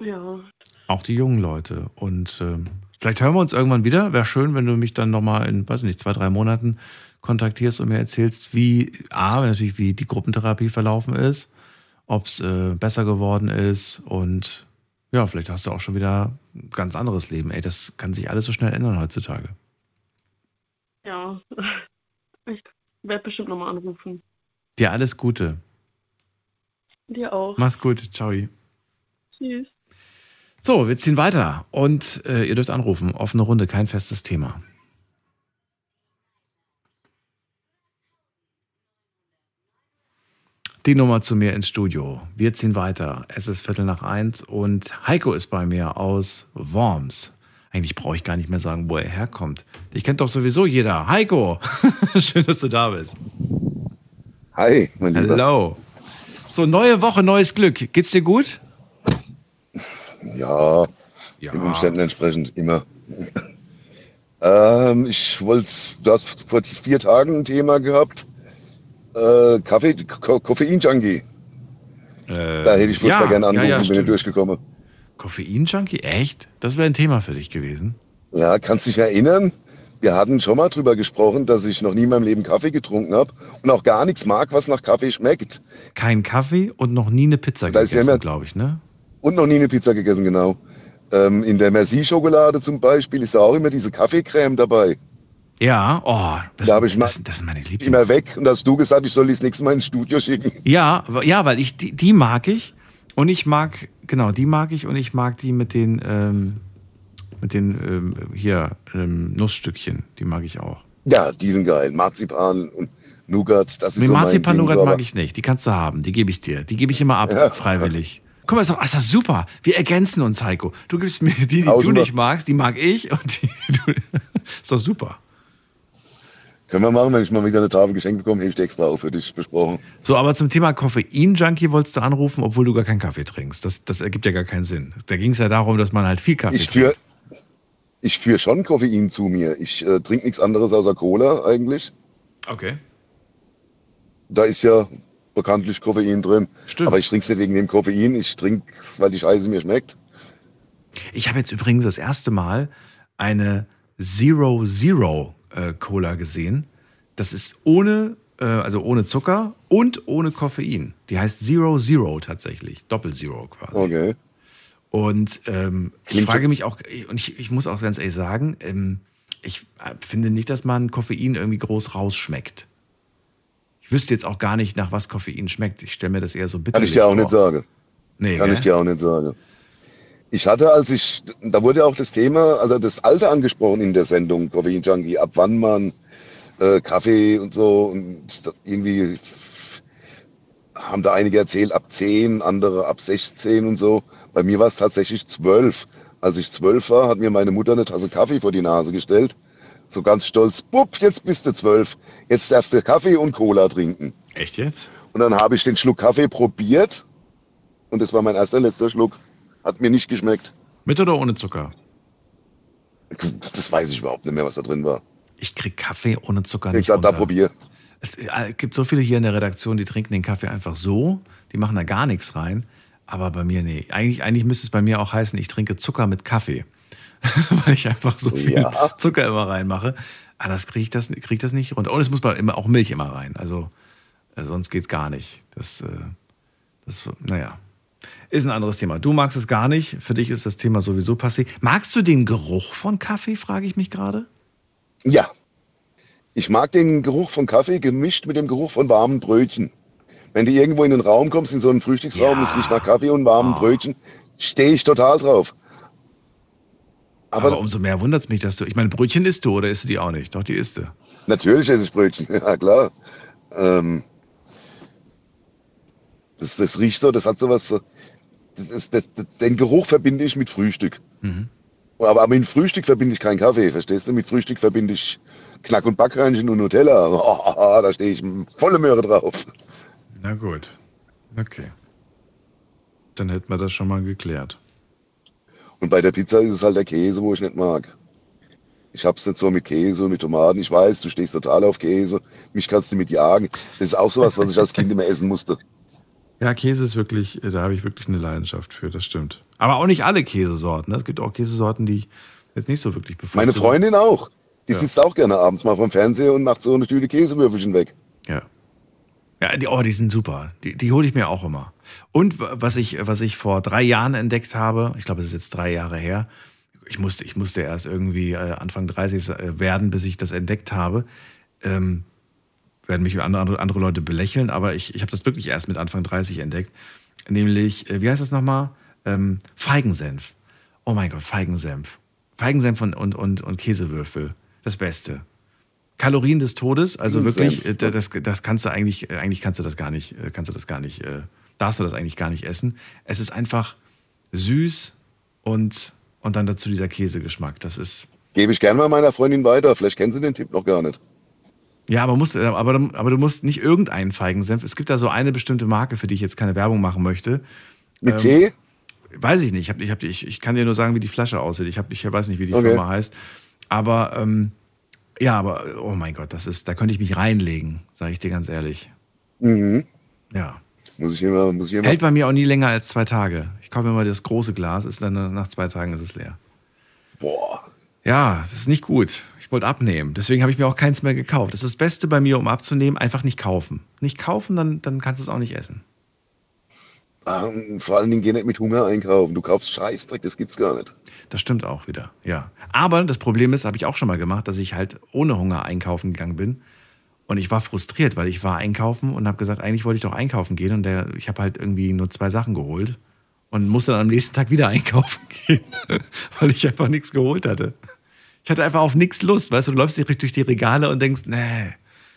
Speaker 11: Ja,
Speaker 1: Auch die jungen Leute. Und ähm, vielleicht hören wir uns irgendwann wieder. Wäre schön, wenn du mich dann nochmal in, weiß nicht, zwei, drei Monaten kontaktierst und mir erzählst, wie, A, natürlich, wie die Gruppentherapie verlaufen ist, ob es äh, besser geworden ist und ja, vielleicht hast du auch schon wieder ein ganz anderes Leben. Ey, das kann sich alles so schnell ändern heutzutage.
Speaker 11: ja. Ich werde bestimmt nochmal anrufen.
Speaker 1: Dir alles Gute.
Speaker 11: Dir auch.
Speaker 1: Mach's gut. Ciao.
Speaker 11: Tschüss.
Speaker 1: So, wir ziehen weiter und äh, ihr dürft anrufen. Offene Runde, kein festes Thema. Die Nummer zu mir ins Studio. Wir ziehen weiter. Es ist Viertel nach eins und Heiko ist bei mir aus Worms. Eigentlich brauche ich gar nicht mehr sagen, wo er herkommt. Dich kennt doch sowieso jeder. Heiko, schön, dass du da bist.
Speaker 12: Hi, mein Lieber.
Speaker 1: Hallo. So, neue Woche, neues Glück. Geht's dir gut?
Speaker 12: Ja,
Speaker 1: Ja.
Speaker 12: den Umständen entsprechend immer. ähm, ich wollte, du hast vor vier Tagen ein Thema gehabt. Äh, Kaffee, Ko Koffein-Junkie. Da hätte ich furchtbar
Speaker 1: ja,
Speaker 12: gerne angerufen,
Speaker 1: ja, ja,
Speaker 12: bin ich durchgekommen.
Speaker 1: Koffein-Junkie? Echt? Das wäre ein Thema für dich gewesen.
Speaker 12: Ja, kannst dich erinnern? Wir hatten schon mal drüber gesprochen, dass ich noch nie in meinem Leben Kaffee getrunken habe und auch gar nichts mag, was nach Kaffee schmeckt.
Speaker 1: Kein Kaffee und noch nie eine Pizza
Speaker 12: Da ja
Speaker 1: gegessen,
Speaker 12: immer-
Speaker 1: glaube ich, ne?
Speaker 12: Und noch nie eine Pizza gegessen, genau. Ähm, in der Merci-Schokolade zum Beispiel ist da auch immer diese Kaffeecreme dabei.
Speaker 1: Ja, oh, das,
Speaker 12: Da habe ich mal
Speaker 1: das, das ist meine Lieblings.
Speaker 12: immer weg und hast du gesagt, ich soll die das nächste Mal ins Studio schicken.
Speaker 1: Ja, ja, weil ich die, die mag ich und ich mag genau die mag ich und ich mag die mit den ähm, mit den ähm, hier ähm, Nussstückchen, die mag ich auch.
Speaker 12: Ja, die sind geil. Marzipan und Nougat, das ist
Speaker 1: Mit
Speaker 12: so
Speaker 1: Marzipan
Speaker 12: Ding,
Speaker 1: Nougat mag ich nicht. Die kannst du haben. Die gebe ich dir. Die gebe ich immer ab,
Speaker 12: Ja.
Speaker 1: freiwillig. Guck mal, ist doch, ist doch super. Wir ergänzen uns, Heiko. Du gibst mir die, die du
Speaker 12: Tausender.
Speaker 1: nicht magst, die mag ich. Und die, du, ist doch super.
Speaker 12: Können wir machen, wenn ich mal wieder eine Tafel geschenkt bekomme, hebe ich die extra auf für dich besprochen.
Speaker 1: So, aber zum Thema Koffein-Junkie wolltest du anrufen, obwohl du gar keinen Kaffee trinkst. Das, das ergibt ja gar keinen Sinn. Da ging es ja darum, dass man halt viel Kaffee
Speaker 12: Ich
Speaker 1: trinkt.
Speaker 12: führe ich führ schon Koffein zu mir. Ich äh, trinke nichts anderes außer Cola eigentlich.
Speaker 1: Okay.
Speaker 12: Da ist ja bekanntlich Koffein drin.
Speaker 1: Stimmt.
Speaker 12: Aber ich trinke es nicht wegen dem Koffein. Ich trinke es, weil die Scheiße mir schmeckt.
Speaker 1: Ich habe jetzt übrigens das erste Mal eine Zero Zero äh, Cola gesehen. Das ist ohne, äh, also ohne Zucker und ohne Koffein. Die heißt Zero Zero tatsächlich. Doppel Zero quasi.
Speaker 12: Okay.
Speaker 1: Und ähm, ich frage mich auch, und ich, ich muss auch ganz ehrlich sagen, ähm, ich äh, finde nicht, dass man Koffein irgendwie groß rausschmeckt. Ich wüsste jetzt auch gar nicht, nach was Koffein schmeckt. Ich stelle mir das eher so bitter
Speaker 12: Kann ich dir auch nicht sagen.
Speaker 1: Nee,
Speaker 12: Kann
Speaker 1: gell?
Speaker 12: ich dir auch nicht sagen. Ich hatte, als ich, da wurde auch das Thema, also das Alter angesprochen in der Sendung, Koffein Junkie, ab wann man äh, Kaffee und so und irgendwie haben da einige erzählt, ab 10, andere ab 16 und so. Bei mir war es tatsächlich 12. Als ich 12 war, hat mir meine Mutter eine Tasse Kaffee vor die Nase gestellt. So ganz stolz, bupp, jetzt bist du 12. Jetzt darfst du Kaffee und Cola trinken.
Speaker 1: Echt jetzt?
Speaker 12: Und dann habe ich den Schluck Kaffee probiert. Und das war mein erster, letzter Schluck. Hat mir nicht geschmeckt.
Speaker 1: Mit oder ohne Zucker?
Speaker 12: Das weiß ich überhaupt nicht mehr, was da drin war.
Speaker 1: Ich krieg Kaffee ohne Zucker
Speaker 12: Ich
Speaker 1: nicht
Speaker 12: gesagt, da
Speaker 1: runter.
Speaker 12: probier.
Speaker 1: Es äh, gibt so viele hier in der Redaktion, die trinken den Kaffee einfach so. Die machen da gar nichts rein. Aber bei mir, nee. Eigentlich, eigentlich müsste es bei mir auch heißen, ich trinke Zucker mit Kaffee. Weil ich einfach so viel
Speaker 12: Ja.
Speaker 1: Zucker immer reinmache. Aber das kriege ich, das, krieg ich das nicht runter. Und es muss bei immer auch Milch immer rein. Also Also sonst geht's gar nicht. Das, äh, das, naja, ist ein anderes Thema. Du magst es gar nicht. Für dich ist das Thema sowieso passé. Magst du den Geruch von Kaffee, frage ich mich gerade?
Speaker 12: Ja. Ich mag den Geruch von Kaffee gemischt mit dem Geruch von warmen Brötchen. Wenn du irgendwo in den Raum kommst, in so einen Frühstücksraum, es riecht nach Kaffee und warmen Brötchen, stehe ich total drauf.
Speaker 1: Aber, umso mehr wundert es mich, dass du. Ich meine, Brötchen isst du oder isst du die auch nicht? Doch, die isst du.
Speaker 12: Natürlich esse ich Brötchen, ja klar. Ähm, das, das riecht so, das hat sowas. so- Das, das, den Geruch verbinde ich mit Frühstück.
Speaker 1: Mhm.
Speaker 12: Aber, aber mit Frühstück verbinde ich keinen Kaffee, verstehst du? Mit Frühstück verbinde ich Knack- und Backreinchen und Nutella. Oh, da stehe ich volle Möhre drauf.
Speaker 1: Na gut. Okay. Dann hätten wir das schon mal geklärt.
Speaker 12: Und bei der Pizza ist es halt der Käse, wo ich nicht mag. Ich hab's nicht so mit Käse und mit Tomaten. Ich weiß, du stehst total auf Käse. Mich kannst du mit jagen. Das ist auch sowas, was ich als Kind immer essen musste.
Speaker 1: Ja, Käse ist wirklich, äh, da habe ich wirklich eine Leidenschaft für, das stimmt. Aber auch nicht alle Käsesorten. ne? Es gibt auch Käsesorten, die ich jetzt nicht so wirklich bevorzuge.
Speaker 12: Meine Freundin auch. Die
Speaker 1: Ja.
Speaker 12: sitzt auch gerne abends mal vom Fernseher und macht so eine Tüte Käsewürfelchen weg.
Speaker 1: Ja. Ja, die, oh, die sind super. Die, die hole ich mir auch immer. Und was ich, was ich vor drei Jahren entdeckt habe, ich glaube, es ist jetzt drei Jahre her, ich musste, ich musste erst irgendwie äh, Anfang 30 werden, bis ich das entdeckt habe. Ähm, werden mich andere, andere Leute belächeln, aber ich, ich habe das wirklich erst mit Anfang 30 entdeckt. Nämlich, äh, wie heißt das nochmal? Ähm, Feigensenf. Oh mein Gott, Feigensenf. Feigensenf und, und, und, und Käsewürfel. Das Beste. Kalorien des Todes, also wirklich,
Speaker 12: Senf.
Speaker 1: äh, das, das kannst du eigentlich, äh, eigentlich kannst du das gar nicht, kannst du das gar nicht, darfst du das eigentlich gar nicht essen. Es ist einfach süß und, und dann dazu dieser Käsegeschmack. Das ist,
Speaker 12: Gebe ich gerne mal meiner Freundin weiter. Vielleicht kennt sie den Tipp noch gar nicht.
Speaker 1: Ja, aber, musst, aber, aber du musst nicht irgendeinen Feigensenf. Es gibt da so eine bestimmte Marke, für die ich jetzt keine Werbung machen möchte.
Speaker 12: Mit
Speaker 1: Ähm,
Speaker 12: Tee?
Speaker 1: Weiß ich nicht. Ich, hab, ich, hab, ich, ich kann dir nur sagen, wie die Flasche aussieht. Ich, hab, ich weiß nicht, wie die
Speaker 12: Okay.
Speaker 1: Firma heißt. Aber ähm, ja, aber oh mein Gott, das ist, da könnte ich mich reinlegen, sage ich dir ganz ehrlich.
Speaker 12: Mhm.
Speaker 1: Ja.
Speaker 12: Muss ich immer, muss ich immer.
Speaker 1: Hält bei mir auch nie länger als zwei Tage. Ich kaufe mir mal das große Glas, ist dann nach zwei Tagen ist es leer.
Speaker 12: Boah.
Speaker 1: Ja, das ist nicht gut. Ich wollte abnehmen. Deswegen habe ich mir auch keins mehr gekauft. Das ist das Beste bei mir, um abzunehmen, einfach nicht kaufen. Nicht kaufen, dann, dann kannst du es auch nicht essen.
Speaker 12: Vor allen Dingen geh nicht mit Hunger einkaufen. Du kaufst Scheißdreck, das gibt's gar nicht.
Speaker 1: Das stimmt auch wieder, ja. Aber das Problem ist, habe ich auch schon mal gemacht, dass ich halt ohne Hunger einkaufen gegangen bin. Und ich war frustriert, weil ich war einkaufen und habe gesagt, eigentlich wollte ich doch einkaufen gehen. Und der, ich habe halt irgendwie nur zwei Sachen geholt und musste dann am nächsten Tag wieder einkaufen gehen, weil ich einfach nichts geholt hatte. Ich hatte einfach auf nichts Lust. Weißt du, du läufst direkt durch die Regale und denkst, nee,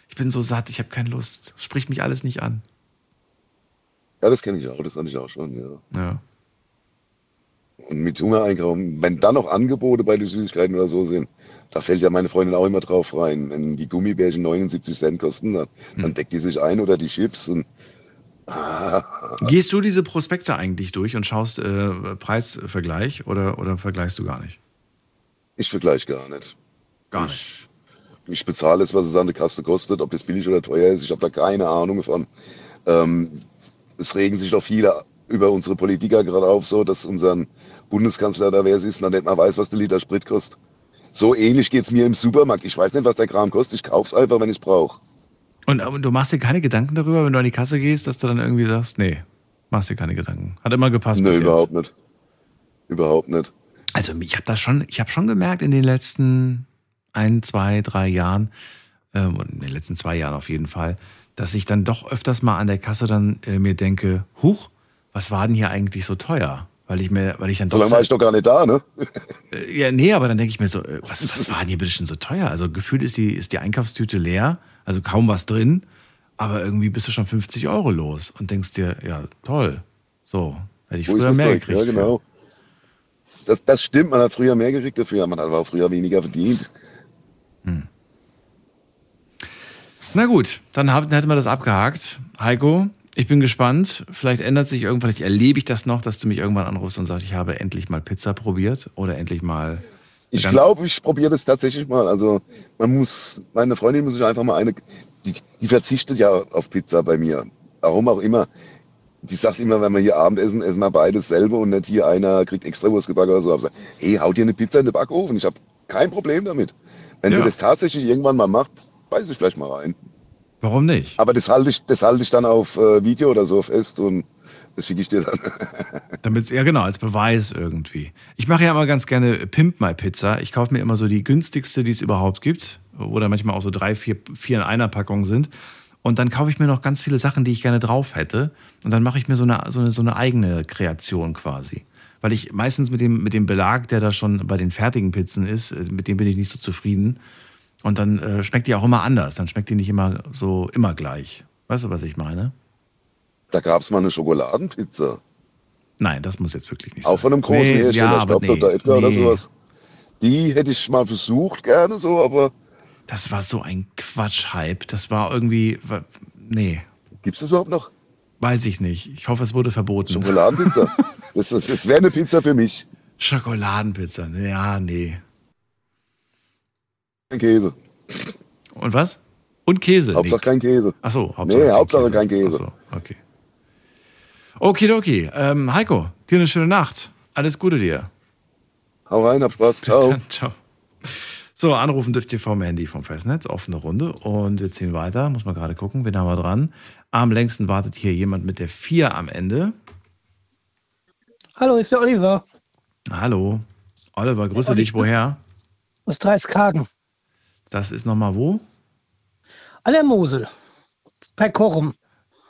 Speaker 1: ich bin so satt, ich habe keine Lust. Das spricht mich alles nicht an.
Speaker 12: Ja, das kenne ich auch, das hatte ich auch schon, ja.
Speaker 1: Ja.
Speaker 12: Und mit Hunger einkaufen, wenn dann noch Angebote bei den Süßigkeiten oder so sind, da fällt ja meine Freundin auch immer drauf rein. Wenn die Gummibärchen 79 Cent kosten, dann,
Speaker 1: Hm.
Speaker 12: dann deckt die sich ein oder die Chips. Und, ah,
Speaker 1: Gehst du diese Prospekte eigentlich durch und schaust äh, Preisvergleich oder, oder vergleichst du gar nicht?
Speaker 12: Ich vergleiche gar nicht.
Speaker 1: Gar
Speaker 12: nicht. Ich, ich bezahle es, was es an der Kasse kostet, ob das billig oder teuer ist. Ich habe da keine Ahnung von. Ähm, es regen sich doch viele über unsere Politiker gerade auf, so dass unser Bundeskanzler da wer es ist, und dann nicht mal weiß, was der Liter Sprit kostet. So ähnlich geht es mir im Supermarkt. Ich weiß nicht, was der Kram kostet. Ich kaufe es einfach, wenn ich es brauche.
Speaker 1: Und, und du machst dir keine Gedanken darüber, wenn du an die Kasse gehst, dass du dann irgendwie sagst, nee, machst dir keine Gedanken. Hat immer gepasst
Speaker 12: Nö,
Speaker 1: bis jetzt.
Speaker 12: überhaupt nicht. Überhaupt nicht.
Speaker 1: Also ich habe das schon, ich habe schon gemerkt in den letzten ein, zwei, drei Jahren, ähm, und in den letzten zwei Jahren auf jeden Fall, dass ich dann doch öfters mal an der Kasse dann äh, mir denke, huch, was war denn hier eigentlich so teuer? Weil ich mir, weil ich dann
Speaker 12: So lange war ich doch gar nicht da, ne?
Speaker 1: Äh, Ja, nee, aber dann denke ich mir so, äh, was, was war denn hier bitte schon so teuer? Also gefühlt ist die, ist die Einkaufstüte leer, also kaum was drin, aber irgendwie bist du schon 50 Euro los und denkst dir, ja, toll. So, hätte ich
Speaker 12: Wo
Speaker 1: früher mehr gekriegt.
Speaker 12: Ja, genau. Das, das stimmt, man hat früher mehr gekriegt dafür, man hat aber auch früher weniger verdient.
Speaker 1: Na gut, dann dann hätten wir das abgehakt. Heiko, ich bin gespannt. Vielleicht ändert sich irgendwann, vielleicht erlebe ich das noch, dass du mich irgendwann anrufst und sagst, ich habe endlich mal Pizza probiert oder endlich mal.
Speaker 12: Ich glaube, ich probiere das tatsächlich mal. Also man muss, meine Freundin muss sich einfach mal eine, die, die verzichtet ja auf Pizza bei mir. Warum auch immer. Die sagt immer, wenn wir hier Abendessen, essen wir beides selber und nicht hier einer kriegt extra Wurst gebacken oder so. Aber sagt, hey, haut dir eine Pizza in den Backofen. Ich habe kein Problem damit. Wenn sie
Speaker 1: Ja.
Speaker 12: das tatsächlich irgendwann mal macht, beiß ich vielleicht mal rein.
Speaker 1: Warum nicht?
Speaker 12: Aber das halte ich, das halte ich dann auf äh, Video oder so fest und das schicke ich dir dann.
Speaker 1: Damit, ja genau, als Beweis irgendwie. Ich mache ja immer ganz gerne Pimp My Pizza. Ich kaufe mir immer so die günstigste, die es überhaupt gibt. Oder manchmal auch so drei, vier, vier in einer Packung sind. Und dann kaufe ich mir noch ganz viele Sachen, die ich gerne drauf hätte. Und dann mache ich mir so eine, so eine, so eine eigene Kreation quasi. Weil ich meistens mit dem, mit dem Belag, der da schon bei den fertigen Pizzen ist, äh, mit dem bin ich nicht so zufrieden. Und dann äh, schmeckt die auch immer anders. Dann schmeckt die nicht immer so immer gleich. Weißt du, was ich meine?
Speaker 12: Da gab es mal eine Schokoladenpizza.
Speaker 1: Nein, das muss jetzt wirklich nicht
Speaker 12: Auch von einem großen
Speaker 1: Nee,
Speaker 12: Hersteller,
Speaker 1: ja,
Speaker 12: ich glaube
Speaker 1: nee,
Speaker 12: Dr. Edgar oder
Speaker 1: nee.
Speaker 12: sowas. Die hätte ich mal versucht, gerne so, aber.
Speaker 1: Das war so ein Quatsch-Hype. Das war irgendwie. Nee.
Speaker 12: Gibt es das überhaupt noch?
Speaker 1: Weiß ich nicht. Ich hoffe, es wurde verboten.
Speaker 12: Schokoladenpizza. das das, das wäre eine Pizza für mich.
Speaker 1: Schokoladenpizza. Ja, nee.
Speaker 12: Kein Käse.
Speaker 1: Und was? Und Käse.
Speaker 12: Hauptsache
Speaker 1: Nick.
Speaker 12: kein Käse.
Speaker 1: Ach so, Hauptsache
Speaker 12: Nee,
Speaker 1: kein
Speaker 12: Hauptsache kein Käse.
Speaker 1: Ach so, okay. Okidoki. Ähm, Heiko, dir eine schöne Nacht. Alles Gute dir.
Speaker 12: Hau rein, hab Spaß. Ciao.
Speaker 1: dann. Ciao. So, anrufen dürft ihr vom Handy vom Festnetz. Offene Runde. Und wir ziehen weiter. Muss man gerade gucken. Wen haben wir dran? Am längsten wartet hier jemand mit der 4 am Ende.
Speaker 13: Hallo, ist der Oliver
Speaker 1: Hallo. Oliver, grüße
Speaker 13: Ja,
Speaker 1: dich.
Speaker 13: ich-
Speaker 1: Woher?
Speaker 13: aus Dreiskagen.
Speaker 1: Das ist nochmal wo?
Speaker 13: An der Mosel. Bei Korum.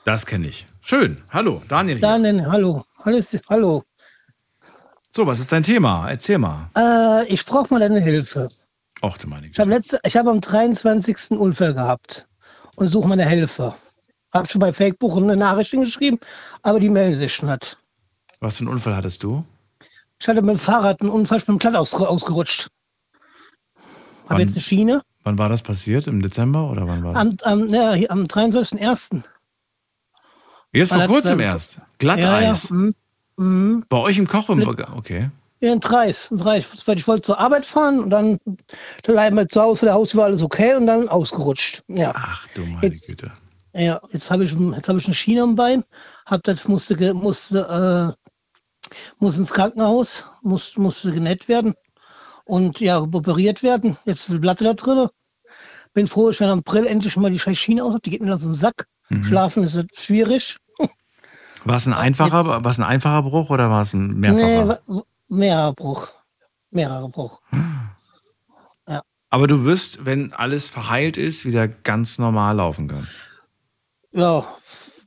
Speaker 1: Das kenne ich. Schön. Hallo, Daniel. Hier.
Speaker 13: Dann, hallo. Alles, hallo.
Speaker 1: So, was ist dein Thema? Erzähl mal.
Speaker 13: Äh, ich brauche mal deine Hilfe.
Speaker 1: Och, du meine
Speaker 13: Ich habe letzte, ich habe am 23. Unfall gehabt und suche meine Hilfe. Habe schon bei Facebook eine Nachricht geschrieben, aber die melden sich nicht.
Speaker 1: Was für einen Unfall hattest du?
Speaker 13: Ich hatte mit dem Fahrrad einen Unfall, ich bin glatt aus, ausgerutscht. Habe jetzt eine Schiene.
Speaker 1: Wann war das passiert? Im Dezember oder wann war das?
Speaker 13: Am, am, hier am 23.01.
Speaker 1: Jetzt vor kurzem erst. Glatteis.
Speaker 13: Ja, ja. Mm, mm.
Speaker 1: Bei euch im Koch im Okay.
Speaker 13: Ja, ein Dreis. Ein Dreis. Weil Ich wollte zur Arbeit fahren und dann bleiben wir zu Hause vor der Haustür war alles okay und dann ausgerutscht. Ja.
Speaker 1: Ach du meine
Speaker 13: Jetzt-
Speaker 1: Güte.
Speaker 13: Ja, jetzt habe ich, jetzt habe ich eine Schiene am Bein, hab das musste, musste, äh, muss ins Krankenhaus, muss, musste genäht werden und ja, operiert werden. Jetzt viel Blatte da drin. Bin froh, ich werde am April endlich mal die scheiß Schiene aus, die geht mir aus dem Sack.
Speaker 1: Mhm.
Speaker 13: Schlafen ist schwierig.
Speaker 1: War es ein einfacher, war es ein einfacher Bruch oder war es ein mehrfacher?
Speaker 13: Nee, mehrerer Bruch. Mehrerer Bruch. Ja.
Speaker 1: Aber du wirst, wenn alles verheilt ist, wieder ganz normal laufen können.
Speaker 13: ja,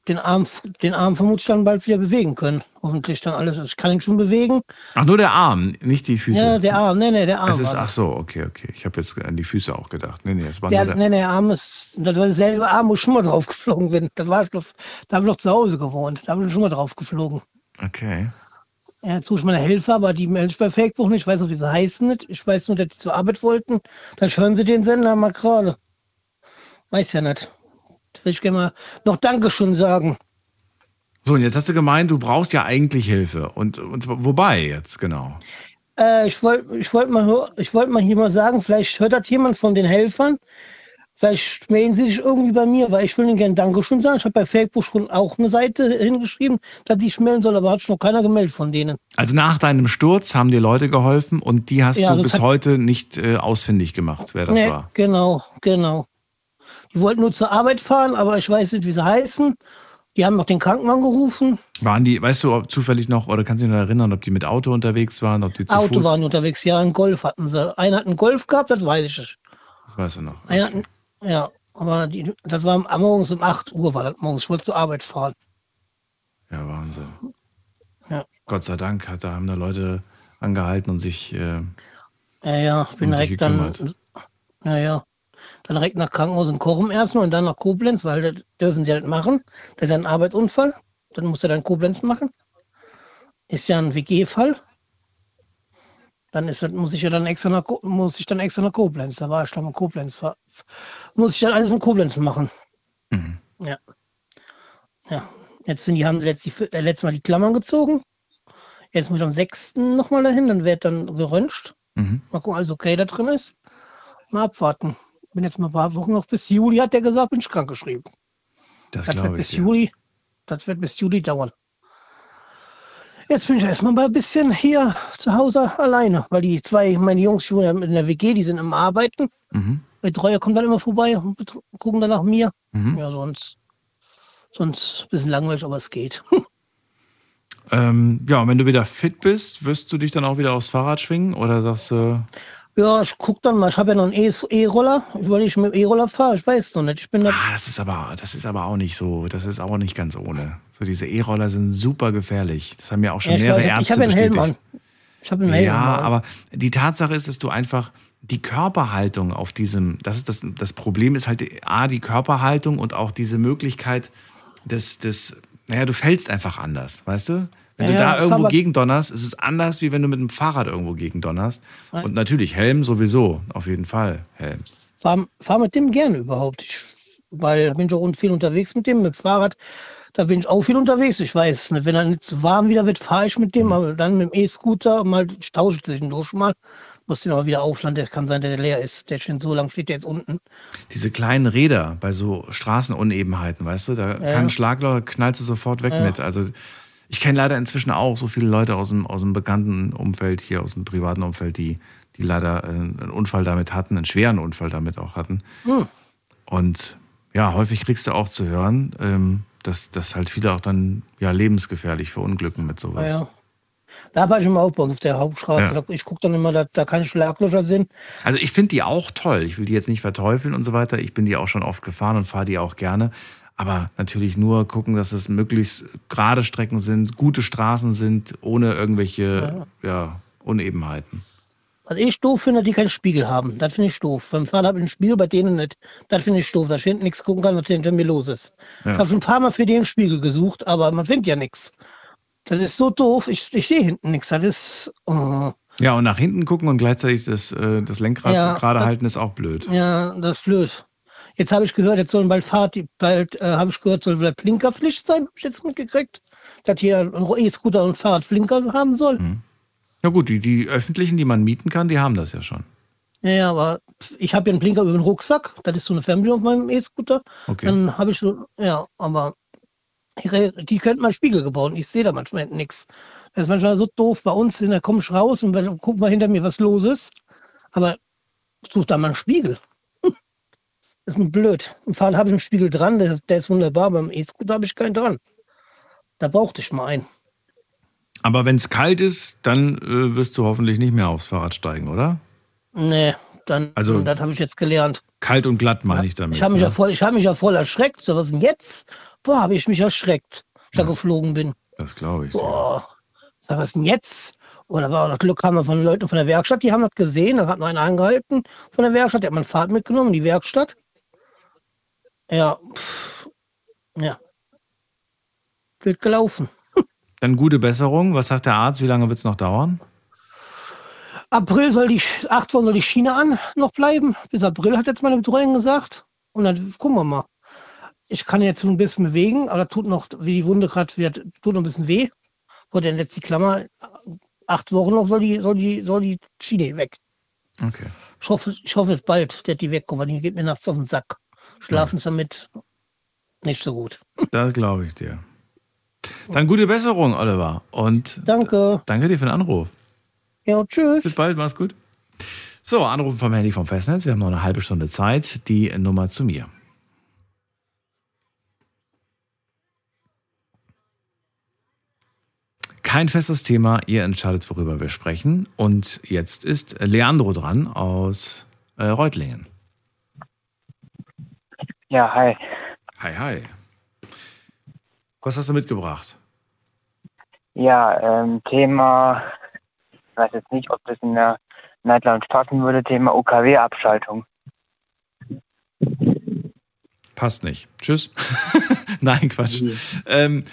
Speaker 13: den Arm, den Arm vermutlich dann bald wieder bewegen können. Hoffentlich dann alles. Ich kann ihn schon bewegen.
Speaker 1: Ach, nur der Arm, nicht die Füße.
Speaker 13: Ja, der Arm, nee, nee, der Arm.
Speaker 1: ist, ach
Speaker 13: das.
Speaker 1: so, okay, okay. Ich habe jetzt an die Füße auch gedacht. Nee, nee, es war
Speaker 13: Der,
Speaker 1: der.
Speaker 13: nee, nee, der Arm ist, das war derselbe Arm, wo ich schon mal drauf geflogen bin. Das war ich noch, da habe ich noch zu Hause gewohnt. Da bin ich schon mal drauf geflogen.
Speaker 1: Okay.
Speaker 13: Ja, jetzt suche meine Hilfe, aber die sich bei Facebook nicht. Ich weiß auch, wie sie heißen nicht. Ich weiß nur, dass die zur Arbeit wollten. Dann hören sie den Sender mal gerade. Weiß ja nicht. Da will ich gerne mal noch Dankeschön sagen.
Speaker 1: So, und jetzt hast du gemeint, du brauchst ja eigentlich Hilfe. Und, und wobei jetzt, genau.
Speaker 13: Äh, ich wollte ich wollt mal, ich wollt mal hier mal sagen, vielleicht hört das jemand von den Helfern. Vielleicht melden sie sich irgendwie bei mir, weil ich will ihnen gerne Dankeschön sagen. Ich habe bei Facebook schon auch eine Seite hingeschrieben, dass ich melden soll, aber hat sich noch keiner gemeldet von denen.
Speaker 1: Also nach deinem Sturz haben dir Leute geholfen und die hast
Speaker 13: Ja,
Speaker 1: du
Speaker 13: sonst
Speaker 1: bis heute nicht äh, ausfindig gemacht, wer das
Speaker 13: Nee,
Speaker 1: war.
Speaker 13: Genau, genau. Die wollten nur zur Arbeit fahren, aber ich weiß nicht, wie sie heißen. Die haben noch den Krankenwagen gerufen.
Speaker 1: Waren die, weißt du, ob zufällig noch, oder kannst du dich noch erinnern, ob die mit Auto unterwegs waren, ob die zu
Speaker 13: Auto
Speaker 1: Fuß?
Speaker 13: waren unterwegs, ja, einen Golf hatten sie. Einer hat einen Golf gehabt, das weiß ich nicht.
Speaker 1: Das weißt du noch.
Speaker 13: Einer hat einen, ja, aber die, das war am- morgens um 8 Uhr, war das morgens. Ich wollte zur Arbeit fahren.
Speaker 1: Ja, Wahnsinn.
Speaker 13: Ja.
Speaker 1: Gott sei Dank hat, da haben da Leute angehalten und sich. Äh,
Speaker 13: Ja, ja, ich bin
Speaker 1: Um
Speaker 13: direkt dann,
Speaker 1: gekümmert.
Speaker 13: ja, ja, dann direkt nach Krankenhaus in Korum erstmal und dann nach Koblenz, weil das dürfen sie halt machen. Das ist ja ein Arbeitsunfall. Dann muss er dann Koblenz machen. Ist ja ein WG-Fall. Dann ist das, muss ich ja dann extra nach, muss ich dann extra nach Koblenz. Da war ich dann in Koblenz. Ver- Muss ich dann alles in Koblenz machen.
Speaker 1: Mhm.
Speaker 13: Ja. Ja. Jetzt sind die, haben sie letztlich, äh, letztes Mal die Klammern gezogen. Jetzt muss ich am 6. nochmal dahin, dann wird dann geröntgt.
Speaker 1: Mhm.
Speaker 13: Mal gucken, alles okay da drin ist. Mal abwarten. Bin jetzt mal ein paar Wochen noch bis Juli, hat der gesagt, bin ich krank geschrieben.
Speaker 1: das
Speaker 13: Das wird bis
Speaker 1: ich. Ja.
Speaker 13: Juli, das wird bis Juli dauern. Jetzt bin ich erstmal mal ein bisschen hier zu Hause alleine, weil die zwei, meine Jungs schon in der WG, die sind im Arbeiten.
Speaker 1: Mhm.
Speaker 13: Betreuer kommt dann immer vorbei und gucken dann nach mir.
Speaker 1: Mhm.
Speaker 13: Ja, sonst, sonst ein bisschen langweilig, aber es geht.
Speaker 1: Ähm, ja, und wenn du wieder fit bist, wirst du dich dann auch wieder aufs Fahrrad schwingen oder sagst du,
Speaker 13: Ja, ich guck dann mal. Ich habe ja noch einen E- E-Roller. Ich mit dem E-Roller fahre. Ich weiß noch nicht. Ich bin da.
Speaker 1: ah, das ist aber, das ist aber auch nicht so, das ist auch nicht ganz ohne. So diese E-Roller sind super gefährlich. Das haben ja auch schon
Speaker 13: Ja, ich
Speaker 1: mehrere
Speaker 13: weiß, ich
Speaker 1: Ärzte
Speaker 13: habe ja einen Helm an. Ich habe einen Helm
Speaker 1: Ja,
Speaker 13: an.
Speaker 1: aber die Tatsache ist, dass du einfach die Körperhaltung auf diesem, das ist das, das Problem ist halt A, die Körperhaltung und auch diese Möglichkeit des, des, naja, du fällst einfach anders, weißt du? Wenn
Speaker 13: Ja,
Speaker 1: du da irgendwo
Speaker 13: Fahrrad-
Speaker 1: gegen donnerst, ist es anders, wie wenn du mit dem Fahrrad irgendwo gegen donnerst.
Speaker 13: Nein.
Speaker 1: Und natürlich Helm sowieso, auf jeden Fall Helm.
Speaker 13: Fahr, fahr mit dem gerne überhaupt. Ich, weil da bin ich auch viel unterwegs mit dem, mit dem Fahrrad. Da bin ich auch viel unterwegs. Ich weiß, ne, wenn er nicht zu warm wieder wird, fahre ich mit dem. Aber dann mit dem E-Scooter mal, ich tausche zwischendurch mal. Muss den aber wieder aufladen. Der kann sein, der leer ist. Der steht so lang, steht der jetzt unten.
Speaker 1: Diese kleinen Räder bei so Straßenunebenheiten, weißt du, da
Speaker 13: Ja.
Speaker 1: kann ein Schlagloch, knallst du sofort weg
Speaker 13: Ja.
Speaker 1: mit. Also ich kenne leider inzwischen auch so viele Leute aus dem, aus dem bekannten Umfeld, hier aus dem privaten Umfeld, die, die leider äh, einen Unfall damit hatten, einen schweren Unfall damit auch hatten.
Speaker 13: Hm.
Speaker 1: Und ja, häufig kriegst du auch zu hören, ähm, dass, dass halt viele auch dann ja lebensgefährlich verunglücken mit sowas.
Speaker 13: Ja. Da war ich im Aufbau auf der Hauptstraße.
Speaker 1: Ja.
Speaker 13: Ich gucke dann immer, da, da keine Schlaglöcher sind.
Speaker 1: Also ich finde die auch toll. Ich will die jetzt nicht verteufeln und so weiter. Ich bin die auch schon oft gefahren und fahre die auch gerne. Aber natürlich nur gucken, dass es möglichst gerade Strecken sind, gute Straßen sind, ohne irgendwelche ja. Unebenheiten.
Speaker 13: Was ich doof finde, die keinen Spiegel haben. Das finde ich doof. Beim Fahrrad habe ich einen Spiegel, bei denen nicht. Das finde ich doof, dass ich hinten nichts gucken kann, was hinter mir los ist.
Speaker 1: Ja.
Speaker 13: Ich habe schon ein paar Mal für den Spiegel gesucht, aber man findet ja nichts. Das ist so doof. Ich, ich sehe hinten nichts. Das ist. Oh.
Speaker 1: Ja, und nach hinten gucken und gleichzeitig das, äh, das Lenkrad
Speaker 13: Ja,
Speaker 1: gerade
Speaker 13: das-
Speaker 1: halten ist auch blöd.
Speaker 13: Ja, das ist blöd. Jetzt habe ich gehört, jetzt sollen bald Fahrt, bald äh, habe ich gehört, soll bald Blinkerpflicht sein, habe ich jetzt mitgekriegt. Dass jeder ein E-Scooter und Fahrrad Blinker haben soll.
Speaker 1: Ja gut, die, die öffentlichen, die man mieten kann, die haben das ja schon.
Speaker 13: Ja, ja, aber ich habe ja einen Blinker über den Rucksack. Das ist so eine Fernbedienung auf meinem E-Scooter.
Speaker 1: Okay.
Speaker 13: Dann habe ich so, ja, aber die- die könnten mal Spiegel gebaut. Ich sehe da manchmal nichts. Das ist manchmal so doof. Bei uns, da komme ich raus und guck mal hinter mir, was los ist. Aber such da mal einen Spiegel. Das ist mir blöd. Im Fahrrad habe ich einen Spiegel dran, der, der ist wunderbar. Beim E-Scooter habe ich keinen dran. Da brauchte ich mal einen.
Speaker 1: Aber wenn es kalt ist, dann äh, wirst du hoffentlich nicht mehr aufs Fahrrad steigen, oder?
Speaker 13: Nee, dann,
Speaker 1: Also-
Speaker 13: das habe ich jetzt gelernt.
Speaker 1: Kalt und glatt meine ich damit.
Speaker 13: Ich habe mich, ja voll, ich hab mich ja voll erschreckt. So, was denn jetzt? Boah, habe ich mich erschreckt, als ich da geflogen bin.
Speaker 1: Das glaube ich.
Speaker 13: Boah, sag, was denn jetzt? Oder war das Glück, haben wir von Leuten von der Werkstatt, die haben das gesehen, da hat noch einer angehalten von der Werkstatt, der hat mein Fahrt mitgenommen, die Werkstatt. Ja, pff, ja. Blöd gelaufen.
Speaker 1: Dann gute Besserung. Was sagt der Arzt? Wie lange wird es noch dauern?
Speaker 13: April soll die, acht Wochen soll die Schiene an noch bleiben. Bis April hat jetzt meine Betreuung gesagt. Und dann gucken wir mal. Ich kann jetzt ein bisschen bewegen, aber tut noch, wie die Wunde gerade wird, tut noch ein bisschen weh. Wo denn jetzt die Klammer, acht Wochen noch soll die, soll die, soll die Schiene weg.
Speaker 1: Okay.
Speaker 13: Ich hoffe, ich hoffe bald, dass die wegkommt, weil die geht mir nachts auf den Sack. Schlafen ist damit nicht so gut.
Speaker 1: Das glaube ich dir. Dann gute Besserung, Oliver. Und
Speaker 13: danke.
Speaker 1: Danke dir für den Anruf.
Speaker 13: Ja, tschüss.
Speaker 1: Bis bald, mach's gut. So, Anrufen vom Handy vom Festnetz. Wir haben noch eine halbe Stunde Zeit. Die Nummer zu mir. Kein festes Thema, ihr entscheidet, worüber wir sprechen. Und jetzt ist Leandro dran aus äh, Reutlingen.
Speaker 14: Ja, hi.
Speaker 1: Hi, hi. Was hast du mitgebracht?
Speaker 14: Ja, ähm, Thema, ich weiß jetzt nicht, ob das in der Night Lounge passen würde, Thema OKW-Abschaltung.
Speaker 1: Passt nicht. Tschüss. Nein, Quatsch. Ähm,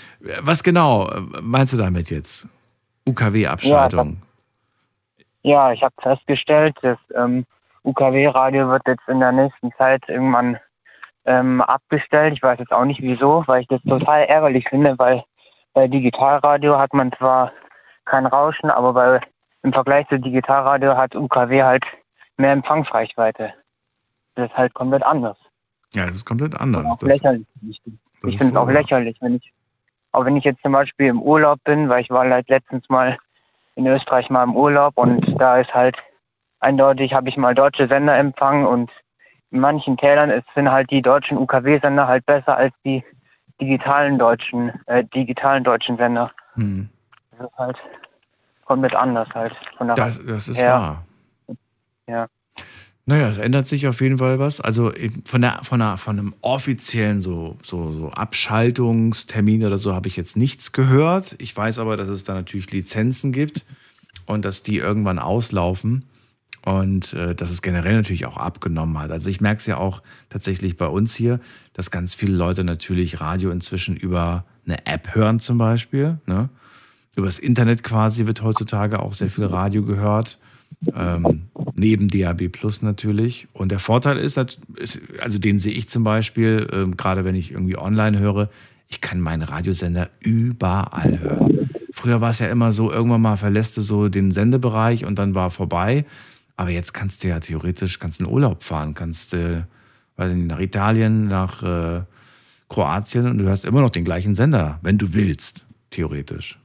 Speaker 1: was genau meinst du damit jetzt? UKW-Abschaltung.
Speaker 14: Ja, ich habe festgestellt, das ähm, UKW-Radio wird jetzt in der nächsten Zeit irgendwann ähm, abgestellt. Ich weiß jetzt auch nicht wieso, weil ich das total ärgerlich finde, weil bei Digitalradio hat man zwar kein Rauschen, aber bei, im Vergleich zu Digitalradio hat UKW halt mehr Empfangsreichweite. Das ist halt komplett anders.
Speaker 1: Ja, das ist komplett anders.
Speaker 14: Auch
Speaker 1: Das,
Speaker 14: lächerlich. Ich, ich finde es auch lächerlich, wenn ich, auch wenn ich jetzt zum Beispiel im Urlaub bin, weil ich war halt letztens mal in Österreich mal im Urlaub und da ist halt eindeutig, habe ich mal deutsche Sender empfangen und in manchen Tälern ist, sind halt die deutschen UKW-Sender halt besser als die digitalen deutschen, äh, digitalen deutschen Sender.
Speaker 1: Hm.
Speaker 14: Das ist halt komplett anders halt. Von der
Speaker 1: Das, das ist
Speaker 14: her.
Speaker 1: wahr.
Speaker 14: Ja.
Speaker 1: Naja, es ändert sich auf jeden Fall was. Also von, der, von, der, von einem offiziellen so, so, so Abschaltungstermin oder so habe ich jetzt nichts gehört. Ich weiß aber, dass es da natürlich Lizenzen gibt und dass die irgendwann auslaufen und äh, dass es generell natürlich auch abgenommen hat. Also ich merke es ja auch tatsächlich bei uns hier, dass ganz viele Leute natürlich Radio inzwischen über eine App hören zum Beispiel. Ne? Über das Internet quasi wird heutzutage auch sehr viel Radio gehört. Ähm, neben DAB Plus natürlich. Und der Vorteil ist, also den sehe ich zum Beispiel, ähm, gerade wenn ich irgendwie online höre, ich kann meinen Radiosender überall hören. Früher war es ja immer so, irgendwann mal verlässt du so den Sendebereich und dann war vorbei. Aber jetzt kannst du ja theoretisch kannst in Urlaub fahren, kannst äh, weiß nicht, nach Italien, nach äh, Kroatien und du hörst immer noch den gleichen Sender, wenn du willst, theoretisch.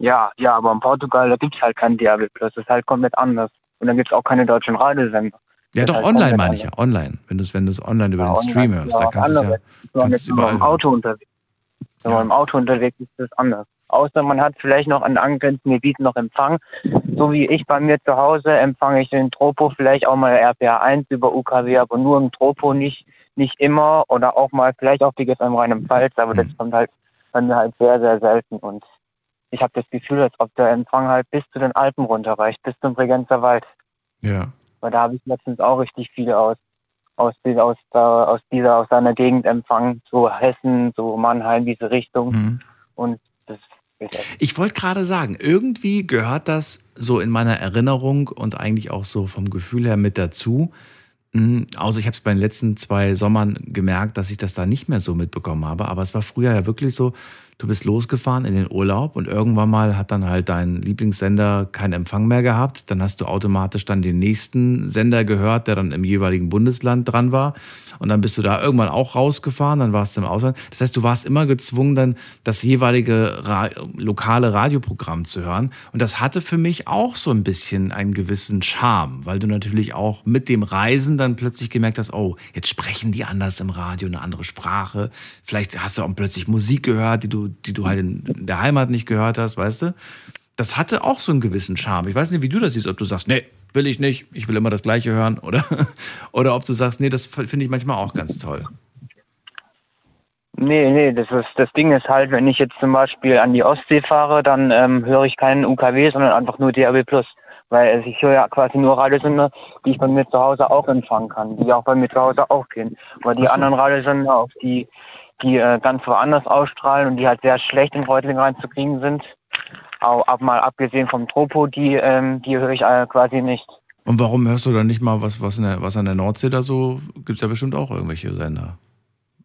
Speaker 14: Ja, ja, aber in Portugal, da gibt es halt kein DAB+, das ist halt komplett anders. Und dann gibt es auch keine deutschen Radiosender.
Speaker 1: Ja,
Speaker 14: Das
Speaker 1: doch,
Speaker 14: halt
Speaker 1: online meine ich ja, online. Wenn du es wenn du's online über
Speaker 14: Ja,
Speaker 1: den Stream hörst,
Speaker 14: ja
Speaker 1: da kannst du es ja
Speaker 14: anderes. Wenn man
Speaker 1: kannst
Speaker 14: im Auto unterwegs Wenn man im Auto unterwegs ist, ist das anders. Außer man hat vielleicht noch an angrenzenden Gebieten noch Empfang. So wie ich bei mir zu Hause empfange ich den Tropo vielleicht auch mal RPA 1 über UKW, aber nur im Tropo, nicht, nicht immer oder auch mal vielleicht auf die GFM Rheinland-Pfalz, aber das kommt halt bei mir halt sehr, sehr selten und ich habe das Gefühl, als ob der Empfang halt bis zu den Alpen runterreicht, bis zum Bregenzer Wald.
Speaker 1: Ja.
Speaker 14: Weil da habe ich letztens auch richtig viele aus, aus, aus, aus dieser, aus seiner Gegend empfangen, so Hessen, so Mannheim, diese Richtung.
Speaker 1: Mhm.
Speaker 14: Und das ist echt
Speaker 1: Ich wollte gerade sagen, irgendwie gehört das so in meiner Erinnerung und eigentlich auch so vom Gefühl her mit dazu. Außer ich habe es bei den letzten zwei Sommern gemerkt, dass ich das da nicht mehr so mitbekommen habe. Aber es war früher ja wirklich so, du bist losgefahren in den Urlaub und irgendwann mal hat dann halt dein Lieblingssender keinen Empfang mehr gehabt. Dann hast du automatisch dann den nächsten Sender gehört, der dann im jeweiligen Bundesland dran war. Und dann bist du da irgendwann auch rausgefahren, dann warst du im Ausland. Das heißt, du warst immer gezwungen, dann das jeweilige Ra lokale Radioprogramm zu hören. Und das hatte für mich auch so ein bisschen einen gewissen Charme, weil du natürlich auch mit dem Reisen dann plötzlich gemerkt hast, oh, jetzt sprechen die anders im Radio, eine andere Sprache. Vielleicht hast du auch plötzlich Musik gehört, die du, die du halt in der Heimat nicht gehört hast, weißt du? Das hatte auch so einen gewissen Charme. Ich weiß nicht, wie du das siehst, ob du sagst, nee, will ich nicht, ich will immer das Gleiche hören, oder? Oder ob du sagst, nee, das finde ich manchmal auch ganz toll.
Speaker 14: Nee, nee, das, ist, das Ding ist halt, wenn ich jetzt zum Beispiel an die Ostsee fahre, dann ähm, höre ich keinen UKW, sondern einfach nur DAB+. Weil also ich höre ja quasi nur Radiosender, die ich bei mir zu Hause auch empfangen kann, die auch bei mir zu Hause aufgehen. Aber die
Speaker 15: so.
Speaker 14: anderen Radiosender, auf die, die äh, ganz woanders ausstrahlen und die halt sehr schlecht in Reutlingen reinzukriegen sind, auch ab, mal abgesehen vom Tropo, die, ähm, die höre ich äh, quasi nicht.
Speaker 1: Und warum hörst du dann nicht mal, was, was, in der, was an der Nordsee da so, gibt es ja bestimmt auch irgendwelche Sender.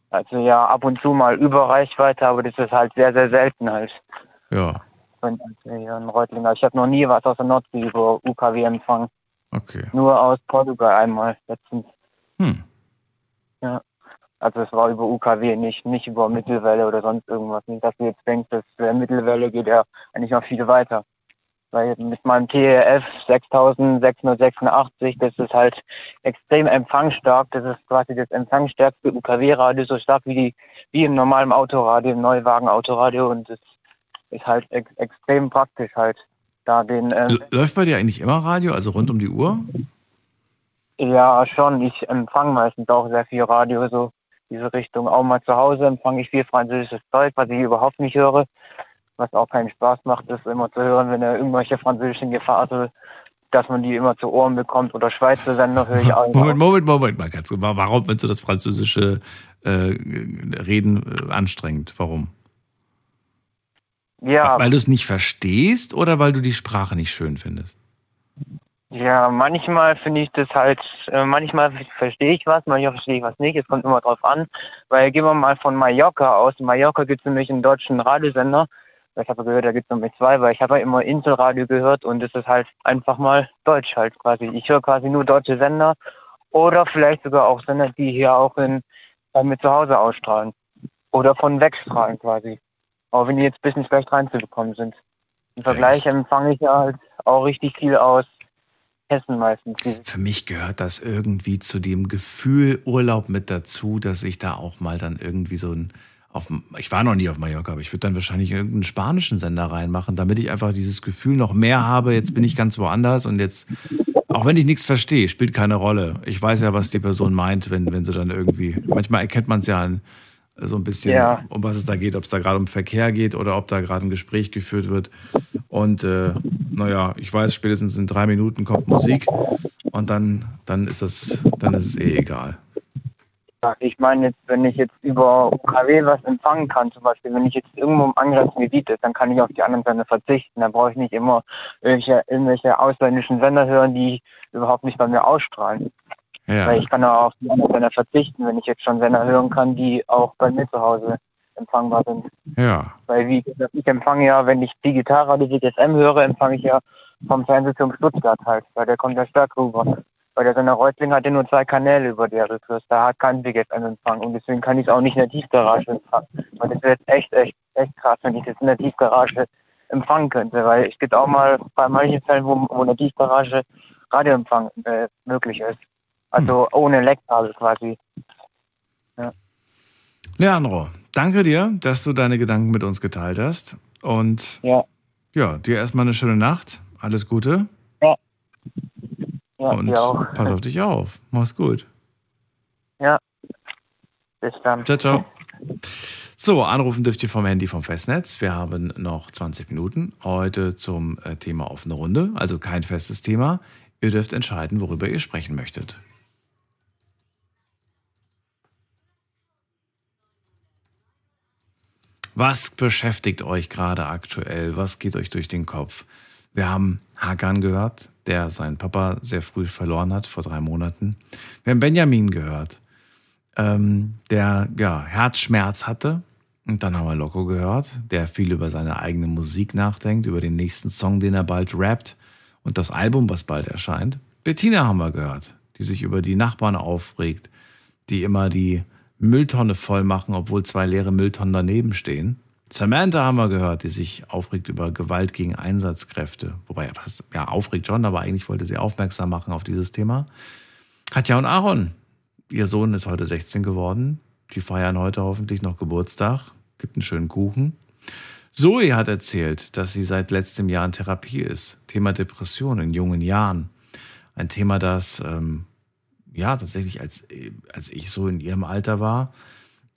Speaker 14: Also ja, ab und zu mal über Reichweite, aber das ist halt sehr, sehr selten halt.
Speaker 1: Ja,
Speaker 14: Von also hier in Reutlingen. Ich habe noch nie was aus der Nordsee über UKW empfangen.
Speaker 1: okay.
Speaker 14: Nur aus Portugal einmal letztens.
Speaker 1: Hm.
Speaker 14: Ja. Also es war über UKW, nicht, nicht über Mittelwelle oder sonst irgendwas. Nicht, dass du jetzt denkst, dass äh, Mittelwelle geht ja eigentlich noch viel weiter. Weil mit meinem TEF 6686, das ist halt extrem empfangsstark. Das ist quasi das empfangsstärkste UKW-Radio, so stark wie die, wie im normalen Autoradio, im Neuwagen-Autoradio. Und das ist halt ex extrem praktisch halt. Da den, ähm,
Speaker 1: Läuft bei dir eigentlich immer Radio, also rund um die Uhr?
Speaker 14: Ja, schon. Ich empfange meistens auch sehr viel Radio, so diese Richtung. Auch mal zu Hause empfange ich viel französisches Zeug, was ich überhaupt nicht höre. Was auch keinen Spaß macht, ist immer zu hören, wenn er irgendwelche französischen Gefasel, dass man die immer zu Ohren bekommt. Oder Schweizer Sender höre ich auch.
Speaker 1: Moment, Moment, Moment mal ganz kurz. Warum findest du das französische äh, Reden äh, anstrengend? Warum?
Speaker 14: Ja,
Speaker 1: Weil du es nicht verstehst oder weil du die Sprache nicht schön findest?
Speaker 14: Ja, manchmal finde ich das halt, äh, manchmal verstehe ich was, manchmal verstehe ich was nicht. Es kommt immer drauf an. Weil gehen wir mal von Mallorca aus. In Mallorca gibt es nämlich einen deutschen Radiosender. Ich habe gehört, da gibt es nämlich zwei, weil ich habe ja immer Inselradio gehört und es ist halt einfach mal Deutsch halt quasi. Ich höre quasi nur deutsche Sender oder vielleicht sogar auch Sender, die hier auch in, bei mir zu Hause ausstrahlen. Oder von wegstrahlen quasi. Auch wenn die jetzt ein bisschen schlecht reinzubekommen sind. Im Vergleich empfange ich ja halt auch richtig viel aus Hessen meistens.
Speaker 1: Für mich gehört das irgendwie zu dem Gefühl Urlaub mit dazu, dass ich da auch mal dann irgendwie so ein auf, ich war noch nie auf Mallorca, aber ich würde dann wahrscheinlich irgendeinen spanischen Sender reinmachen, damit ich einfach dieses Gefühl noch mehr habe. Jetzt bin ich ganz woanders und jetzt, auch wenn ich nichts verstehe, spielt keine Rolle. Ich weiß ja, was die Person meint, wenn, wenn sie dann irgendwie, manchmal erkennt man es ja an, so ein bisschen,
Speaker 14: Ja.
Speaker 1: um was es da geht, ob es da gerade um Verkehr geht oder ob da gerade ein Gespräch geführt wird. Und äh, naja, ich weiß, spätestens in drei Minuten kommt Musik und dann, dann ist das, dann ist es eh egal.
Speaker 14: Ich meine jetzt, wenn ich jetzt über UKW was empfangen kann, zum Beispiel, wenn ich jetzt irgendwo im angrenzenden Gebiet ist, dann kann ich auf die anderen Sender verzichten. Dann brauche ich nicht immer irgendwelche, irgendwelche ausländischen Sender hören, die überhaupt nicht bei mir ausstrahlen.
Speaker 1: Ja.
Speaker 14: Weil ich kann auch auf die anderen Sender verzichten, wenn ich jetzt schon Sender hören kann, die auch bei mir zu Hause empfangbar sind.
Speaker 1: Ja.
Speaker 14: Weil wie gesagt, ich empfange ja, wenn ich Digitalradio DSM höre, empfange ich ja vom Fernsehturm Stuttgart halt, weil der kommt ja stark rüber. Weil der Sender Reutling hat ja nur zwei Kanäle, über die er rückwärts. Da hat kein DSM Empfang und deswegen kann ich es auch nicht in der Tiefgarage empfangen. Und das wäre jetzt echt, echt, echt krass, wenn ich das in der Tiefgarage empfangen könnte, weil es gibt auch mal bei manchen Fällen, wo, wo in der Tiefgarage Radioempfang äh, möglich ist. Also ohne Leckkabel quasi. Ja.
Speaker 1: Leandro, danke dir, dass du deine Gedanken mit uns geteilt hast. Und
Speaker 14: ja,
Speaker 1: ja dir erstmal eine schöne Nacht. Alles Gute.
Speaker 14: ja. Ja,
Speaker 1: und pass auf dich auf. Mach's gut.
Speaker 14: Ja. Bis dann.
Speaker 1: Ciao, ciao. So, anrufen dürft ihr vom Handy vom Festnetz. Wir haben noch 20 Minuten heute zum äh, Thema offene Runde, also kein festes Thema. Ihr dürft entscheiden, worüber ihr sprechen möchtet. Was beschäftigt euch gerade aktuell? Was geht euch durch den Kopf? Wir haben Hakan gehört, der seinen Papa sehr früh verloren hat, vor drei Monaten. Wir haben Benjamin gehört, ähm, der ja, Herzschmerz hatte. Und dann haben wir Loco gehört, der viel über seine eigene Musik nachdenkt, über den nächsten Song, den er bald rappt und das Album, was bald erscheint. Bettina haben wir gehört, die sich über die Nachbarn aufregt, die immer die Mülltonne voll machen, obwohl zwei leere Mülltonnen daneben stehen. Samantha haben wir gehört, die sich aufregt über Gewalt gegen Einsatzkräfte. Wobei, was, ja, aufregt schon, aber eigentlich wollte sie aufmerksam machen auf dieses Thema. Katja und Aaron, ihr Sohn ist heute 16 geworden. Die feiern heute hoffentlich noch Geburtstag. Gibt einen schönen Kuchen. Zoe hat erzählt, dass sie seit letztem Jahr in Therapie ist. Thema Depression in jungen Jahren. Ein Thema, das ähm, ja tatsächlich, als, als ich so in ihrem Alter war,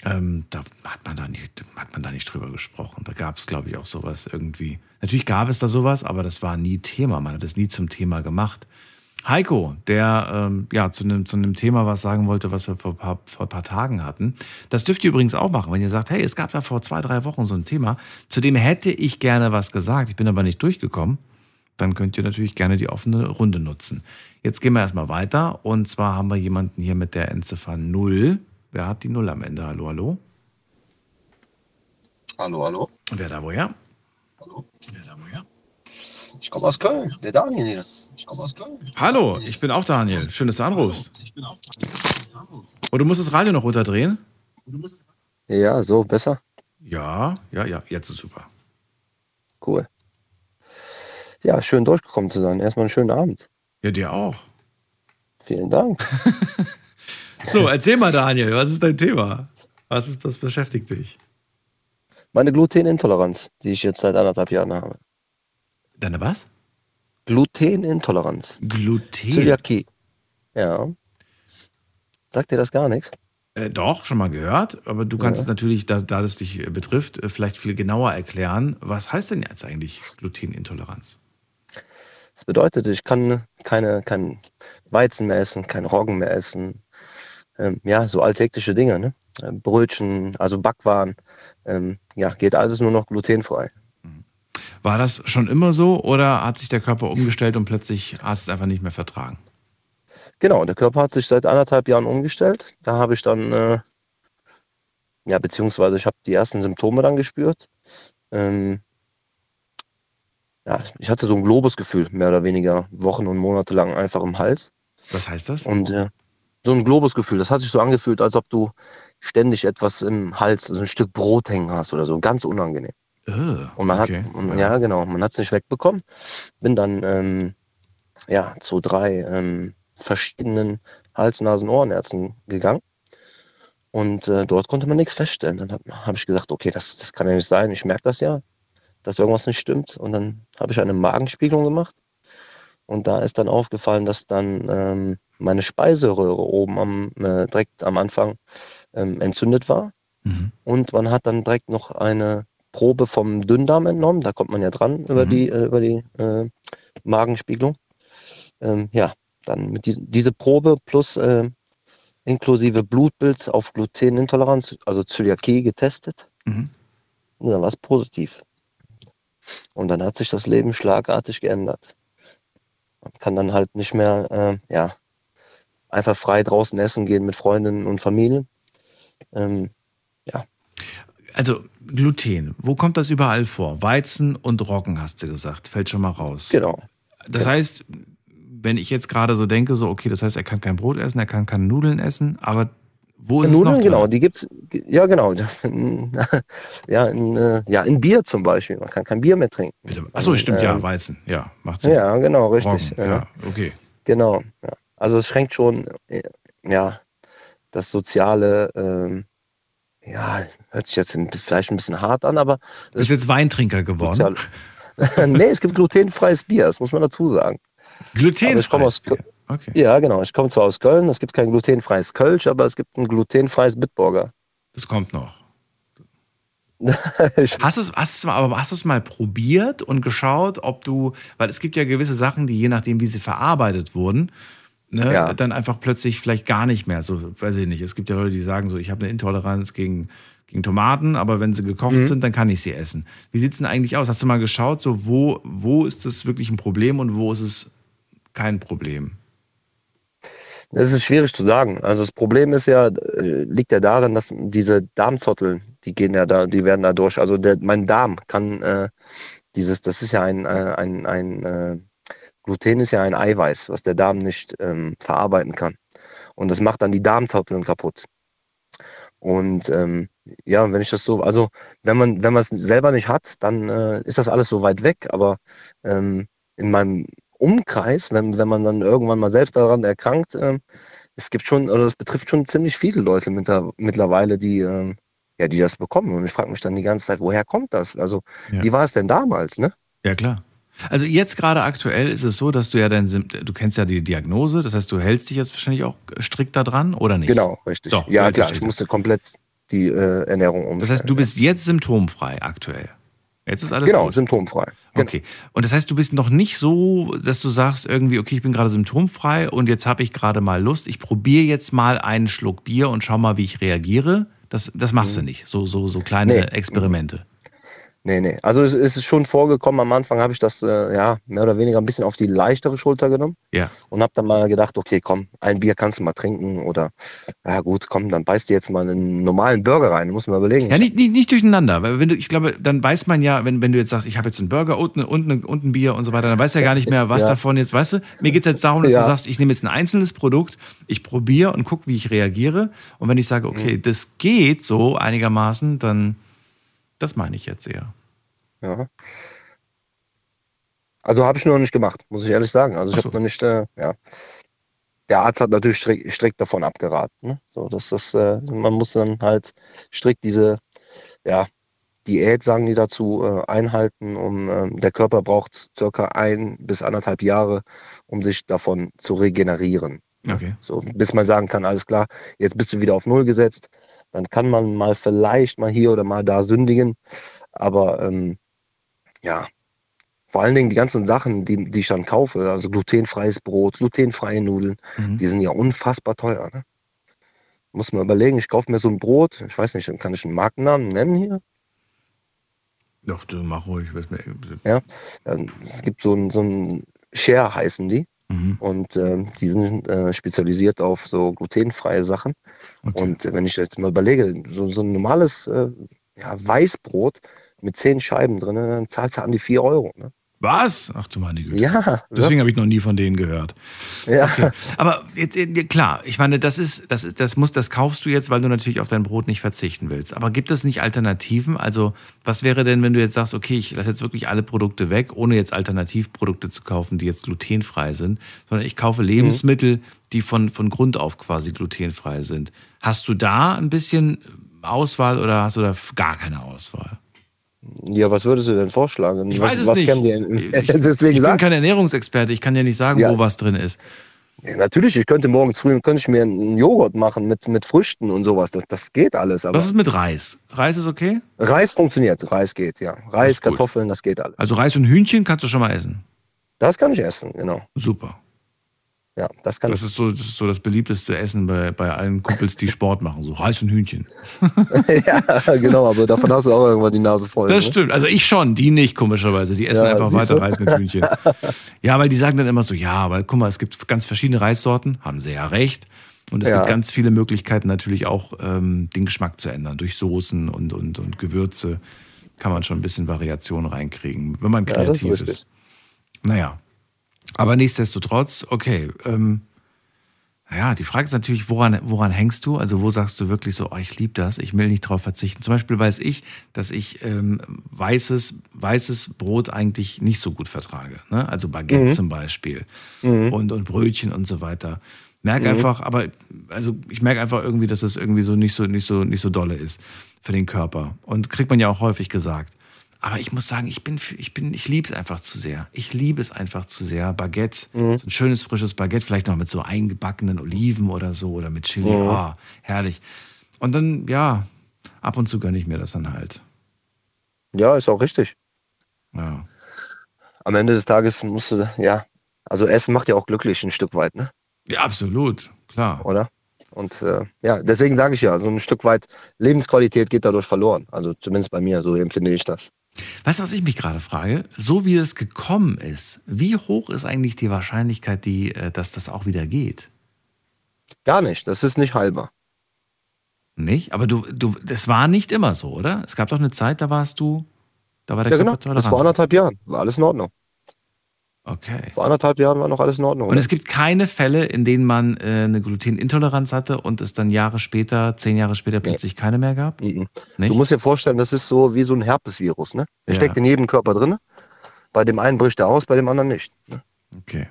Speaker 1: ähm, da hat man da nicht, hat man da nicht drüber gesprochen. Da gab es, glaube ich, auch sowas irgendwie. Natürlich gab es da sowas, aber das war nie Thema. Man hat es nie zum Thema gemacht. Heiko, der ähm, ja zu einem zu Thema was sagen wollte, was wir vor paar, vor paar Tagen hatten. Das dürft ihr übrigens auch machen, wenn ihr sagt, hey, es gab da vor zwei, drei Wochen so ein Thema, zu dem hätte ich gerne was gesagt, ich bin aber nicht durchgekommen. Dann könnt ihr natürlich gerne die offene Runde nutzen. Jetzt gehen wir erstmal weiter. Und zwar haben wir jemanden hier mit der Endziffer 0. Wer hat die 0 am Ende? Hallo, hallo?
Speaker 15: Hallo, hallo.
Speaker 1: Und wer da woher?
Speaker 15: Ich komme aus Köln, der Daniel hier. Ich komme aus Köln.
Speaker 1: Hallo, ich bin auch Daniel. Schön, dass du anrufst. Und du musst das Radio noch runterdrehen?
Speaker 15: Ja, so besser.
Speaker 1: Ja, ja, ja, jetzt ist super.
Speaker 15: Cool. Ja, schön durchgekommen zu sein. Erstmal einen schönen Abend.
Speaker 1: Ja, dir auch.
Speaker 15: Vielen Dank.
Speaker 1: So, erzähl mal, Daniel, was ist dein Thema? Was, ist, was beschäftigt dich?
Speaker 15: Meine Glutenintoleranz, die ich jetzt seit anderthalb Jahren habe.
Speaker 1: Deine was?
Speaker 15: Glutenintoleranz.
Speaker 1: Gluten?
Speaker 15: Zöliakie. Ja. Sagt dir das gar nichts?
Speaker 1: Äh, doch, schon mal gehört, aber du kannst
Speaker 15: Ja.
Speaker 1: es natürlich, da, da das dich äh, betrifft, äh, vielleicht viel genauer erklären. Was heißt denn jetzt eigentlich Glutenintoleranz?
Speaker 15: Das bedeutet, ich kann keine, kein Weizen mehr essen, kein Roggen mehr essen. Ähm, ja, so alltägliche Dinge, ne? Äh, Brötchen, also Backwaren. Ähm, ja, geht alles nur noch glutenfrei.
Speaker 1: War das schon immer so oder hat sich der Körper umgestellt und plötzlich hast du es einfach nicht mehr vertragen?
Speaker 15: Genau, der Körper hat sich seit anderthalb Jahren umgestellt. Da habe ich dann, äh, ja, beziehungsweise ich habe die ersten Symptome dann gespürt. Ähm, ja, ich hatte so ein Globusgefühl, mehr oder weniger Wochen und Monate lang einfach im Hals.
Speaker 1: Was heißt das?
Speaker 15: Und äh, so ein Globusgefühl, das hat sich so angefühlt, als ob du ständig etwas im Hals, also ein Stück Brot hängen hast oder so, ganz unangenehm.
Speaker 1: Äh,
Speaker 15: Und man
Speaker 1: okay.
Speaker 15: hat, und, ja. genau, man hat es nicht wegbekommen. Bin dann ähm, ja, zu drei ähm, verschiedenen Hals-, Nasen-, Ohrenärzten gegangen. Und äh, dort konnte man nichts feststellen. Dann habe hab ich gesagt, okay, das, das kann ja nicht sein. Ich merke das ja, dass irgendwas nicht stimmt. Und dann habe ich eine Magenspiegelung gemacht. Und da ist dann aufgefallen, dass dann ähm, meine Speiseröhre oben am, äh, direkt am Anfang ähm, entzündet war.
Speaker 1: Mhm.
Speaker 15: Und man hat dann direkt noch eine Probe vom Dünndarm entnommen. Da kommt man ja dran über
Speaker 1: Mhm.
Speaker 15: die, äh, über die äh, Magenspiegelung. Ähm, ja, dann mit diesen, diese Probe plus äh, inklusive Blutbild auf Glutenintoleranz, also Zöliakie getestet.
Speaker 1: Mhm.
Speaker 15: Und dann war es positiv. Und dann hat sich das Leben schlagartig geändert. Man kann dann halt nicht mehr, äh, ja, einfach frei draußen essen gehen mit Freundinnen und Familien. Ähm, ja,
Speaker 1: Also Gluten, wo kommt das überall vor? Weizen und Roggen, hast du gesagt. Fällt schon mal raus.
Speaker 15: Genau.
Speaker 1: Das heißt, wenn ich jetzt gerade so denke, so, okay, das heißt, er kann kein Brot essen, er kann keine Nudeln essen, aber wo ist
Speaker 15: Nudeln, genau, die gibt's, ja genau, ja in, äh, ja in Bier zum Beispiel, man kann kein Bier mehr trinken.
Speaker 1: Achso, stimmt, ja,
Speaker 15: Ähm,
Speaker 1: Weizen, ja, macht Sinn.
Speaker 15: Ja, genau, richtig.
Speaker 1: Ja, okay.
Speaker 15: Genau. Ja. Also es schränkt schon, äh, ja, das soziale, ähm, ja, hört sich jetzt vielleicht ein bisschen hart an, aber
Speaker 1: Du bist jetzt Weintrinker geworden.
Speaker 15: Sozial- nee, es gibt glutenfreies Bier, das muss man dazu sagen.
Speaker 1: Glutenfreies
Speaker 15: Aber ich komme aus Köln.
Speaker 1: Okay.
Speaker 15: Ja, genau. Ich komme zwar aus Köln, es gibt kein glutenfreies Kölsch, aber es gibt ein glutenfreies Bitburger.
Speaker 1: Das kommt noch. Hast du es hast mal, aber hast mal probiert und geschaut, ob du, weil es gibt ja gewisse Sachen, die je nachdem, wie sie verarbeitet wurden, ne,
Speaker 15: Ja.
Speaker 1: dann einfach plötzlich vielleicht gar nicht mehr. So, weiß ich nicht. Es gibt ja Leute, die sagen so, ich habe eine Intoleranz gegen, gegen Tomaten, aber wenn sie gekocht
Speaker 15: Mhm.
Speaker 1: sind, dann kann ich sie essen. Wie sieht's denn eigentlich aus? Hast du mal geschaut, so wo, wo ist das wirklich ein Problem und wo ist es kein Problem?
Speaker 15: Das ist schwierig zu sagen. Also das Problem ist ja, äh, liegt ja darin, dass diese Darmzotteln, die gehen ja da, die werden da durch. Also der, mein Darm kann äh, dieses, das ist ja ein, äh, ein, ein äh, Gluten ist ja ein Eiweiß, was der Darm nicht ähm, verarbeiten kann. Und das macht dann die Darmzotteln kaputt. Und ähm, ja, wenn ich das so, also wenn man, wenn man es selber nicht hat, dann äh, ist das alles so weit weg. Aber ähm, in meinem Umkreis, wenn, wenn man dann irgendwann mal selbst daran erkrankt, ähm, es gibt schon, oder es betrifft schon ziemlich viele Leute mitter- mittlerweile, die, ähm, ja, die das bekommen. Und ich frage mich dann die ganze Zeit, woher kommt das? Also,
Speaker 1: Ja.
Speaker 15: wie war es denn damals, ne?
Speaker 1: Ja, klar. Also jetzt gerade aktuell ist es so, dass du ja dein, du kennst ja die Diagnose, das heißt, du hältst dich jetzt wahrscheinlich auch strikt da dran, oder nicht?
Speaker 15: Genau, richtig.
Speaker 1: Doch,
Speaker 15: ja, klar, ich musste komplett die äh, Ernährung umstellen.
Speaker 1: Das heißt, du bist jetzt symptomfrei aktuell. Jetzt ist alles
Speaker 15: Genau,
Speaker 1: gut.
Speaker 15: symptomfrei.
Speaker 1: Okay. Und das heißt, du bist noch nicht so, dass du sagst irgendwie, okay, ich bin gerade symptomfrei und jetzt habe ich gerade mal Lust. Ich probiere jetzt mal einen Schluck Bier und schau mal, wie ich reagiere. Das, das machst du nicht. So, so, so kleine
Speaker 15: Nee.
Speaker 1: Experimente.
Speaker 15: Nee, nee. Also es, ist schon vorgekommen, am Anfang habe ich das äh, ja mehr oder weniger ein bisschen auf die leichtere Schulter genommen
Speaker 1: Ja.
Speaker 15: und habe dann mal gedacht, okay, komm, ein Bier kannst du mal trinken oder ja gut, komm, dann beißt du jetzt mal einen normalen Burger rein, muss man überlegen.
Speaker 1: Ja, nicht, nicht, nicht durcheinander. Weil wenn du, ich glaube, dann weiß man ja, wenn, wenn du jetzt sagst, ich habe jetzt einen Burger und, und, und ein Bier und so weiter, dann weiß ja gar nicht mehr, was
Speaker 15: Ja.
Speaker 1: davon jetzt, weißt du? Mir geht es jetzt darum, dass
Speaker 15: Ja.
Speaker 1: du sagst, ich nehme jetzt ein einzelnes Produkt, ich probiere und gucke, wie ich reagiere. Und wenn ich sage, okay,
Speaker 15: Mhm.
Speaker 1: das geht so einigermaßen, dann das meine ich jetzt eher.
Speaker 15: Ja. Also habe ich noch nicht gemacht, muss ich ehrlich sagen. Also ich
Speaker 1: so.
Speaker 15: habe noch nicht, äh, ja. Der Arzt hat natürlich strikt, strikt davon abgeraten. Ne? So, dass das, äh, man muss dann halt strikt diese, ja, Diät, sagen die dazu, äh, einhalten. Um, ähm, der Körper braucht circa ein bis anderthalb Jahre, um sich davon zu regenerieren.
Speaker 1: Okay.
Speaker 15: So, bis man sagen kann, alles klar, jetzt bist du wieder auf Null gesetzt. Dann kann man mal vielleicht mal hier oder mal da sündigen. Aber ähm, ja, vor allen Dingen die ganzen Sachen, die, die ich dann kaufe, also glutenfreies Brot, glutenfreie Nudeln,
Speaker 1: Mhm.
Speaker 15: die sind ja unfassbar teuer. Ne? Muss man überlegen, ich kaufe mir so ein Brot, ich weiß nicht, kann ich einen Markennamen nennen hier?
Speaker 1: Doch, du mach ruhig. was mir-
Speaker 15: Ja, es gibt so ein, so ein Share heißen die.
Speaker 1: Mhm.
Speaker 15: Und ähm, die sind äh, spezialisiert auf so glutenfreie Sachen. Und äh, wenn ich jetzt mal überlege, so, so ein normales äh, ja, Weißbrot mit zehn Scheiben drin, dann zahlst du an die vier Euro. Ne?
Speaker 1: Was? Ach du meine Güte.
Speaker 15: Ja.
Speaker 1: Deswegen habe ich noch nie von denen gehört.
Speaker 15: Ja.
Speaker 1: Okay. Aber jetzt, klar, ich meine, das ist, das ist, das muss, das kaufst du jetzt, weil du natürlich auf dein Brot nicht verzichten willst. Aber gibt es nicht Alternativen? Also, was wäre denn, wenn du jetzt sagst, okay, ich lasse jetzt wirklich alle Produkte weg, ohne jetzt Alternativprodukte zu kaufen, die jetzt glutenfrei sind, sondern ich kaufe Lebensmittel, die von, von Grund auf quasi glutenfrei sind. Hast du da ein bisschen Auswahl oder hast du da gar keine Auswahl?
Speaker 15: Ja, was würdest du denn vorschlagen?
Speaker 1: Ich
Speaker 15: was,
Speaker 1: weiß es
Speaker 15: was
Speaker 1: nicht. Ich,
Speaker 15: Deswegen
Speaker 1: ich bin kein Ernährungsexperte, ich kann dir nicht sagen,
Speaker 15: Ja.
Speaker 1: wo was drin ist.
Speaker 15: ja, natürlich, ich könnte morgens früh könnte ich mir einen Joghurt machen mit, mit Früchten und sowas. Das, das geht alles. Aber
Speaker 1: Was ist mit Reis? Reis ist okay?
Speaker 15: Reis funktioniert, Reis geht, ja. Reis, Kartoffeln, das geht alles.
Speaker 1: Also Reis und Hühnchen kannst du schon mal essen.
Speaker 15: Das kann ich essen, genau.
Speaker 1: Super.
Speaker 15: Ja, das kann
Speaker 1: Das ist so das, ist so das beliebteste Essen bei, bei allen Kumpels, die Sport machen. So Reis und Hühnchen.
Speaker 15: ja, genau, aber davon hast du auch irgendwann die Nase voll.
Speaker 1: Das
Speaker 15: ne?
Speaker 1: stimmt. Also ich schon, die nicht, komischerweise. Die essen
Speaker 15: Ja,
Speaker 1: einfach weiter
Speaker 15: du?
Speaker 1: Reis mit Hühnchen. Ja, weil die sagen dann immer so, ja, aber guck mal, es gibt ganz verschiedene Reissorten, haben sie ja recht. Und es
Speaker 15: Ja.
Speaker 1: gibt ganz viele Möglichkeiten natürlich auch, ähm, den Geschmack zu ändern. Durch Soßen und, und, und Gewürze kann man schon ein bisschen Variation reinkriegen, wenn man
Speaker 15: Ja, das ist
Speaker 1: kreativ ist. Naja. Aber nichtsdestotrotz, okay. Ähm, ja, die Frage ist natürlich, woran, woran hängst du? Also wo sagst du wirklich so, oh, ich liebe das, ich will nicht drauf verzichten. Zum Beispiel weiß ich, dass ich ähm, weißes, weißes Brot eigentlich nicht so gut vertrage. Ne? Also Baguette
Speaker 15: Mhm.
Speaker 1: zum Beispiel
Speaker 15: Mhm.
Speaker 1: und, und Brötchen und so weiter. Merke
Speaker 15: Mhm.
Speaker 1: einfach, aber also ich merke einfach irgendwie, dass es irgendwie so nicht so, nicht so, nicht so dolle ist für den Körper. Und kriegt man ja auch häufig gesagt. Aber ich muss sagen, ich bin, ich bin, ich liebe es einfach zu sehr. Ich liebe es einfach zu sehr. Baguette,
Speaker 15: Mhm.
Speaker 1: so ein schönes frisches Baguette, vielleicht noch mit so eingebackenen Oliven oder so oder mit Chili.
Speaker 15: Mhm.
Speaker 1: Ah, herrlich. Und dann, ja, ab und zu gönne ich mir das dann halt.
Speaker 15: Ja, ist auch richtig.
Speaker 1: Ja.
Speaker 15: Am Ende des Tages musst du, ja, also Essen macht ja auch glücklich ein Stück weit, ne?
Speaker 1: Ja, absolut, klar.
Speaker 15: Oder? Und äh, ja, deswegen sage ich ja, so ein Stück weit Lebensqualität geht dadurch verloren. Also zumindest bei mir, so empfinde ich das.
Speaker 1: Weißt du, was ich mich gerade frage? So wie es gekommen ist, wie hoch ist eigentlich die Wahrscheinlichkeit, die, äh, dass das auch wieder geht?
Speaker 15: Gar nicht, das ist nicht halber.
Speaker 1: Nicht? Aber du, du, das war nicht immer so, oder? Es gab doch eine Zeit, da warst du, da war der
Speaker 15: Ja, genau,
Speaker 1: Körper
Speaker 15: das vor
Speaker 1: tolerant.
Speaker 15: anderthalb Jahren, war alles in Ordnung.
Speaker 1: Okay.
Speaker 15: Vor anderthalb Jahren war noch alles in Ordnung.
Speaker 1: Und es gibt keine Fälle, in denen man äh, eine Glutenintoleranz hatte und es dann Jahre später, zehn Jahre später plötzlich keine mehr gab?
Speaker 15: Mhm. Du musst dir vorstellen, das ist so wie so ein Herpesvirus, ne? Der
Speaker 1: Ja.
Speaker 15: steckt in jedem Körper drin. Bei dem einen bricht er aus, bei dem anderen nicht. Ne?
Speaker 1: Okay.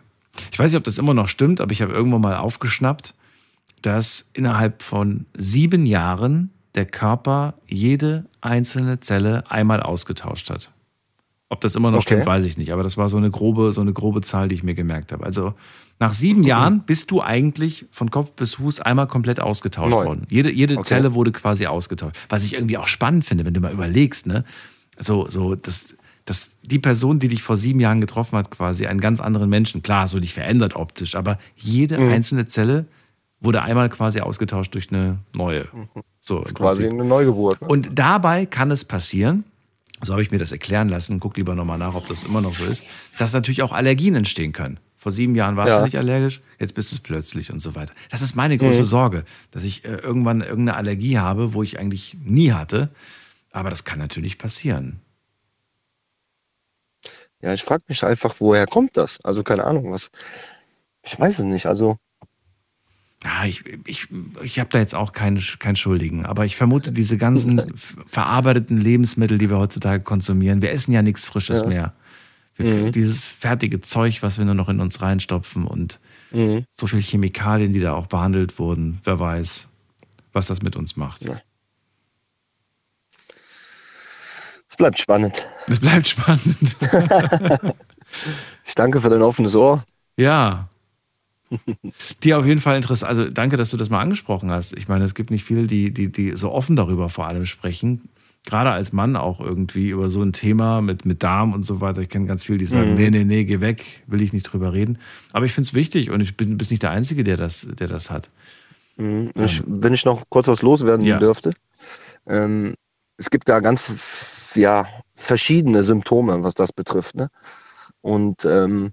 Speaker 1: Ich weiß nicht, ob das immer noch stimmt, aber ich habe irgendwann mal aufgeschnappt, dass innerhalb von sieben Jahren der Körper jede einzelne Zelle einmal ausgetauscht hat. Ob das immer noch
Speaker 15: Okay.
Speaker 1: stimmt, weiß ich nicht. Aber das war so eine grobe, so eine grobe Zahl, die ich mir gemerkt habe. Also nach sieben Jahren bist du eigentlich von Kopf bis Fuß einmal komplett ausgetauscht
Speaker 15: Neu.
Speaker 1: worden. Jede, jede
Speaker 15: Okay.
Speaker 1: Zelle wurde quasi ausgetauscht. Was ich irgendwie auch spannend finde, wenn du mal überlegst, ne? So, so, das, dass die Person, die dich vor sieben Jahren getroffen hat, quasi einen ganz anderen Menschen, klar, so dich verändert optisch, aber jede
Speaker 15: Mhm.
Speaker 1: einzelne Zelle wurde einmal quasi ausgetauscht durch eine neue. So,
Speaker 15: ist
Speaker 1: im
Speaker 15: quasi eine Neugeburt. Ne?
Speaker 1: Und dabei kann es passieren, so habe ich mir das erklären lassen, guck lieber nochmal nach, ob das immer noch so ist, dass natürlich auch Allergien entstehen können. Vor sieben Jahren warst
Speaker 15: Ja.
Speaker 1: du nicht allergisch, jetzt bist du es plötzlich und so weiter. Das ist meine große
Speaker 15: Mhm.
Speaker 1: Sorge, dass ich äh, irgendwann irgendeine Allergie habe, wo ich eigentlich nie hatte. Aber das kann natürlich passieren.
Speaker 15: Ja, ich frage mich einfach, woher kommt das? Also keine Ahnung, was. Ich weiß es nicht. Also
Speaker 1: Ja, ich, ich, ich habe da jetzt auch keinen kein Schuldigen, aber ich vermute, diese ganzen verarbeiteten Lebensmittel, die wir heutzutage konsumieren, wir essen ja nichts Frisches
Speaker 15: Ja.
Speaker 1: mehr. Wir,
Speaker 15: Mhm.
Speaker 1: Dieses fertige Zeug, was wir nur noch in uns reinstopfen und
Speaker 15: Mhm.
Speaker 1: so viele Chemikalien, die da auch behandelt wurden, wer weiß, was das mit uns macht.
Speaker 15: es bleibt spannend.
Speaker 1: Es bleibt spannend.
Speaker 15: Ich danke für dein offenes Ohr.
Speaker 1: Ja. Dir auf jeden Fall interessant. Also danke, dass du das mal angesprochen hast. Ich meine, es gibt nicht viele, die, die, die so offen darüber vor allem sprechen. Gerade als Mann auch irgendwie über so ein Thema mit, mit Darm und so weiter. Ich kenne ganz viele, die sagen,
Speaker 15: Mhm.
Speaker 1: nee, nee, nee, geh weg, will ich nicht drüber reden. Aber ich finde es wichtig und ich bin bist nicht der Einzige, der das, der das hat.
Speaker 15: Mhm. Ich, wenn ich noch kurz was loswerden
Speaker 1: Ja.
Speaker 15: dürfte. Ähm, es gibt da ganz ja, verschiedene Symptome, was das betrifft. Ne? Und ähm,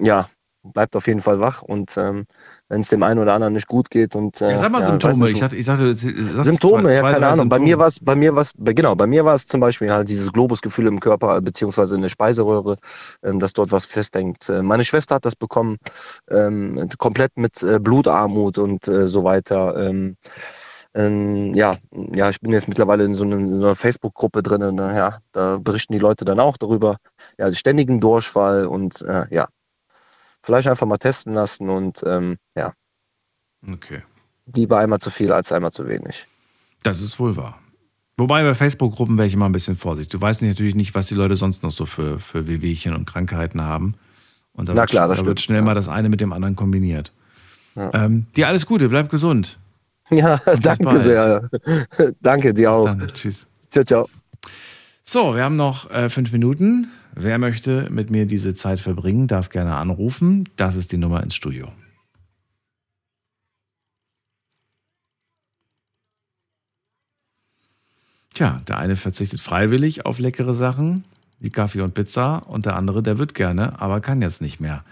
Speaker 15: ja, bleibt auf jeden Fall wach und ähm, wenn es dem einen oder anderen nicht gut geht und äh,
Speaker 1: Ja, sag mal
Speaker 15: ja,
Speaker 1: Symptome. Ich dachte, ich dachte,
Speaker 15: Symptome,
Speaker 1: zwei,
Speaker 15: ja,
Speaker 1: zwei,
Speaker 15: keine Ahnung. Bei
Speaker 1: Symptome.
Speaker 15: mir war es, bei mir war es, genau, bei mir war es zum Beispiel halt dieses Globusgefühl im Körper, beziehungsweise in der Speiseröhre, ähm, dass dort was festhängt. Äh, meine Schwester hat das bekommen, ähm, komplett mit äh, Blutarmut und äh, so weiter. Ähm, ähm, ja, ja, ich bin jetzt mittlerweile in so, einem, in so einer Facebook-Gruppe drin und äh, ja, da berichten die Leute dann auch darüber. Ja, ständigen Durchfall und äh, ja, vielleicht einfach mal testen lassen und ähm, ja,
Speaker 1: Okay.
Speaker 15: lieber einmal zu viel als einmal zu wenig.
Speaker 1: Das ist wohl wahr. Wobei bei Facebook-Gruppen wäre ich immer ein bisschen vorsichtig. Du weißt natürlich nicht, was die Leute sonst noch so für, für Wehwehchen und Krankheiten haben. Und da,
Speaker 15: Na
Speaker 1: wird,
Speaker 15: klar,
Speaker 1: da
Speaker 15: das
Speaker 1: wird
Speaker 15: stimmt,
Speaker 1: schnell mal das eine mit dem anderen kombiniert.
Speaker 15: Ja.
Speaker 1: Ähm, dir alles Gute, bleib gesund.
Speaker 15: Ja, danke
Speaker 1: bald.
Speaker 15: sehr. danke dir auch.
Speaker 1: Tschüss.
Speaker 15: Ciao, ciao.
Speaker 1: So, wir haben noch äh, fünf Minuten. Wer möchte mit mir diese Zeit verbringen, darf gerne anrufen. Das ist die Nummer ins Studio. Tja, der eine verzichtet freiwillig auf leckere Sachen wie Kaffee und Pizza und der andere, der wird gerne, aber kann jetzt nicht mehr,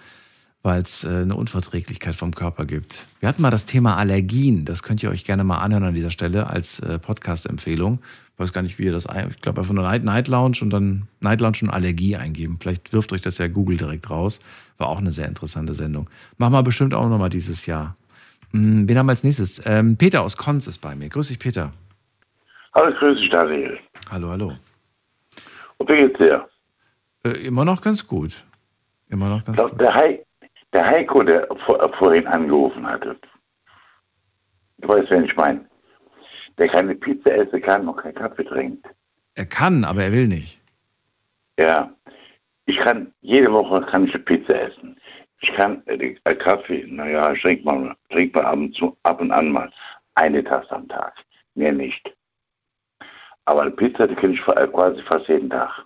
Speaker 1: weil es äh, eine Unverträglichkeit vom Körper gibt. Wir hatten mal das Thema Allergien. Das könnt ihr euch gerne mal anhören an dieser Stelle als äh, Podcast-Empfehlung. Ich weiß gar nicht, wie ihr das. Ich glaube, einfach nur Night, Night Lounge und dann Night Lounge und Allergie eingeben. Vielleicht wirft euch das ja Google direkt raus. War auch eine sehr interessante Sendung. Machen wir bestimmt auch nochmal dieses Jahr. Hm, wen haben wir als nächstes? Ähm, Peter aus Konz ist bei mir. Grüß dich, Peter.
Speaker 16: Hallo, grüß dich, Daniel.
Speaker 1: Hallo, hallo.
Speaker 16: Und wie geht's dir?
Speaker 1: Äh, immer noch ganz gut. Immer noch ganz
Speaker 16: Ich glaub, der, Hei- der Heiko, der vor, vorhin angerufen hatte, du weißt, wen ich meine, der keine Pizza essen kann und keinen Kaffee trinkt.
Speaker 1: Er kann, aber er will nicht.
Speaker 16: Ja, ich kann, jede Woche kann ich eine Pizza essen. Ich kann äh, äh, Kaffee, naja, ich trinke mal, trink mal ab und, zu, ab und an mal eine Tasse am Tag. Mehr nicht. Aber eine Pizza, die kann ich fa- quasi fast jeden Tag.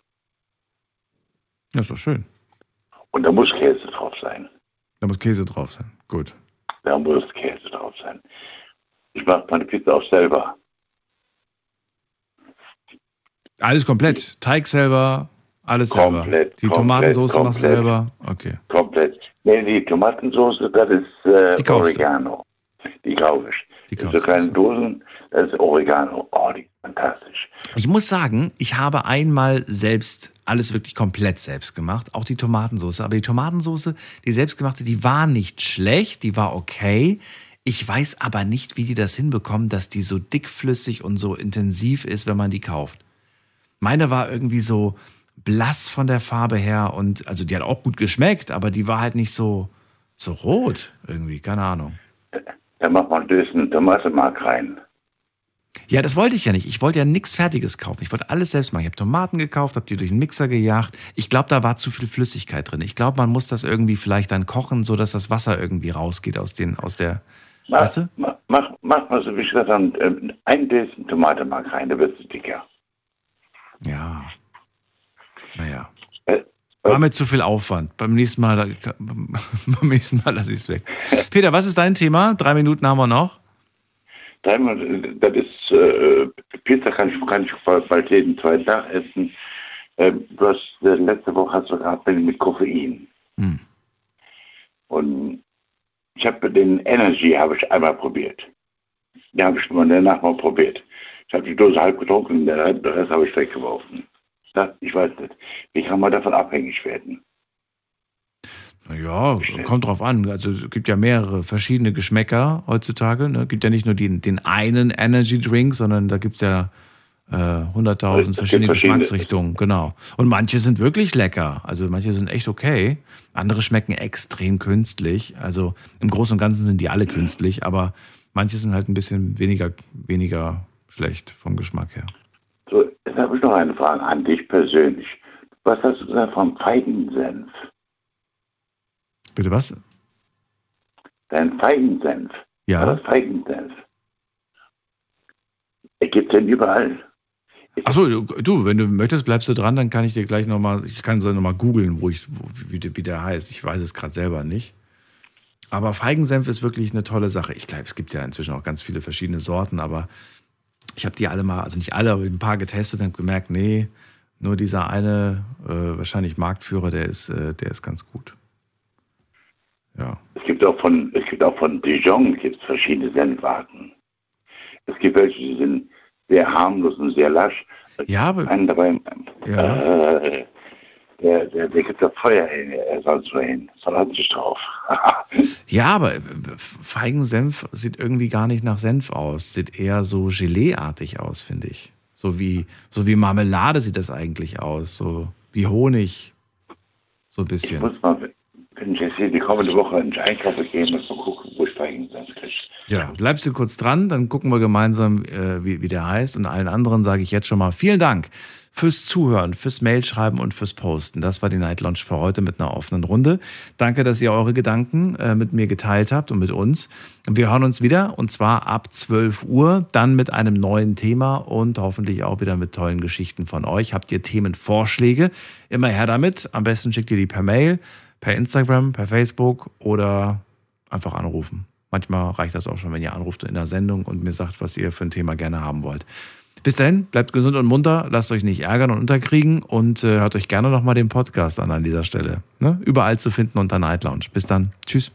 Speaker 1: Das ist doch schön.
Speaker 16: Und da muss Käse drauf sein.
Speaker 1: Da muss Käse drauf sein. Gut.
Speaker 16: Da muss Käse drauf sein. Ich mache meine Pizza auch selber.
Speaker 1: Alles komplett. Teig selber, alles selber.
Speaker 16: Komplett,
Speaker 1: Die
Speaker 16: komplett,
Speaker 1: Tomatensauce machst du
Speaker 16: komplett.
Speaker 1: selber. Okay.
Speaker 16: Komplett. Nee, die Tomatensauce, das ist äh,
Speaker 1: Die.
Speaker 16: Oregano. Die kaufe ich.
Speaker 1: Die
Speaker 16: Die so kleine Dosen, das ist Oregano. Oh, die ist fantastisch.
Speaker 1: Ich muss sagen, ich habe einmal selbst alles wirklich komplett selbst gemacht, auch die Tomatensauce. Aber die Tomatensauce, die selbstgemachte, die war nicht schlecht, die war okay. Ich weiß aber nicht, wie die das hinbekommen, dass die so dickflüssig und so intensiv ist, wenn man die kauft. Meine war irgendwie so blass von der Farbe her und also die hat auch gut geschmeckt, aber die war halt nicht so, so rot irgendwie, keine Ahnung.
Speaker 16: Da macht man Dösen Tomatenmark rein.
Speaker 1: Ja, das wollte ich ja nicht. Ich wollte ja nichts Fertiges kaufen. Ich wollte alles selbst machen. Ich habe Tomaten gekauft, habe die durch den Mixer gejagt. Ich glaube, da war zu viel Flüssigkeit drin. Ich glaube, man muss das irgendwie vielleicht dann kochen, sodass das Wasser irgendwie rausgeht aus, den, aus der.
Speaker 16: Mach,
Speaker 1: Weißt du?
Speaker 16: mach, mach, mach mal so, wie ich gesagt habe, ähm, ein Dösen Tomatenmark rein, da wird es dicker.
Speaker 1: Ja. Naja. War mir zu viel Aufwand. Beim nächsten Mal, beim nächsten Mal lasse ich es weg. Peter, was ist dein Thema? Drei Minuten haben wir noch.
Speaker 16: Äh, das ist, äh, Pizza kann ich, kann ich bald jeden zweiten Tag essen. Äh, du hast, äh, letzte Woche hast du gehabt mit, Koffein.
Speaker 1: Hm.
Speaker 16: Und ich habe den Energy habe ich einmal probiert. Den habe ich mal danach mal probiert. Ich habe die Dose halb getrunken, den Rest habe ich weggeworfen. Das, ich weiß nicht. Wie kann man davon abhängig werden?
Speaker 1: Ja, kommt drauf an. Also es gibt ja mehrere verschiedene Geschmäcker heutzutage. Ne? Es gibt ja nicht nur den, den einen Energy Drink, sondern da gibt es ja äh, 100.000
Speaker 16: Es gibt
Speaker 1: verschiedene
Speaker 16: verschiedene.
Speaker 1: Geschmacksrichtungen. Genau. Und manche sind wirklich lecker. Also manche sind echt okay. Andere schmecken extrem künstlich. Also im Großen und Ganzen sind die alle künstlich, aber manche sind halt ein bisschen weniger, weniger schlecht vom Geschmack her.
Speaker 16: So, jetzt habe ich noch eine Frage an dich persönlich. Was hast du gesagt vom Feigensenf?
Speaker 1: Bitte was?
Speaker 16: Dein Feigensenf.
Speaker 1: Ja.
Speaker 16: Das Feigensenf? Gibt es denn überall?
Speaker 1: Achso, du, wenn du möchtest, bleibst du dran, dann kann ich dir gleich nochmal, ich kann so nochmal googeln, wo ich, wo, wie, wie der heißt. Ich weiß es gerade selber nicht. Aber Feigensenf ist wirklich eine tolle Sache. Ich glaube, es gibt ja inzwischen auch ganz viele verschiedene Sorten, aber ich habe die alle mal, also nicht alle, aber ein paar getestet und gemerkt, nee, nur dieser eine, äh, wahrscheinlich Marktführer, der ist, äh, der ist ganz gut.
Speaker 16: gibt auch von, es gibt auch von Dijon gibt's verschiedene Senfarten. Es gibt welche, die sind sehr harmlos und sehr lasch.
Speaker 1: Ja, aber.
Speaker 16: Einen dabei,
Speaker 1: Ja.
Speaker 16: äh, der, der, der gibt da Feuer hin, er soll so hin, soll sich drauf.
Speaker 1: Ja, aber äh, Feigensenf sieht irgendwie gar nicht nach Senf aus. Sieht eher so Geleeartig aus, finde ich. So wie, so wie Marmelade sieht das eigentlich aus. So wie Honig. So ein
Speaker 16: Ich
Speaker 1: bisschen.
Speaker 16: muss mal, wenn ich jetzt hier die kommende Woche ins Einkaufen gehen, muss mal gucken, wo ich Feigensenf kriege.
Speaker 1: Ja, bleibst du kurz dran, dann gucken wir gemeinsam, äh, wie, wie der heißt. Und allen anderen sage ich jetzt schon mal vielen Dank fürs Zuhören, fürs Mailschreiben und fürs Posten. Das war die Night Lounge für heute mit einer offenen Runde. Danke, dass ihr eure Gedanken äh, mit mir geteilt habt und mit uns. Wir hören uns wieder und zwar ab 12 Uhr, dann mit einem neuen Thema und hoffentlich auch wieder mit tollen Geschichten von euch. Habt ihr Themenvorschläge? Immer her damit. Am besten schickt ihr die per Mail, per Instagram, per Facebook oder einfach anrufen. Manchmal reicht das auch schon, wenn ihr anruft in der Sendung und mir sagt, was ihr für ein Thema gerne haben wollt. Bis dahin, bleibt gesund und munter, lasst euch nicht ärgern und unterkriegen und äh, hört euch gerne nochmal den Podcast an an dieser Stelle. Ne? Überall zu finden unter Night Lounge. Bis dann. Tschüss.